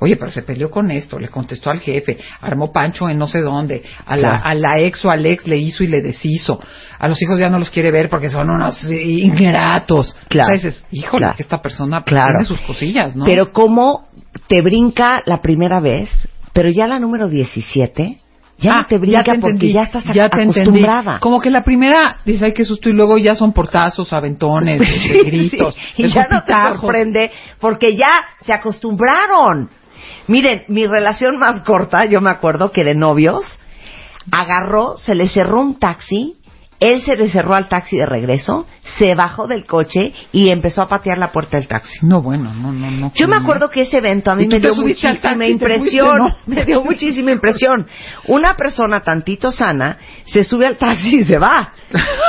Oye, pero se peleó con esto, le contestó al jefe, armó pancho en no sé dónde, a la, a la ex o al ex le hizo y le deshizo, a los hijos ya no los quiere ver porque son unos ingratos. Claro. O sea, dices, híjole, Claro. que esta persona Claro. tiene sus cosillas, ¿no? Pero cómo te brinca la primera vez, pero ya la número 17 ya Ah, no te brinca te porque entendí, ya estás ya te entendí. acostumbrada. Como que la primera dices, ay, qué susto, y luego ya son portazos, aventones, <laughs> este, gritos, Sí, y ya no te sorprende porque ya se acostumbraron. Miren, mi relación más corta, yo me acuerdo que de novios, agarró, se le cerró un taxi, él se le cerró al taxi de regreso, se bajó del coche y empezó a patear la puerta del taxi. No, bueno, no, no, no. Yo me acuerdo que ese evento a mí ¿Y tú me dio muchísima impresión. fuiste, no? <laughs> Me dio muchísima impresión. Una persona tantito sana se sube al taxi y se va.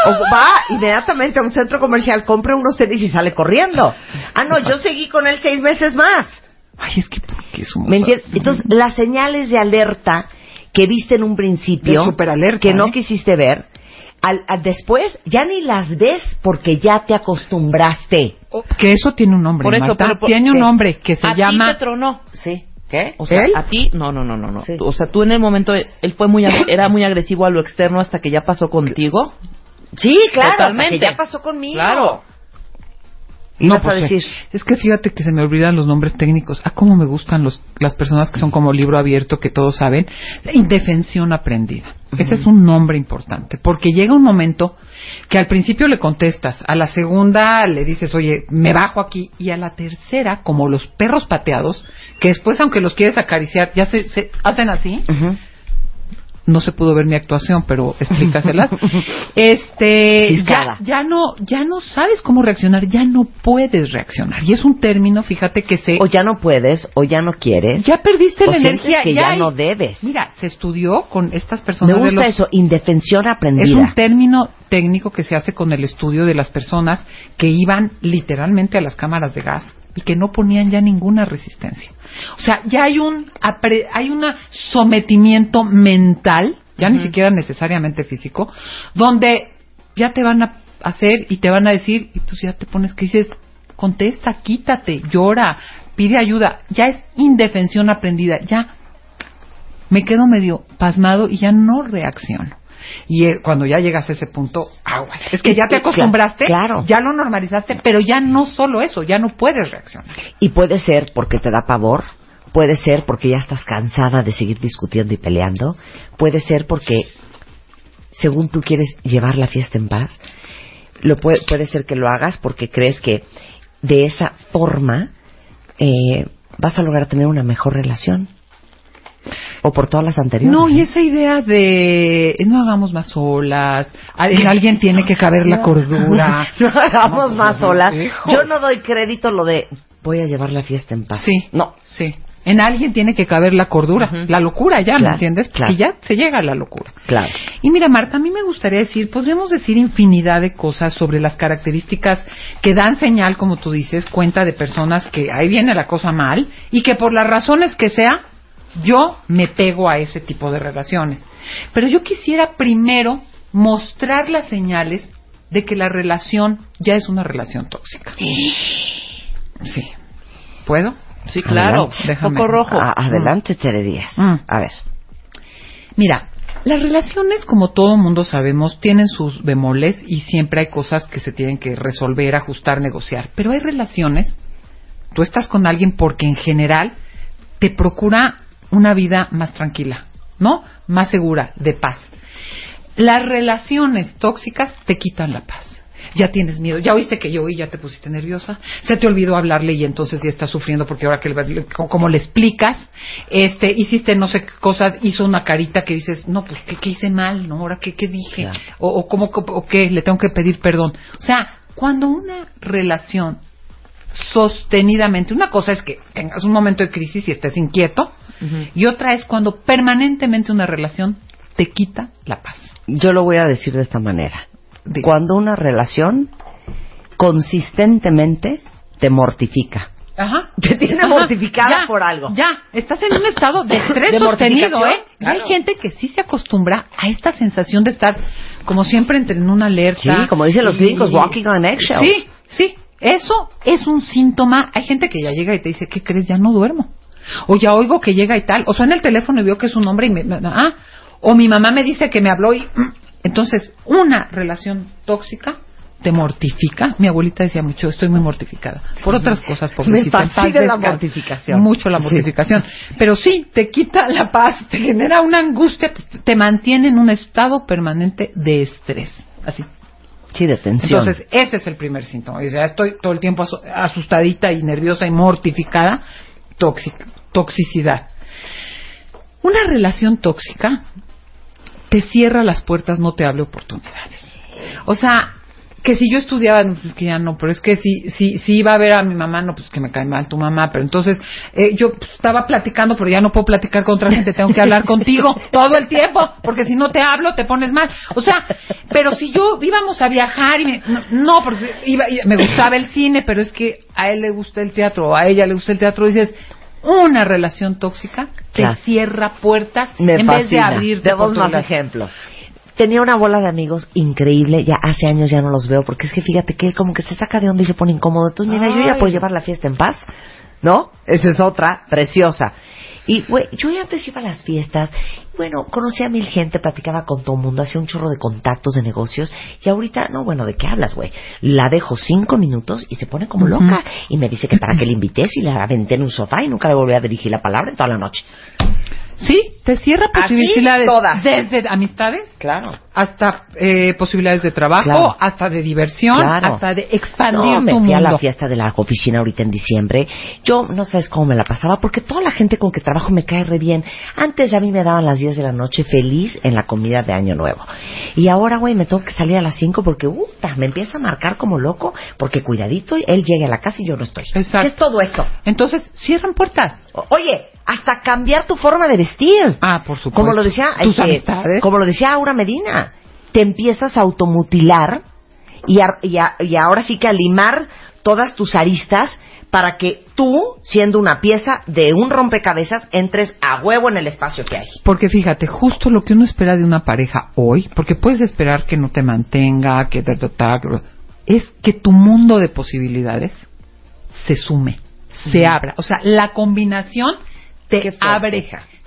O va inmediatamente a un centro comercial, compra unos tenis y sale corriendo. Ah, no, yo seguí con él seis meses más. Ay, es que ¿por qué somos ¿Me entiendes? Entonces, las señales de alerta que viste en un principio, que no ¿eh? quisiste ver, al, al- después ya ni las ves porque ya te acostumbraste. Oh, Que eso tiene un nombre, Por eso, Marta. pero por- tiene un nombre que se a ti llama... te tronó. ¿Sí? ¿Qué? O sea, ¿Él? a ti, no, no, no, no, no. Sí. O sea, tú en el momento, él fue muy, era muy agresivo a lo externo hasta que ya pasó contigo. Sí, claro, Totalmente. hasta que ya pasó conmigo. Claro. Y vas a pues, decir, Es que fíjate que se me olvidan los nombres técnicos. Ah, cómo me gustan los, las personas que son como libro abierto, que todos saben. Indefensión aprendida. Ese es un nombre importante. Porque llega un momento que al principio le contestas, a la segunda le dices, oye, me bajo aquí, y a la tercera, como los perros pateados, que después, aunque los quieres acariciar, ya se, se hacen así. No se pudo ver mi actuación, pero explícaselas. <laughs> este, ya, ya no, ya no sabes cómo reaccionar, ya no puedes reaccionar. Y es un término, fíjate que se, o ya no puedes, o ya no quieres. ya perdiste o la energía, que ya, hay- no debes. Mira, se estudió con estas Me personas de gusta los- eso, indefensión aprendida. es un término técnico que se hace con el estudio de las personas que iban literalmente a las cámaras de gas y que no ponían ya ninguna resistencia. O sea, ya hay un hay un sometimiento mental, ya ni siquiera necesariamente físico, donde ya te van a hacer y te van a decir y pues ya te pones que dices contesta, quítate, llora, pide ayuda, ya es indefensión aprendida, ya me quedo medio pasmado y ya no reacciono. Y eh, cuando ya llegas a ese punto, aguas. Es que ya te acostumbraste, claro. ya lo normalizaste, pero ya no solo eso, ya no puedes reaccionar. Y puede ser porque te da pavor, puede ser porque ya estás cansada de seguir discutiendo y peleando, puede ser porque, según tú quieres llevar la fiesta en paz, lo puede, puede ser que lo hagas porque crees que de esa forma eh, vas a lograr tener una mejor relación. O por todas las anteriores. No, y esa idea de eh, no hagamos más olas, al- alguien tiene que caber la cordura. <laughs> no hagamos más solas. hijo. Yo no doy crédito lo de voy a llevar la fiesta en paz. Sí, No. sí. En alguien tiene que caber la cordura, la locura ya, ¿me Claro, entiendes? claro. Y ya se llega a la locura. Claro. Y mira, Marta, a mí me gustaría decir, podríamos decir infinidad de cosas sobre las características que dan señal, como tú dices, cuenta de personas que ahí viene la cosa mal y que por las razones que sea, yo me pego a ese tipo de relaciones. Pero yo quisiera primero mostrar las señales de que la relación ya es una relación tóxica. <gasps> Sí. ¿Puedo? Sí, claro. Déjame. Foco rojo. A- adelante, Tere Díaz. Mm. A ver. Mira, las relaciones, como todo mundo sabemos, tienen sus bemoles y siempre hay cosas que se tienen que resolver, ajustar, negociar. Pero hay relaciones, tú estás con alguien porque en general te procura una vida más tranquila, ¿no? Más segura, de paz. Las relaciones tóxicas te quitan la paz. Ya tienes miedo, ya oíste que yo oí, ya te pusiste nerviosa, se te olvidó hablarle y entonces ya estás sufriendo porque ahora que le- como le explicas, este, hiciste no sé qué cosas, hizo una carita que dices, no, pues ¿qué, qué hice mal, no, ahora qué, qué dije, Claro. o, o cómo, o qué, le tengo que pedir perdón. O sea, cuando una relación sostenidamente, una cosa es que tengas un momento de crisis y estés inquieto, y otra es cuando permanentemente una relación te quita la paz. Yo lo voy a decir de esta manera. Cuando una relación consistentemente te mortifica. Ajá. Te tiene Ajá. mortificada Ya, por algo. Ya, estás en un estado de estrés De sostenido, ¿eh? Y hay gente que sí se acostumbra a esta sensación de estar, como siempre, entre en una alerta. Sí, como dicen los Y- gringos, walking on eggshells. Sí, sí. Eso es un síntoma. Hay gente que ya llega y te dice, ¿qué crees? Ya no duermo. O ya oigo que llega y tal. O suena el teléfono y veo que es un hombre y me... Ah, o mi mamá me dice que me habló y... <clears throat> Entonces, una relación tóxica te mortifica. Mi abuelita decía mucho, estoy muy mortificada. Por otras cosas, en paz fascina la mortificación. Mucho la Sí. mortificación. Pero sí, te quita la paz, te genera una angustia, te mantiene en un estado permanente de estrés. Así. Sí, de tensión. Entonces, ese es el primer síntoma. Ya estoy todo el tiempo asu- asustadita y nerviosa y mortificada. Tóxica, toxicidad. Una relación tóxica te cierra las puertas, no te abre oportunidades. O sea, que si yo estudiaba, no, pues que ya no, pero es que si, si, si iba a ver a mi mamá, no, pues que me cae mal tu mamá, pero entonces eh, yo pues, estaba platicando, pero ya no puedo platicar con otra gente, tengo que hablar contigo <laughs> todo el tiempo, porque si no te hablo te pones mal. O sea, pero si yo íbamos a viajar y me, no, no, porque iba, y me gustaba el cine, pero es que a él le gusta el teatro, o a ella le gusta el teatro, dices, una relación tóxica te Claro. cierra puertas Me en vez de abrirte Demos más ejemplos. Tenía una bola de amigos increíble, ya hace años ya no los veo, porque es que fíjate que él como que se saca de onda y se pone incómodo. Entonces, mira, yo ya Ay. puedo llevar la fiesta en paz, ¿no? Esa es otra, preciosa. Y, güey, yo ya antes iba a las fiestas, bueno, conocía a mil gente, platicaba con todo el mundo, hacía un chorro de contactos de negocios, y ahorita, no, bueno, ¿de qué hablas, güey? La dejo cinco minutos y se pone como loca, y me dice que para qué le invité si la aventé en un sofá y nunca le volví a dirigir la palabra en toda la noche. Sí, te cierra Así posibilidades todas. desde amistades Claro. Hasta eh, posibilidades de trabajo, Claro. hasta de diversión, Claro. hasta de expandir No, me tu fui a mundo. la fiesta de la oficina ahorita en diciembre. Yo no sabes cómo me la pasaba porque toda la gente con que trabajo me cae re bien. Antes a mí me daban las 10 de la noche feliz en la comida de Año Nuevo. Y ahora, güey, me tengo que salir a las 5 porque, uh, me empieza a marcar como loco porque cuidadito, él llega a la casa y yo no estoy. Exacto. ¿Qué es todo eso? Entonces, cierran puertas. O- Oye, hasta cambiar tu forma de vestir. Ah, por supuesto. Como lo decía, Tus este, amistades. como lo decía Aura Medina, te empiezas a automutilar y, a- y a- y ahora sí que a limar todas tus aristas para que tú, siendo una pieza de un rompecabezas, entres a huevo en el espacio que hay. Porque fíjate, justo lo que uno espera de una pareja hoy, porque puedes esperar que no te mantenga, que que- es que tu mundo de posibilidades se sume, se abra. O sea, la combinación te fuerte, abre,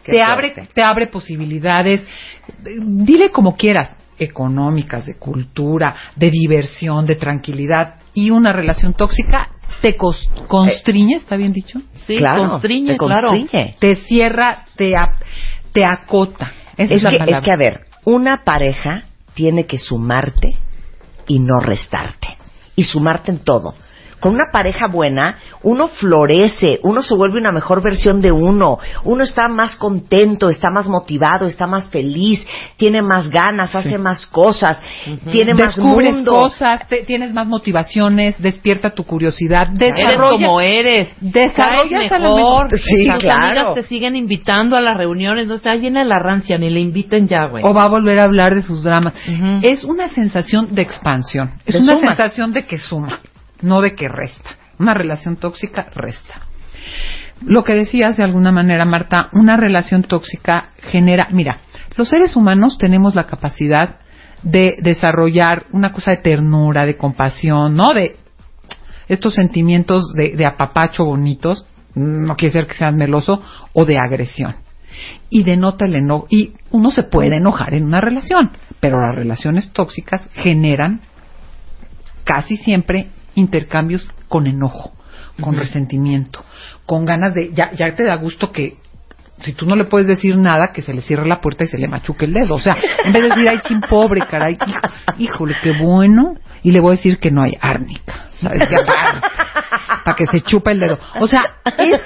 te abre, te abre posibilidades. Dile como quieras, económicas, de cultura, de diversión, de tranquilidad y una relación tóxica te constriñe, ¿está bien dicho? Sí, Claro, constriñe, te claro. constriñe. te cierra, te, te acota. Esa es, Es la que, palabra. es que, a ver, una pareja tiene que sumarte y no restarte. Y sumarte en todo. Con una pareja buena, uno florece, uno se vuelve una mejor versión de uno, uno está más contento, está más motivado, está más feliz, tiene más ganas, hace más cosas, tiene más Descubres mundo. cosas, te- tienes más motivaciones, despierta tu curiosidad, Eres desarrolla, como eres. desarrollas a mejor. mejor. Sí, Tus claro. amigas te siguen invitando a las reuniones. No está llena la rancia, ni le inviten ya, güey. o va a volver a hablar de sus dramas. Es una sensación de expansión, es De una suma. sensación de que suma, no de que resta. Una relación tóxica resta. Lo que decías de alguna manera, Marta, una relación tóxica genera, mira, los seres humanos tenemos la capacidad de desarrollar una cosa de ternura, de compasión, ¿no? De estos sentimientos de, de apapacho bonitos, no quiere ser que seas meloso, o de agresión. Y denota el enojo. Y uno se puede enojar en una relación, pero las relaciones tóxicas generan casi siempre intercambios con enojo, con resentimiento, con ganas de, ya, ya te da gusto que si tú no le puedes decir nada, que se le cierre la puerta y se le machuque el dedo. O sea, en vez de decir, ay, chin, pobre, caray, hijo, híjole, qué bueno. Y le voy a decir que no hay árnica. ¿Sabes qué? Para que se chupa el dedo. O sea, es,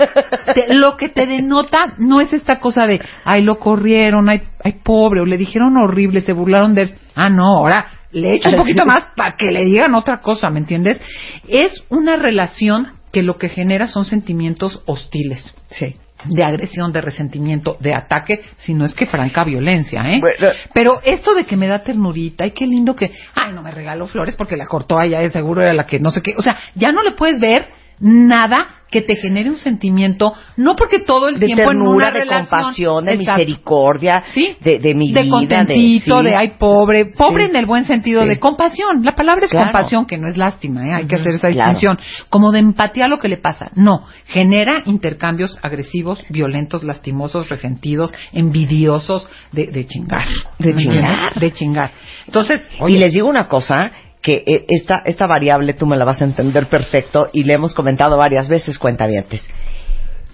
te- lo que te denota no es esta cosa de, ay, lo corrieron, ay, ay, pobre, o le dijeron horrible, se burlaron de él. Ah, no, ahora le echo un poquito más para que le digan otra cosa, ¿me entiendes? Es una relación que lo que genera son sentimientos hostiles Sí. de agresión, de resentimiento, de ataque, si no es que franca violencia, ¿eh? Bueno. Pero esto de que me da ternurita, y qué lindo que, ay, no me regaló flores porque la cortó allá, de seguro era la que no sé qué, o sea, ya no le puedes ver nada que te genere un sentimiento, no porque todo el de tiempo en una de relación, compasión, de Exacto. misericordia, Sí. de, de mi de vida, contentito, de, sí. ay pobre, pobre Sí. en el buen sentido de compasión. La palabra es Claro. compasión, que no es lástima, ¿eh? hay que hacer esa claro. distinción. Como de empatía a lo que le pasa. No, genera intercambios agresivos, violentos, lastimosos, resentidos, envidiosos, de, de chingar. De ¿Me chingar. De chingar. Entonces, Y les digo una cosa, que eh, esta, esta variable tú me la vas a entender perfecto y le hemos comentado varias veces, cuentavientes.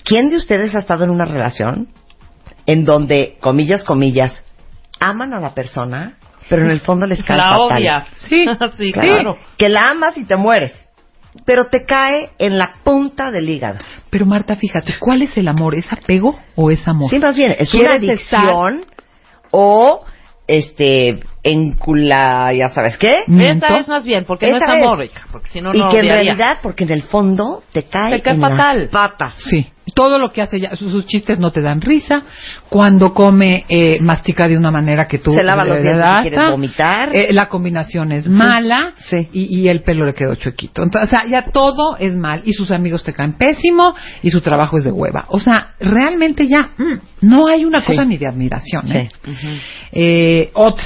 ¿Quién de ustedes ha estado en una relación en donde, comillas, comillas, aman a la persona, pero en el fondo les cae La fatal? odia. Sí, <laughs> sí, Claro. Que la amas y te mueres, pero te cae en la punta del hígado. pero Marta, fíjate, ¿cuál es el amor? ¿Es apego o es amor? Sí, más bien, es una ¿Quieres estar- adicción o, este, encula, ya sabes qué. Esa es más bien, porque no es Esa amor, es. hija, porque si no, y no que en odiaría. realidad, porque en el fondo te cae, Te cae en fatal. las patas. Sí, todo lo que hace ya, sus, sus chistes no te dan risa. Cuando come, eh, mastica de una manera que tú Se lava los dientes y quieres vomitar. eh, la combinación es mala sí. Y, y el pelo le quedó chuequito. Entonces, o sea, ya todo es mal y sus amigos te caen pésimo y su trabajo es de hueva. O sea, realmente ya mm, no hay una Sí. cosa ni de admiración. ¿eh? Sí. Eh, otra,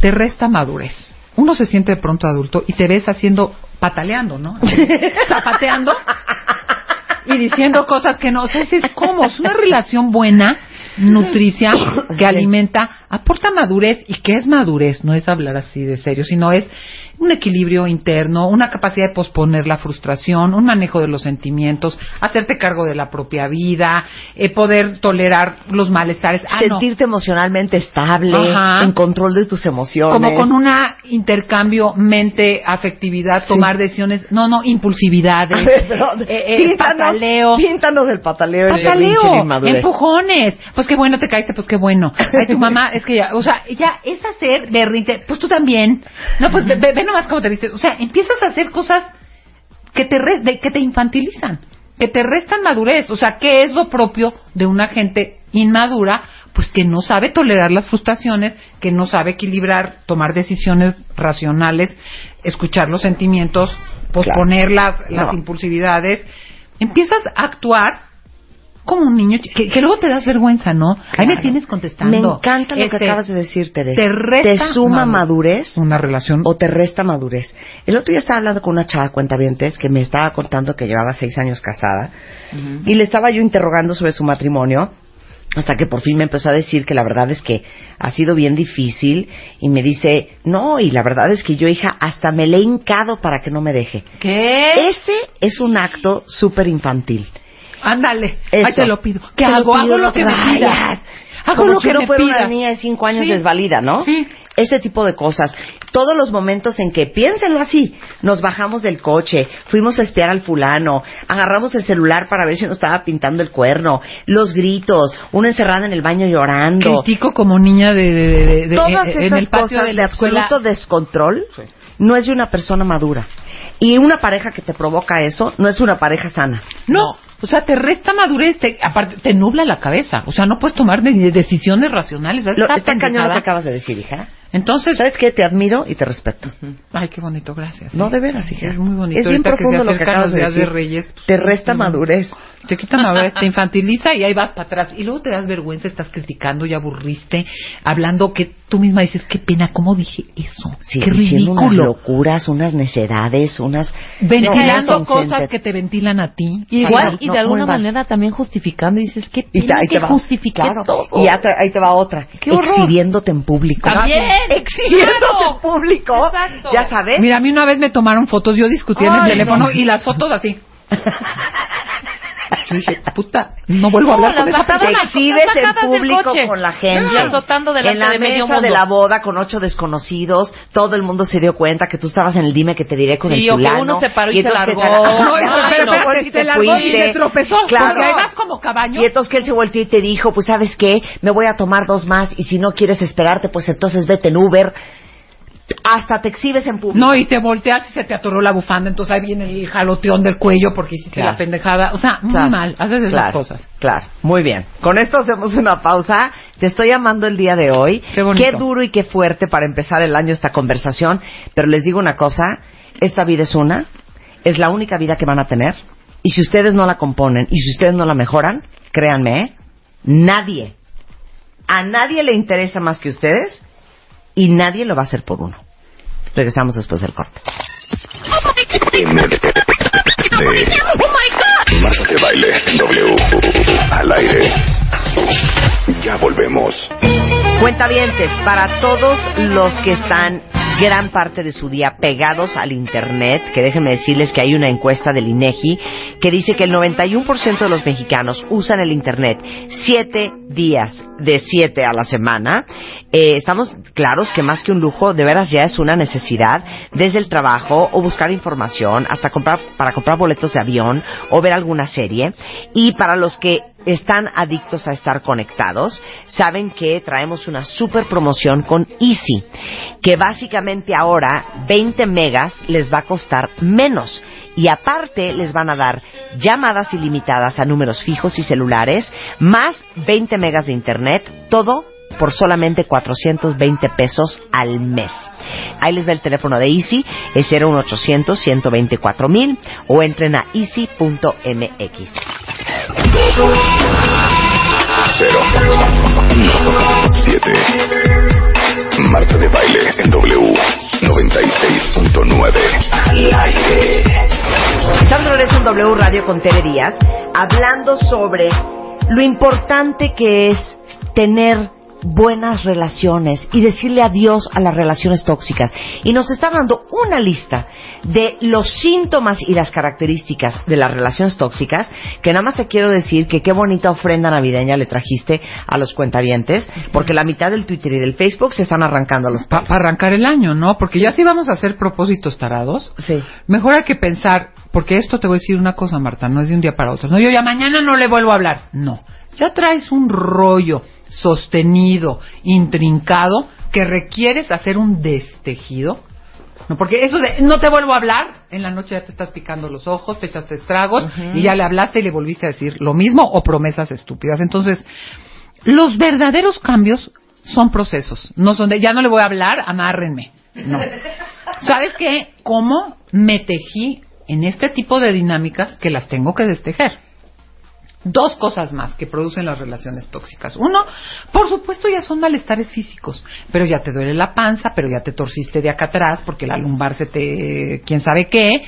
te resta madurez. Uno se siente de pronto adulto y te ves haciendo, pataleando, ¿no? <laughs> Zapateando y diciendo cosas que no. O sea, es como, es una relación buena, nutricia, que alimenta, aporta madurez. ¿Y qué es madurez? No es hablar así de serio, sino es un equilibrio interno, una capacidad de posponer la frustración, un manejo de los sentimientos, hacerte cargo de la propia vida, eh, poder tolerar los malestares. Ah, no. Sentirte emocionalmente estable, Ajá. en control de tus emociones. Como con un intercambio mente, afectividad, Sí. tomar decisiones, no, no, impulsividades, ver, pero eh, eh, píntanos- pataleo. Píntanos el pataleo. el Pataleo, empujones. Pues qué bueno te caíste, pues qué bueno. Ay, tu mamá, es que ya, o sea, ya es hacer berrinte, pues tú también. No, pues ve, ve- ve nomás cómo te viste. O sea, empiezas a hacer cosas que te, re- de- que te infantilizan, que te restan madurez. O sea, ¿qué es lo propio de una gente inmadura? Pues que no sabe tolerar las frustraciones, que no sabe equilibrar, tomar decisiones racionales, escuchar los sentimientos, posponer las, las No. impulsividades. Empiezas a actuar como un niño que, que luego te das vergüenza, ¿no? Ahí me tienes contestando. Me encanta lo Este, que acabas de decir, Tere. Te resta ¿Te suma madu- madurez Una relación o te resta madurez? El otro día estaba hablando con una chava cuentavientes que me estaba contando que llevaba seis años casada y le estaba yo interrogando sobre su matrimonio hasta que por fin me empezó a decir que la verdad es que ha sido bien difícil y me dice, no, y la verdad es que yo, hija, hasta me le he hincado para que no me deje. ¿Qué? Ese es un acto súper infantil. Ándale, ahí te lo pido. ¿Qué Te lo hago? pido, Hago no lo te que me vayas. pidas. Hago Como lo si que uno me fuera pidas. una niña de cinco años Sí. desvalida, ¿no? Sí. Ese tipo de cosas. Todos los momentos en que, piénsenlo así, nos bajamos del coche, fuimos a espiar al fulano, agarramos el celular para ver si nos estaba pintando el cuerno, los gritos, una encerrada en el baño llorando. Critico como niña de, de- de- de- Todas en esas el patio cosas de la escuela. absoluto descontrol no es de una persona madura. Y una pareja que te provoca eso no es una pareja sana. No, o sea, te resta madurez, te, aparte te nubla la cabeza. O sea, no puedes tomar ni decisiones racionales. Lo, está cañón lo que acabas de decir, hija. Entonces, ¿Sabes qué? Te admiro y te respeto. ay, qué bonito, gracias. No, de veras, hija. Es muy bonito. Es bien Ahorita que profundo lo que acabas de decir. Reyes. pues, Te resta no, madurez. Te quita madurez, te infantiliza y ahí vas para atrás. Y luego te das vergüenza, estás criticando, ya aburriste, hablando que tú misma dices, qué pena, ¿cómo dije eso? Sí, qué diciendo unas ridículo. locuras, unas necedades, unas... Ventilando No, cosas que te ventilan a ti. Igual, y no, de alguna manera también justificando, y dices, ¿qué Y pena ahí te que va. justifiqué Claro. todo? Y ya te- ahí te va otra. ¡Qué horror! Exhibiéndote en público. También. <laughs> Exhibiéndote Claro. en público. Exacto. Ya sabes. Mira, a mí una vez me tomaron fotos, yo discutía en Ay, el teléfono no. y las fotos así. <laughs> Yo dije, puta, no vuelvo a hablar No, con esa persona. exhibes en público con la gente. Y azotando delante en la de medio mesa mundo. de la boda con ocho desconocidos, todo el mundo se dio cuenta que tú estabas en el dime que te diré con Sí, el que fulano. uno se paró y se entonces que largó. te- No, Ay, <laughs> no. pero, pero, Y se te largó y se tropezó. Claro. Porque ahí vas como caballo. Y entonces que él se volteó y te dijo, pues sabes qué, me voy a tomar dos más y si no quieres esperarte, pues entonces vete en Uber. Hasta te exhibes en público. No, y te volteas y se te atoró la bufanda, entonces ahí viene el jaloteón del cuello porque hiciste Claro. la pendejada. O sea, muy Claro, mal, haces esas claro, cosas. Claro, muy bien. Con esto hacemos una pausa. Te estoy llamando el día de hoy. Qué bonito. duro y qué fuerte para empezar el año esta conversación. Pero les digo una cosa, esta vida es una, es la única vida que van a tener. Y si ustedes no la componen y si ustedes no la mejoran, créanme, ¿eh? nadie, a nadie le interesa más que ustedes y nadie lo va a hacer por uno. Regresamos después del corte. Marta de baile W al aire. Ya volvemos. Cuentavientes, para todos los que están gran parte de su día pegados al Internet, que déjenme decirles que hay una encuesta del INEGI que dice que el 91% de los mexicanos usan el Internet siete días de siete a la semana. Eh, estamos claros que más que un lujo, de veras ya es una necesidad desde el trabajo o buscar información, hasta comprar, para comprar boletos de avión o ver alguna serie. Y para los que están adictos a estar conectados, saben que traemos una super promoción con Easy, que básicamente ahora 20 megas les va a costar menos. Y aparte les van a dar llamadas ilimitadas a números fijos y celulares, más 20 megas de internet, todo por solamente 420 pesos al mes. Ahí les va el teléfono de Easy, es 01800 124 mil o entren a easy.mx. Cero. No. Siete. Marta de baile en W 96.9 al aire. Estamos de regreso en W Radio con Tere Díaz, hablando sobre lo importante que es tener buenas relaciones y decirle adiós a las relaciones tóxicas. Y nos está dando una lista de los síntomas y las características de las relaciones tóxicas, que nada más te quiero decir que qué bonita ofrenda navideña le trajiste a los cuentavientes, porque la mitad del Twitter y del Facebook se están arrancando a los Para arrancar el año, ¿no? Porque ya si vamos a hacer propósitos tarados, Sí. mejor hay que pensar, porque esto te voy a decir una cosa, Marta, no es de un día para otro. No, yo ya mañana no le vuelvo a hablar. No. Ya traes un rollo sostenido, intrincado, que requieres hacer un destejido. No, porque eso de no te vuelvo a hablar, en la noche ya te estás picando los ojos, te echaste estragos y ya le hablaste y le volviste a decir lo mismo o promesas estúpidas. Entonces, los verdaderos cambios son procesos, no son de ya no le voy a hablar, amárrenme. No. ¿Sabes qué? ¿Cómo me tejí en este tipo de dinámicas que las tengo que destejer? Dos cosas más que producen las relaciones tóxicas. Uno, por supuesto, ya son malestares físicos, pero ya te duele la panza, pero ya te torciste de acá atrás porque la lumbar se te, quién sabe qué,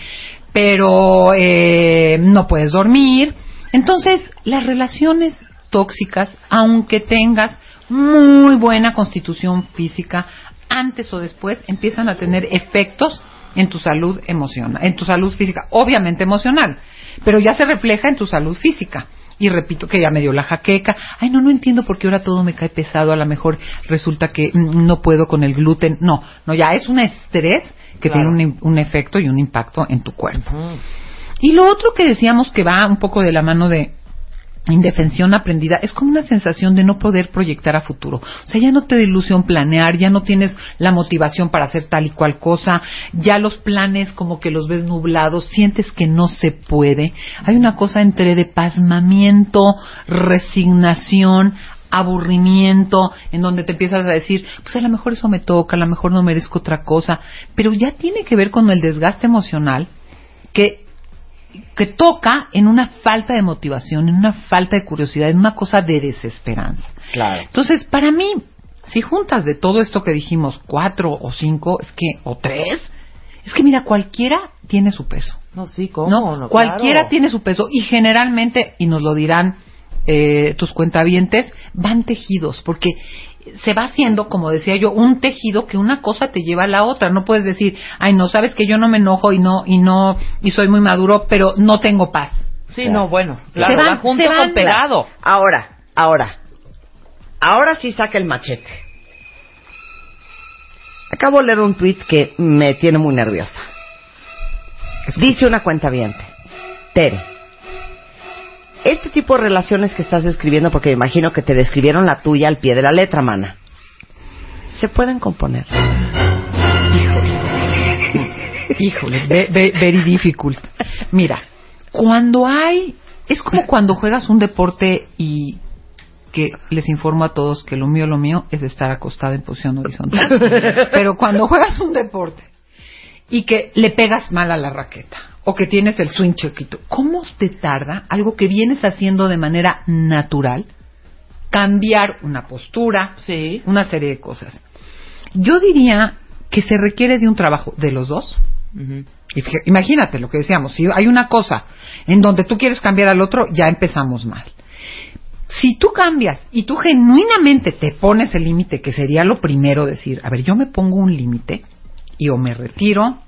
pero eh, no puedes dormir. Entonces, las relaciones tóxicas, aunque tengas muy buena constitución física, antes o después empiezan a tener efectos en tu salud emocional, en tu salud física, obviamente emocional, pero ya se refleja en tu salud física. Y repito que ya me dio la jaqueca. Ay, no, no entiendo por qué ahora todo me cae pesado. A lo mejor resulta que mm, no puedo con el gluten. No, no, ya es un estrés que Claro. tiene un, un efecto y un impacto en tu cuerpo. Y lo otro que decíamos que va un poco de la mano de indefensión aprendida es como una sensación de no poder proyectar a futuro. O sea, ya no te da ilusión planear, ya no tienes la motivación para hacer tal y cual cosa, ya los planes como que los ves nublados, sientes que no se puede. Hay una cosa entre de pasmamiento, resignación, aburrimiento, en donde te empiezas a decir, pues a lo mejor eso me toca, a lo mejor no merezco otra cosa, pero ya tiene que ver con el desgaste emocional que que toca en una falta de motivación, en una falta de curiosidad, en una cosa de desesperanza. Claro. Entonces, para mí, si juntas de todo esto que dijimos, cuatro o cinco, es que, o tres, es que mira, cualquiera tiene su peso. No, sí, ¿cómo? ¿no? No, Cualquiera claro. tiene su peso y generalmente, y nos lo dirán eh, tus cuentavientes, van tejidos, porque se va haciendo, como decía yo, un tejido que una cosa te lleva a la otra. No puedes decir, ay, no, sabes que yo no me enojo y no, y no, y soy muy maduro, pero no tengo paz. Sí, no, bueno. Claro, van- va junto se van- con pegado. Ahora, ahora. Ahora sí saca el machete. Acabo de leer un tweet que me tiene muy nerviosa. Dice una cuenta Tere, este tipo de relaciones que estás describiendo, porque me imagino que te describieron la tuya al pie de la letra, mana, se pueden componer. Híjole, ve- ve- very difficult. Mira, cuando hay, es como cuando juegas un deporte y que les informo a todos que lo mío, lo mío es estar acostada en posición horizontal. <laughs> Pero cuando juegas un deporte y que le pegas mal a la raqueta o que tienes el swing chiquito. ¿Cómo te tarda algo que vienes haciendo de manera natural cambiar una postura, Sí. una serie de cosas? Yo diría que se requiere de un trabajo de los dos. Imagínate lo que decíamos, si hay una cosa en donde tú quieres cambiar al otro, ya empezamos mal. Si tú cambias y tú genuinamente te pones el límite, que sería lo primero decir, a ver, yo me pongo un límite y o me retiro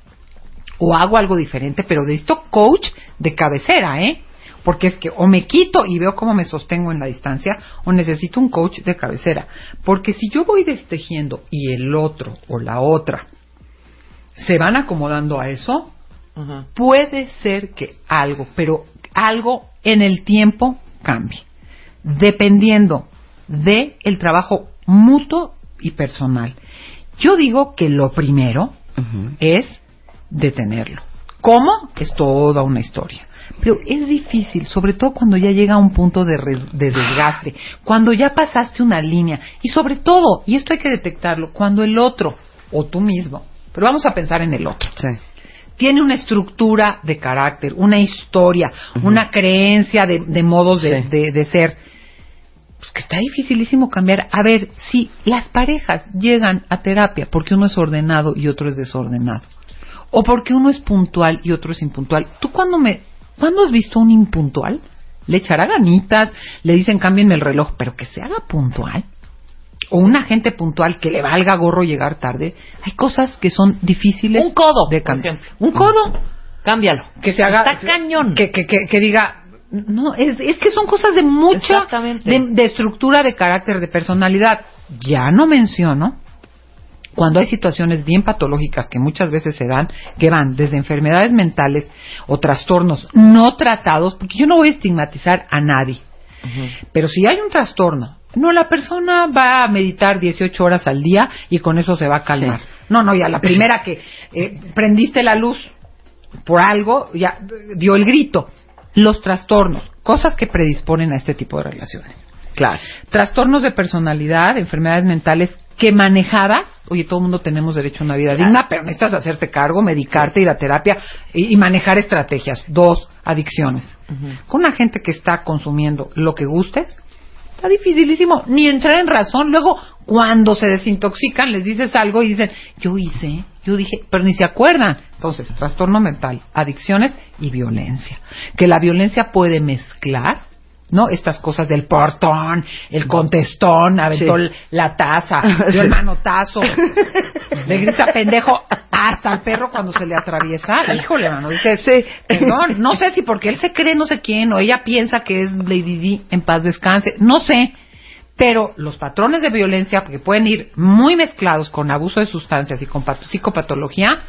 o hago algo diferente, pero de esto coach de cabecera, ¿eh? Porque es que o me quito y veo cómo me sostengo en la distancia o necesito un coach de cabecera. Porque si yo voy destejiendo y el otro o la otra se van acomodando a eso, puede ser que algo, pero algo en el tiempo cambie, dependiendo de el trabajo mutuo y personal. Yo digo que lo primero es detenerlo. ¿Cómo? Es toda una historia. Pero es difícil, sobre todo cuando ya llega a un punto de, re- de desgaste, cuando ya pasaste una línea y sobre todo, y esto hay que detectarlo, cuando el otro o tú mismo, pero vamos a pensar en el otro, tiene una estructura de carácter, una historia, una creencia de, de modos de, Sí. de- de ser. Pues que está dificilísimo cambiar. A ver, si las parejas llegan a terapia porque uno es ordenado y otro es desordenado, o porque uno es puntual y otro es impuntual, ¿tú cuándo me, cuándo has visto un impuntual? Le echará ganitas, le dicen cambien el reloj, pero que se haga puntual. O una gente puntual que le valga gorro llegar tarde, hay cosas que son difíciles Un codo, de cambiar. Un codo. Cámbialo. que se haga Está cañón. que, que, que, que diga no es, es que son cosas de mucha de estructura de carácter de personalidad ya no menciono cuando hay situaciones bien patológicas que muchas veces se dan, que van desde enfermedades mentales o trastornos no tratados, porque yo no voy a estigmatizar a nadie, pero si hay un trastorno, no, la persona va a meditar 18 horas al día y con eso se va a calmar. No, no, ya la <laughs> primera que eh, prendiste la luz por algo, ya dio el grito. Los trastornos, cosas que predisponen a este tipo de relaciones. Claro. Trastornos de personalidad, enfermedades mentales que manejadas, oye, todo el mundo tenemos derecho a una vida digna, pero necesitas hacerte cargo, medicarte, ir a terapia y, y manejar estrategias. Dos, adicciones. Con una gente que está consumiendo lo que gustes, está dificilísimo ni entrar en razón. Luego, cuando se desintoxican, les dices algo y dicen, yo hice, yo dije, pero ni se acuerdan. Entonces, trastorno mental, adicciones y violencia. Que la violencia puede mezclar ¿no? Estas cosas del portón, el contestón, aventó Sí. el- la taza, <laughs> dio el manotazo, <laughs> le grita pendejo hasta al perro cuando se le atraviesa. Híjole, mano, dice, perdón, no sé si porque él se cree no sé quién o ella piensa que es Lady D en paz descanse, no sé. Pero los patrones de violencia, que pueden ir muy mezclados con abuso de sustancias y con pat- psicopatología,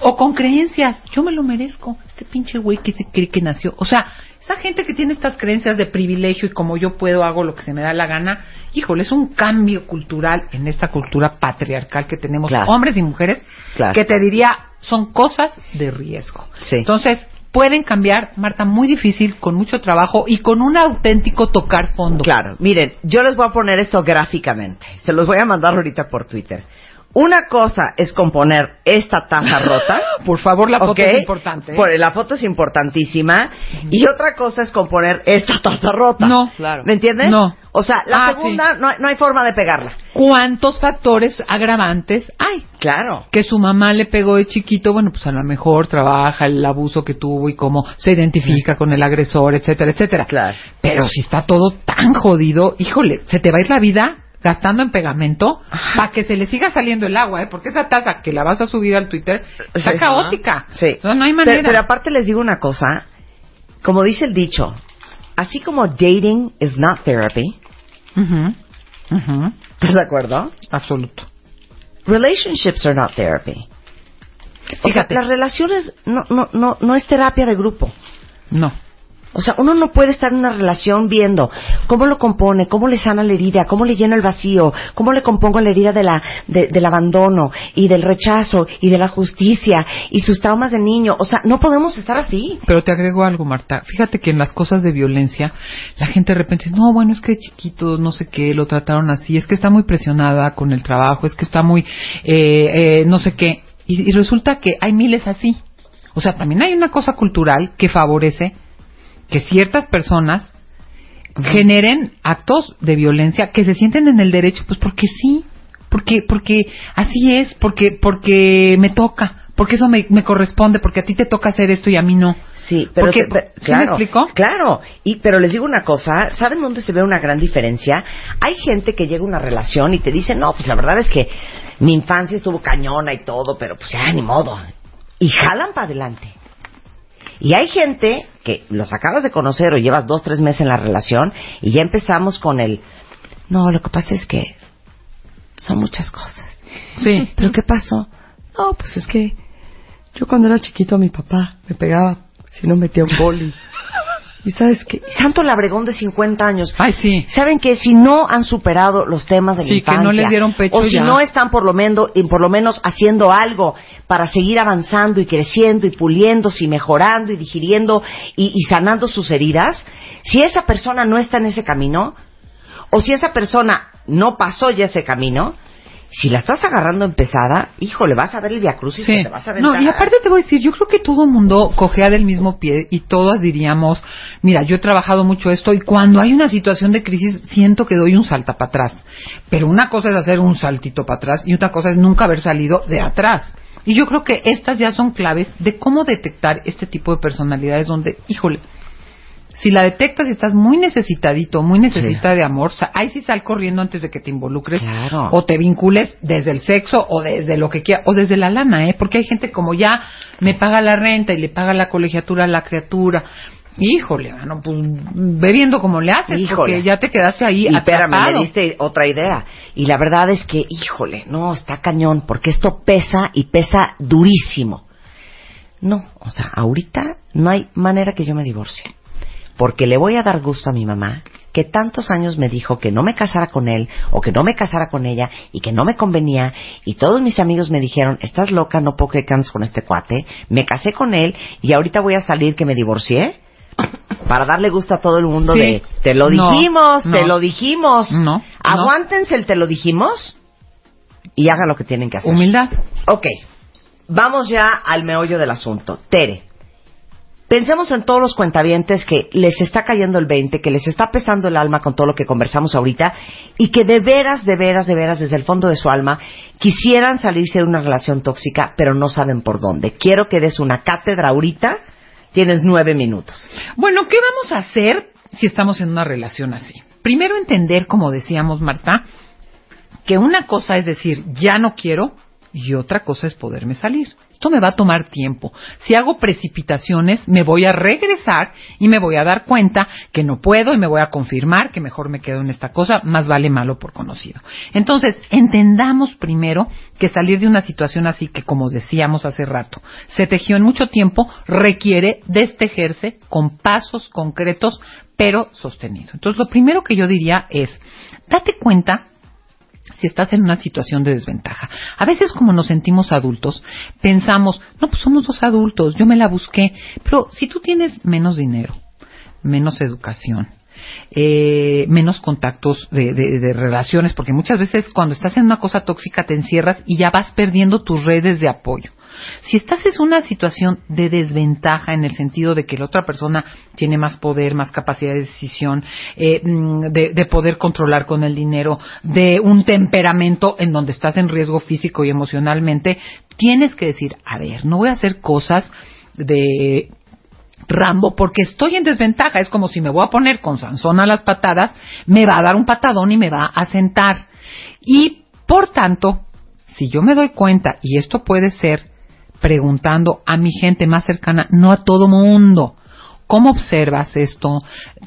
o con creencias, yo me lo merezco, este pinche güey que se cree que nació. O sea, esa gente que tiene estas creencias de privilegio y como yo puedo hago lo que se me da la gana, híjole, es un cambio cultural en esta cultura patriarcal que tenemos Claro. hombres y mujeres, Claro. que te diría son cosas de riesgo. Sí. Entonces, pueden cambiar, Marta, muy difícil, con mucho trabajo y con un auténtico tocar fondo. Claro, miren, yo les voy a poner esto gráficamente. Se los voy a mandar ahorita por Twitter. Una cosa es componer esta taza <laughs> rota. Por favor, la foto es importante. ¿eh? Por- la foto es importantísima. Y otra cosa es componer esta taza rota. No. Claro. ¿Me entiendes? No. O sea, la Ah, segunda no, hay- no hay forma de pegarla. ¿Cuántos factores agravantes hay? Claro. que su mamá le pegó de chiquito, bueno, pues a lo mejor trabaja el abuso que tuvo y cómo se identifica con el agresor, etcétera, etcétera. Claro. Pero si está todo tan jodido, híjole, se te va a ir la vida gastando en pegamento para que se le siga saliendo el agua, ¿eh? Porque esa taza que la vas a subir al Twitter está Sí. caótica. Sí. No hay manera. Pero, pero aparte les digo una cosa. Como dice el dicho, así como dating is not therapy, ¿estás de acuerdo? Absoluto. Relationships are not therapy. O sea, las relaciones no, no, no, no es terapia de grupo. No. O sea, uno no puede estar en una relación viendo cómo lo compone, cómo le sana la herida, cómo le llena el vacío, cómo le compongo la herida de la, de- del abandono y del rechazo y de la justicia y sus traumas de niño. O sea, no podemos estar así. Pero te agrego algo, Marta. Fíjate que en las cosas de violencia, la gente de repente dice, no, bueno, es que chiquito, no sé qué, lo trataron así, es que está muy presionada con el trabajo, es que está muy, eh, eh, no sé qué. Y, y resulta que hay miles así. O sea, también hay una cosa cultural que favorece que ciertas personas generen actos de violencia que se sienten en el derecho, pues porque sí, porque porque así es, porque porque me toca, porque eso me, me corresponde, porque a ti te toca hacer esto y a mí no. Sí, pero Porque- ¿sí me claro, explico? Claro, y pero les digo una cosa, ¿saben dónde se ve una gran diferencia? Hay gente que llega a una relación y te dice, "No, pues la verdad es que mi infancia estuvo cañona y todo, pero pues ya ni modo." Y jalan para adelante. Y hay gente que los acabas de conocer o llevas dos, tres meses en la relación y ya empezamos con el, no, lo que pasa es que son muchas cosas. Sí. <laughs> ¿Pero qué pasó? No, pues es que yo cuando era chiquito mi papá me pegaba si no metía un boli. <laughs> ¿Y sabes qué? Y Santo Labregón de 50 años. Ay, sí. ¿Saben que si no han superado los temas de la Sí, que infancia no les dieron pecho o si ya. no están por lo menos y por lo menos haciendo algo para seguir avanzando y creciendo y puliéndose y mejorando y digiriendo y, y sanando sus heridas, si esa persona no está en ese camino o si esa persona no pasó ya ese camino, si la estás agarrando empezada, híjole, vas a ver el viacrucis Sí. te vas a aventar. No, y aparte te voy a decir, yo creo que todo mundo cojea del mismo pie y todas diríamos, mira, yo he trabajado mucho esto y cuando hay una situación de crisis siento que doy un salta para atrás. Pero una cosa es hacer un saltito para atrás y otra cosa es nunca haber salido de atrás. Y yo creo que estas ya son claves de cómo detectar este tipo de personalidades donde, híjole, si la detectas y estás muy necesitadito, muy necesitada de amor, ahí sí sal corriendo antes de que te involucres Claro. o te vincules desde el sexo o desde lo que quiera o desde la lana, ¿eh? Porque hay gente como ya me paga la renta y le paga la colegiatura a la criatura. Híjole, bueno, pues ve viendo cómo le haces Híjole. porque ya te quedaste ahí Y espérame, atrapado. me diste otra idea. Y la verdad es que, híjole, no, está cañón, porque esto pesa y pesa durísimo. No, o sea, ahorita no hay manera que yo me divorcie. Porque le voy a dar gusto a mi mamá, que tantos años me dijo que no me casara con él, o que no me casara con ella, y que no me convenía, y todos mis amigos me dijeron, estás loca, no puedo que cantes con este cuate. Me casé con él, y ahorita voy a salir que me divorcié. Para darle gusto a todo el mundo Sí. de, te lo No, dijimos, te no. lo dijimos. No, no. Aguántense el te lo dijimos y hagan lo que tienen que hacer. Humildad. Ok, vamos ya al meollo del asunto. Tere, pensemos en todos los cuentavientes que les está cayendo el 20, que les está pesando el alma con todo lo que conversamos ahorita y que de veras, de veras, de veras, desde el fondo de su alma, quisieran salirse de una relación tóxica, pero no saben por dónde. Quiero que des una cátedra ahorita. Tienes nueve minutos. Bueno, ¿qué vamos a hacer si estamos en una relación así? Primero entender, como decíamos Marta, que una cosa es decir, ya no quiero, y otra cosa es poderme salir. Esto me va a tomar tiempo. Si hago precipitaciones, me voy a regresar y me voy a dar cuenta que no puedo y me voy a confirmar que mejor me quedo en esta cosa, más vale malo por conocido. Entonces, entendamos primero que salir de una situación así que, como decíamos hace rato, se tejió en mucho tiempo, requiere destejerse con pasos concretos, pero sostenidos. Entonces, lo primero que yo diría es, date cuenta si estás en una situación de desventaja. A veces como nos sentimos adultos, pensamos, no, pues somos dos adultos, yo me la busqué, pero si tú tienes menos dinero, menos educación, eh, menos contactos de, de- de relaciones, porque muchas veces cuando estás en una cosa tóxica te encierras y ya vas perdiendo tus redes de apoyo. Si estás en una situación de desventaja en el sentido de que la otra persona tiene más poder, más capacidad de decisión, eh, mm, de, de poder controlar con el dinero, de un temperamento en donde estás en riesgo físico y emocionalmente, tienes que decir, a ver, no voy a hacer cosas de Rambo porque estoy en desventaja. Es como si me voy a poner con Sansón a las patadas, me va a dar un patadón y me va a sentar. Y por tanto, si yo me doy cuenta, y esto puede ser preguntando a mi gente más cercana, no a todo mundo, ¿Cómo observas esto?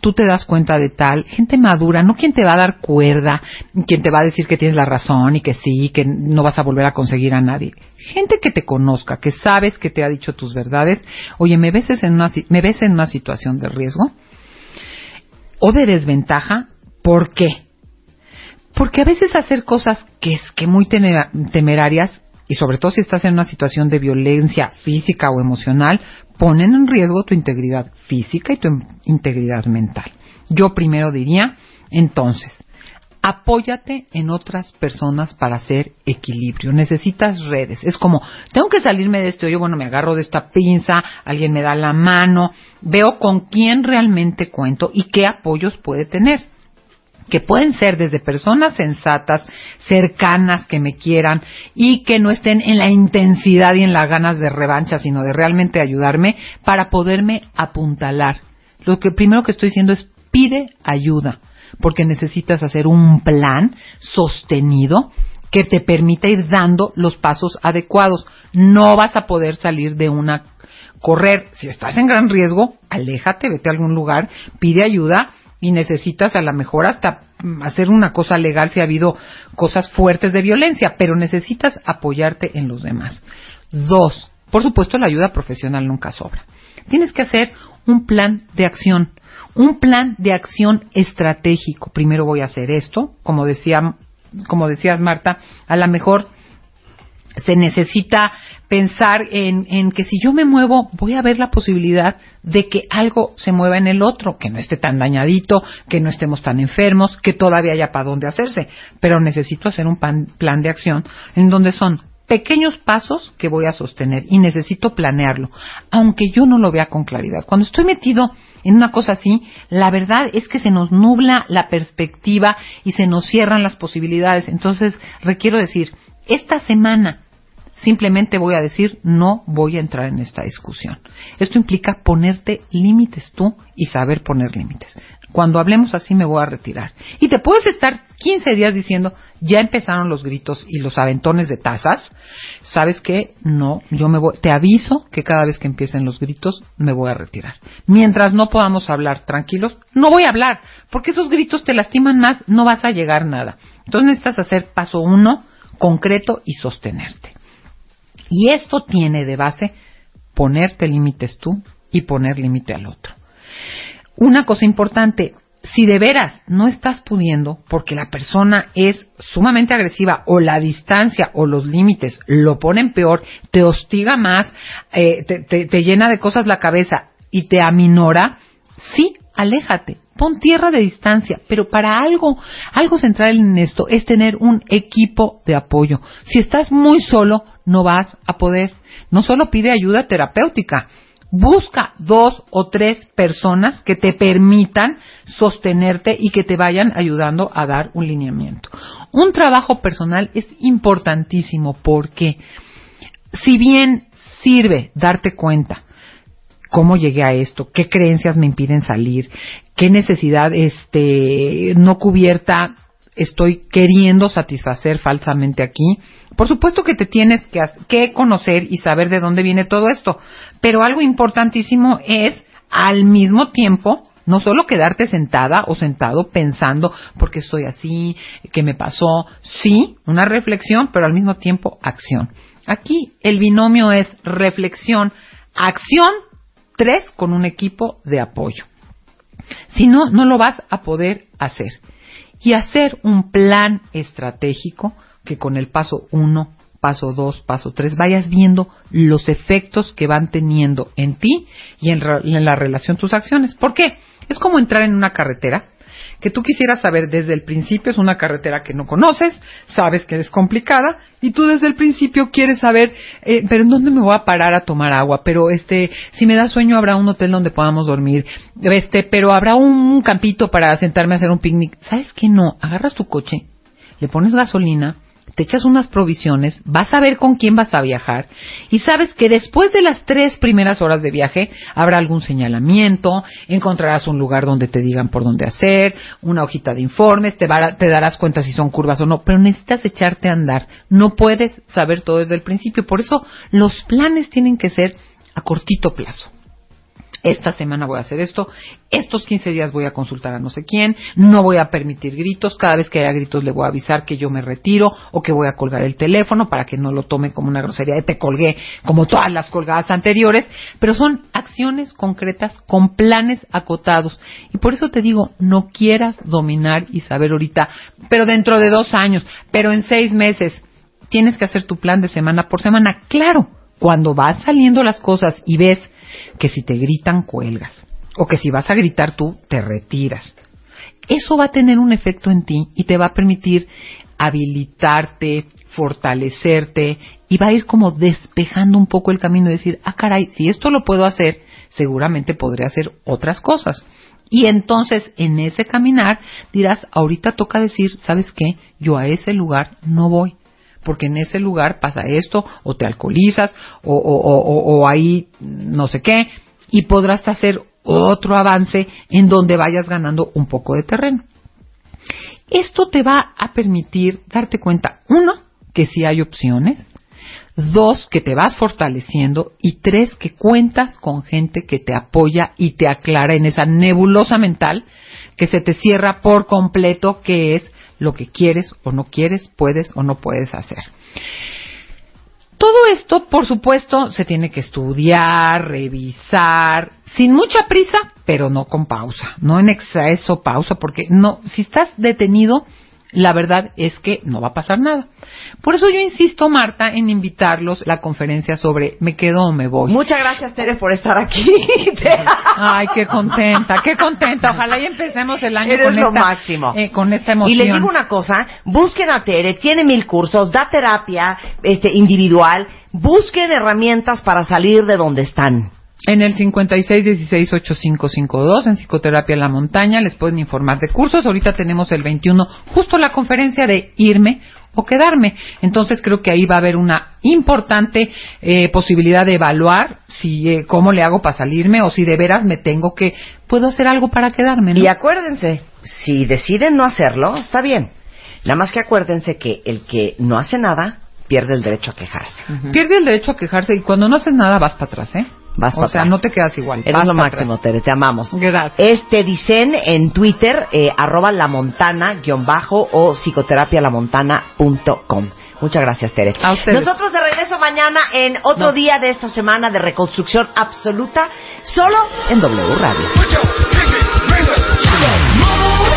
¿Tú te das cuenta de tal? Gente madura, no quien te va a dar cuerda, quien te va a decir que tienes la razón y que sí, que no vas a volver a conseguir a nadie. Gente que te conozca, que sabes que te ha dicho tus verdades. Oye, ¿me ves en una, me ves en una situación de riesgo? ¿O de desventaja? ¿Por qué? Porque a veces hacer cosas que es que muy temerarias y sobre todo si estás en una situación de violencia física o emocional, ponen en riesgo tu integridad física y tu integridad mental. Yo primero diría, entonces, apóyate en otras personas para hacer equilibrio. Necesitas redes. Es como, tengo que salirme de este hoyo, bueno, me agarro de esta pinza, alguien me da la mano, veo con quién realmente cuento y qué apoyos puede tener que pueden ser desde personas sensatas, cercanas, que me quieran y que no estén en la intensidad y en las ganas de revancha, sino de realmente ayudarme para poderme apuntalar. Lo que primero que estoy diciendo es pide ayuda porque necesitas hacer un plan sostenido que te permita ir dando los pasos adecuados. No vas a poder salir de una correr. Si estás en gran riesgo, aléjate, vete a algún lugar, pide ayuda y necesitas a lo mejor hasta hacer una cosa legal si ha habido cosas fuertes de violencia, pero necesitas apoyarte en los demás. Dos, por supuesto la ayuda profesional nunca sobra. Tienes que hacer un plan de acción un plan de acción estratégico. Primero voy a hacer esto, como decía, como decías Marta, a lo mejor se necesita pensar en, en, que si yo me muevo, voy a ver la posibilidad de que algo se mueva en el otro, que no esté tan dañadito, que no estemos tan enfermos, que todavía haya para dónde hacerse. Pero necesito hacer un plan de acción en donde son pequeños pasos que voy a sostener y necesito planearlo, aunque yo no lo vea con claridad. Cuando estoy metido en una cosa así, la verdad es que se nos nubla la perspectiva y se nos cierran las posibilidades. Entonces, requiero decir, esta semana simplemente voy a decir no voy a entrar en esta discusión. Esto implica ponerte límites tú y saber poner límites. Cuando hablemos así me voy a retirar. Y te puedes estar 15 días diciendo, ya empezaron los gritos y los aventones de tazas. ¿Sabes qué? No, yo me voy, te aviso que cada vez que empiecen los gritos me voy a retirar. Mientras no podamos hablar tranquilos, no voy a hablar, porque esos gritos te lastiman más, no vas a llegar nada. Entonces necesitas hacer paso uno, concreto y sostenerte. Y esto tiene de base ponerte límites tú y poner límite al otro. Una cosa importante, si de veras no estás pudiendo porque la persona es sumamente agresiva o la distancia o los límites lo ponen peor, te hostiga más, eh, te, te llena de cosas la cabeza y te aminora, sí, aléjate, pon tierra de distancia, pero para algo, algo central en esto es tener un equipo de apoyo. Si estás muy solo, no vas a poder. No solo pide ayuda terapéutica, busca dos o tres personas que te permitan sostenerte y que te vayan ayudando a dar un lineamiento. Un trabajo personal es importantísimo porque si bien sirve darte cuenta cómo llegué a esto, qué creencias me impiden salir, qué necesidad este no cubierta estoy queriendo satisfacer falsamente aquí. Por supuesto que te tienes que, que, conocer y saber de dónde viene todo esto, pero algo importantísimo es al mismo tiempo no solo quedarte sentada o sentado pensando porque estoy así, qué me pasó, sí, una reflexión, pero al mismo tiempo acción. Aquí el binomio es reflexión, acción Tres, con un equipo de apoyo. Si no, no lo vas a poder hacer. Y hacer un plan estratégico que con el paso uno, paso dos, paso tres, vayas viendo los efectos que van teniendo en ti y en, en la relación tus acciones. ¿Por qué? Es como entrar en una carretera que tú quisieras saber desde el principio, es una carretera que no conoces, sabes que es complicada, y tú desde el principio quieres saber, eh, pero ¿en dónde me voy a parar a tomar agua? Pero este, si me da sueño habrá un hotel donde podamos dormir, este, pero habrá un campito para sentarme a hacer un picnic. ¿Sabes qué no? Agarras tu coche, le pones gasolina, te echas unas provisiones, vas a ver con quién vas a viajar y sabes que después de las tres primeras horas de viaje habrá algún señalamiento, encontrarás un lugar donde te digan por dónde hacer, una hojita de informes, te, te darás cuenta si son curvas o no, pero necesitas echarte a andar. No puedes saber todo desde el principio. Por eso los planes tienen que ser a cortito plazo esta semana voy a hacer esto, estos 15 días voy a consultar a no sé quién, no voy a permitir gritos, cada vez que haya gritos le voy a avisar que yo me retiro o que voy a colgar el teléfono para que no lo tome como una grosería de te colgué como todas las colgadas anteriores, pero son acciones concretas con planes acotados. Y por eso te digo, no quieras dominar y saber ahorita, pero dentro de dos años, pero en seis meses, tienes que hacer tu plan de semana por semana. Claro, cuando vas saliendo las cosas y ves que si te gritan cuelgas o que si vas a gritar tú te retiras. eso va a tener un efecto en ti y te va a permitir habilitarte, fortalecerte y va a ir como despejando un poco el camino y decir, ah, caray, si esto lo puedo hacer, seguramente podré hacer otras cosas. Y entonces en ese caminar dirás, ahorita toca decir, ¿sabes qué? Yo a ese lugar no voy. Porque en ese lugar pasa esto, o te alcoholizas, o, o, o, o ahí no sé qué, y podrás hacer otro avance en donde vayas ganando un poco de terreno. Esto te va a permitir darte cuenta, uno, que sí hay opciones, dos, que te vas fortaleciendo y tres, que cuentas con gente que te apoya y te aclara en esa nebulosa mental que se te cierra por completo, que es lo que quieres o no quieres, puedes o no puedes hacer. Todo esto, por supuesto, se tiene que estudiar, revisar, sin mucha prisa, pero no con pausa, no en exceso pausa, porque no, si estás detenido, la verdad es que no va a pasar nada. Por eso yo insisto, Marta, en invitarlos a la conferencia sobre me quedo o me voy. Muchas gracias, Tere, por estar aquí. <laughs> Ay, qué contenta, qué contenta. Ojalá y empecemos el año Eres con lo esta, máximo. eh, con esta emoción. Y les digo una cosa, busquen a Tere, tiene mil cursos, da terapia este, individual, busquen herramientas para salir de donde están. En el 56168552 en Psicoterapia en la Montaña les pueden informar de cursos. Ahorita tenemos el 21 justo la conferencia de irme o quedarme. Entonces creo que ahí va a haber una importante eh, posibilidad de evaluar si eh, cómo le hago para salirme o si de veras me tengo que puedo hacer algo para quedarme. ¿no? Y acuérdense, si deciden no hacerlo, está bien. Nada más que acuérdense que el que no hace nada pierde el derecho a quejarse. Pierde el derecho a quejarse y cuando no haces nada vas para atrás, ¿eh? Vas o para sea, atrás. no te quedas igual. Eres vas lo máximo, atrás. Tere, te amamos. Gracias. Este dicen en Twitter, eh, arroba la montana guion bajo o psicoterapialamontana.com. Muchas gracias, Tere. A ustedes. Nosotros de regreso mañana en otro No. día de esta semana de reconstrucción absoluta, solo en W Radio. Put your pinky rings up to the moon.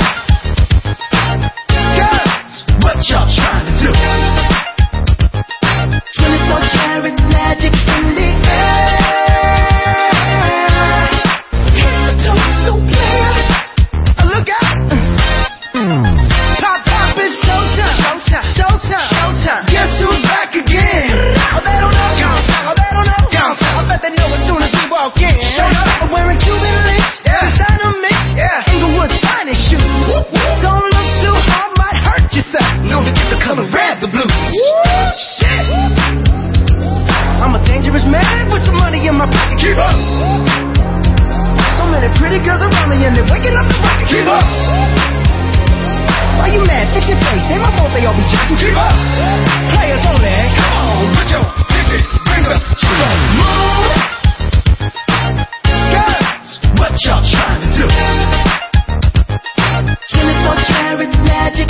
Girls, what y'all trying to do? 24 karat magic showtime. Showtime. Showtime. Guess who's back again? Oh, they don't know. Downtown. Oh, they don't know. Downtown. I bet they know as soon as we walk in. Show up. I'm wearing Cuban links. Yeah. Mix. Yeah. Inglewood's finest shoes. Don't look too hard, might hurt yourself. Known to get the color red, the blue. Shit. I'm a dangerous man with some money in my pocket. Keep up. So many pretty girls around me and they're waking up the rocket. Keep up. Why you mad? Fix your face. Say my fault they all be jocking. Keep up. Players only. Come on, put your pinky rings up to the moon. Guys, what y'all trying to do? Killing for carrot magic.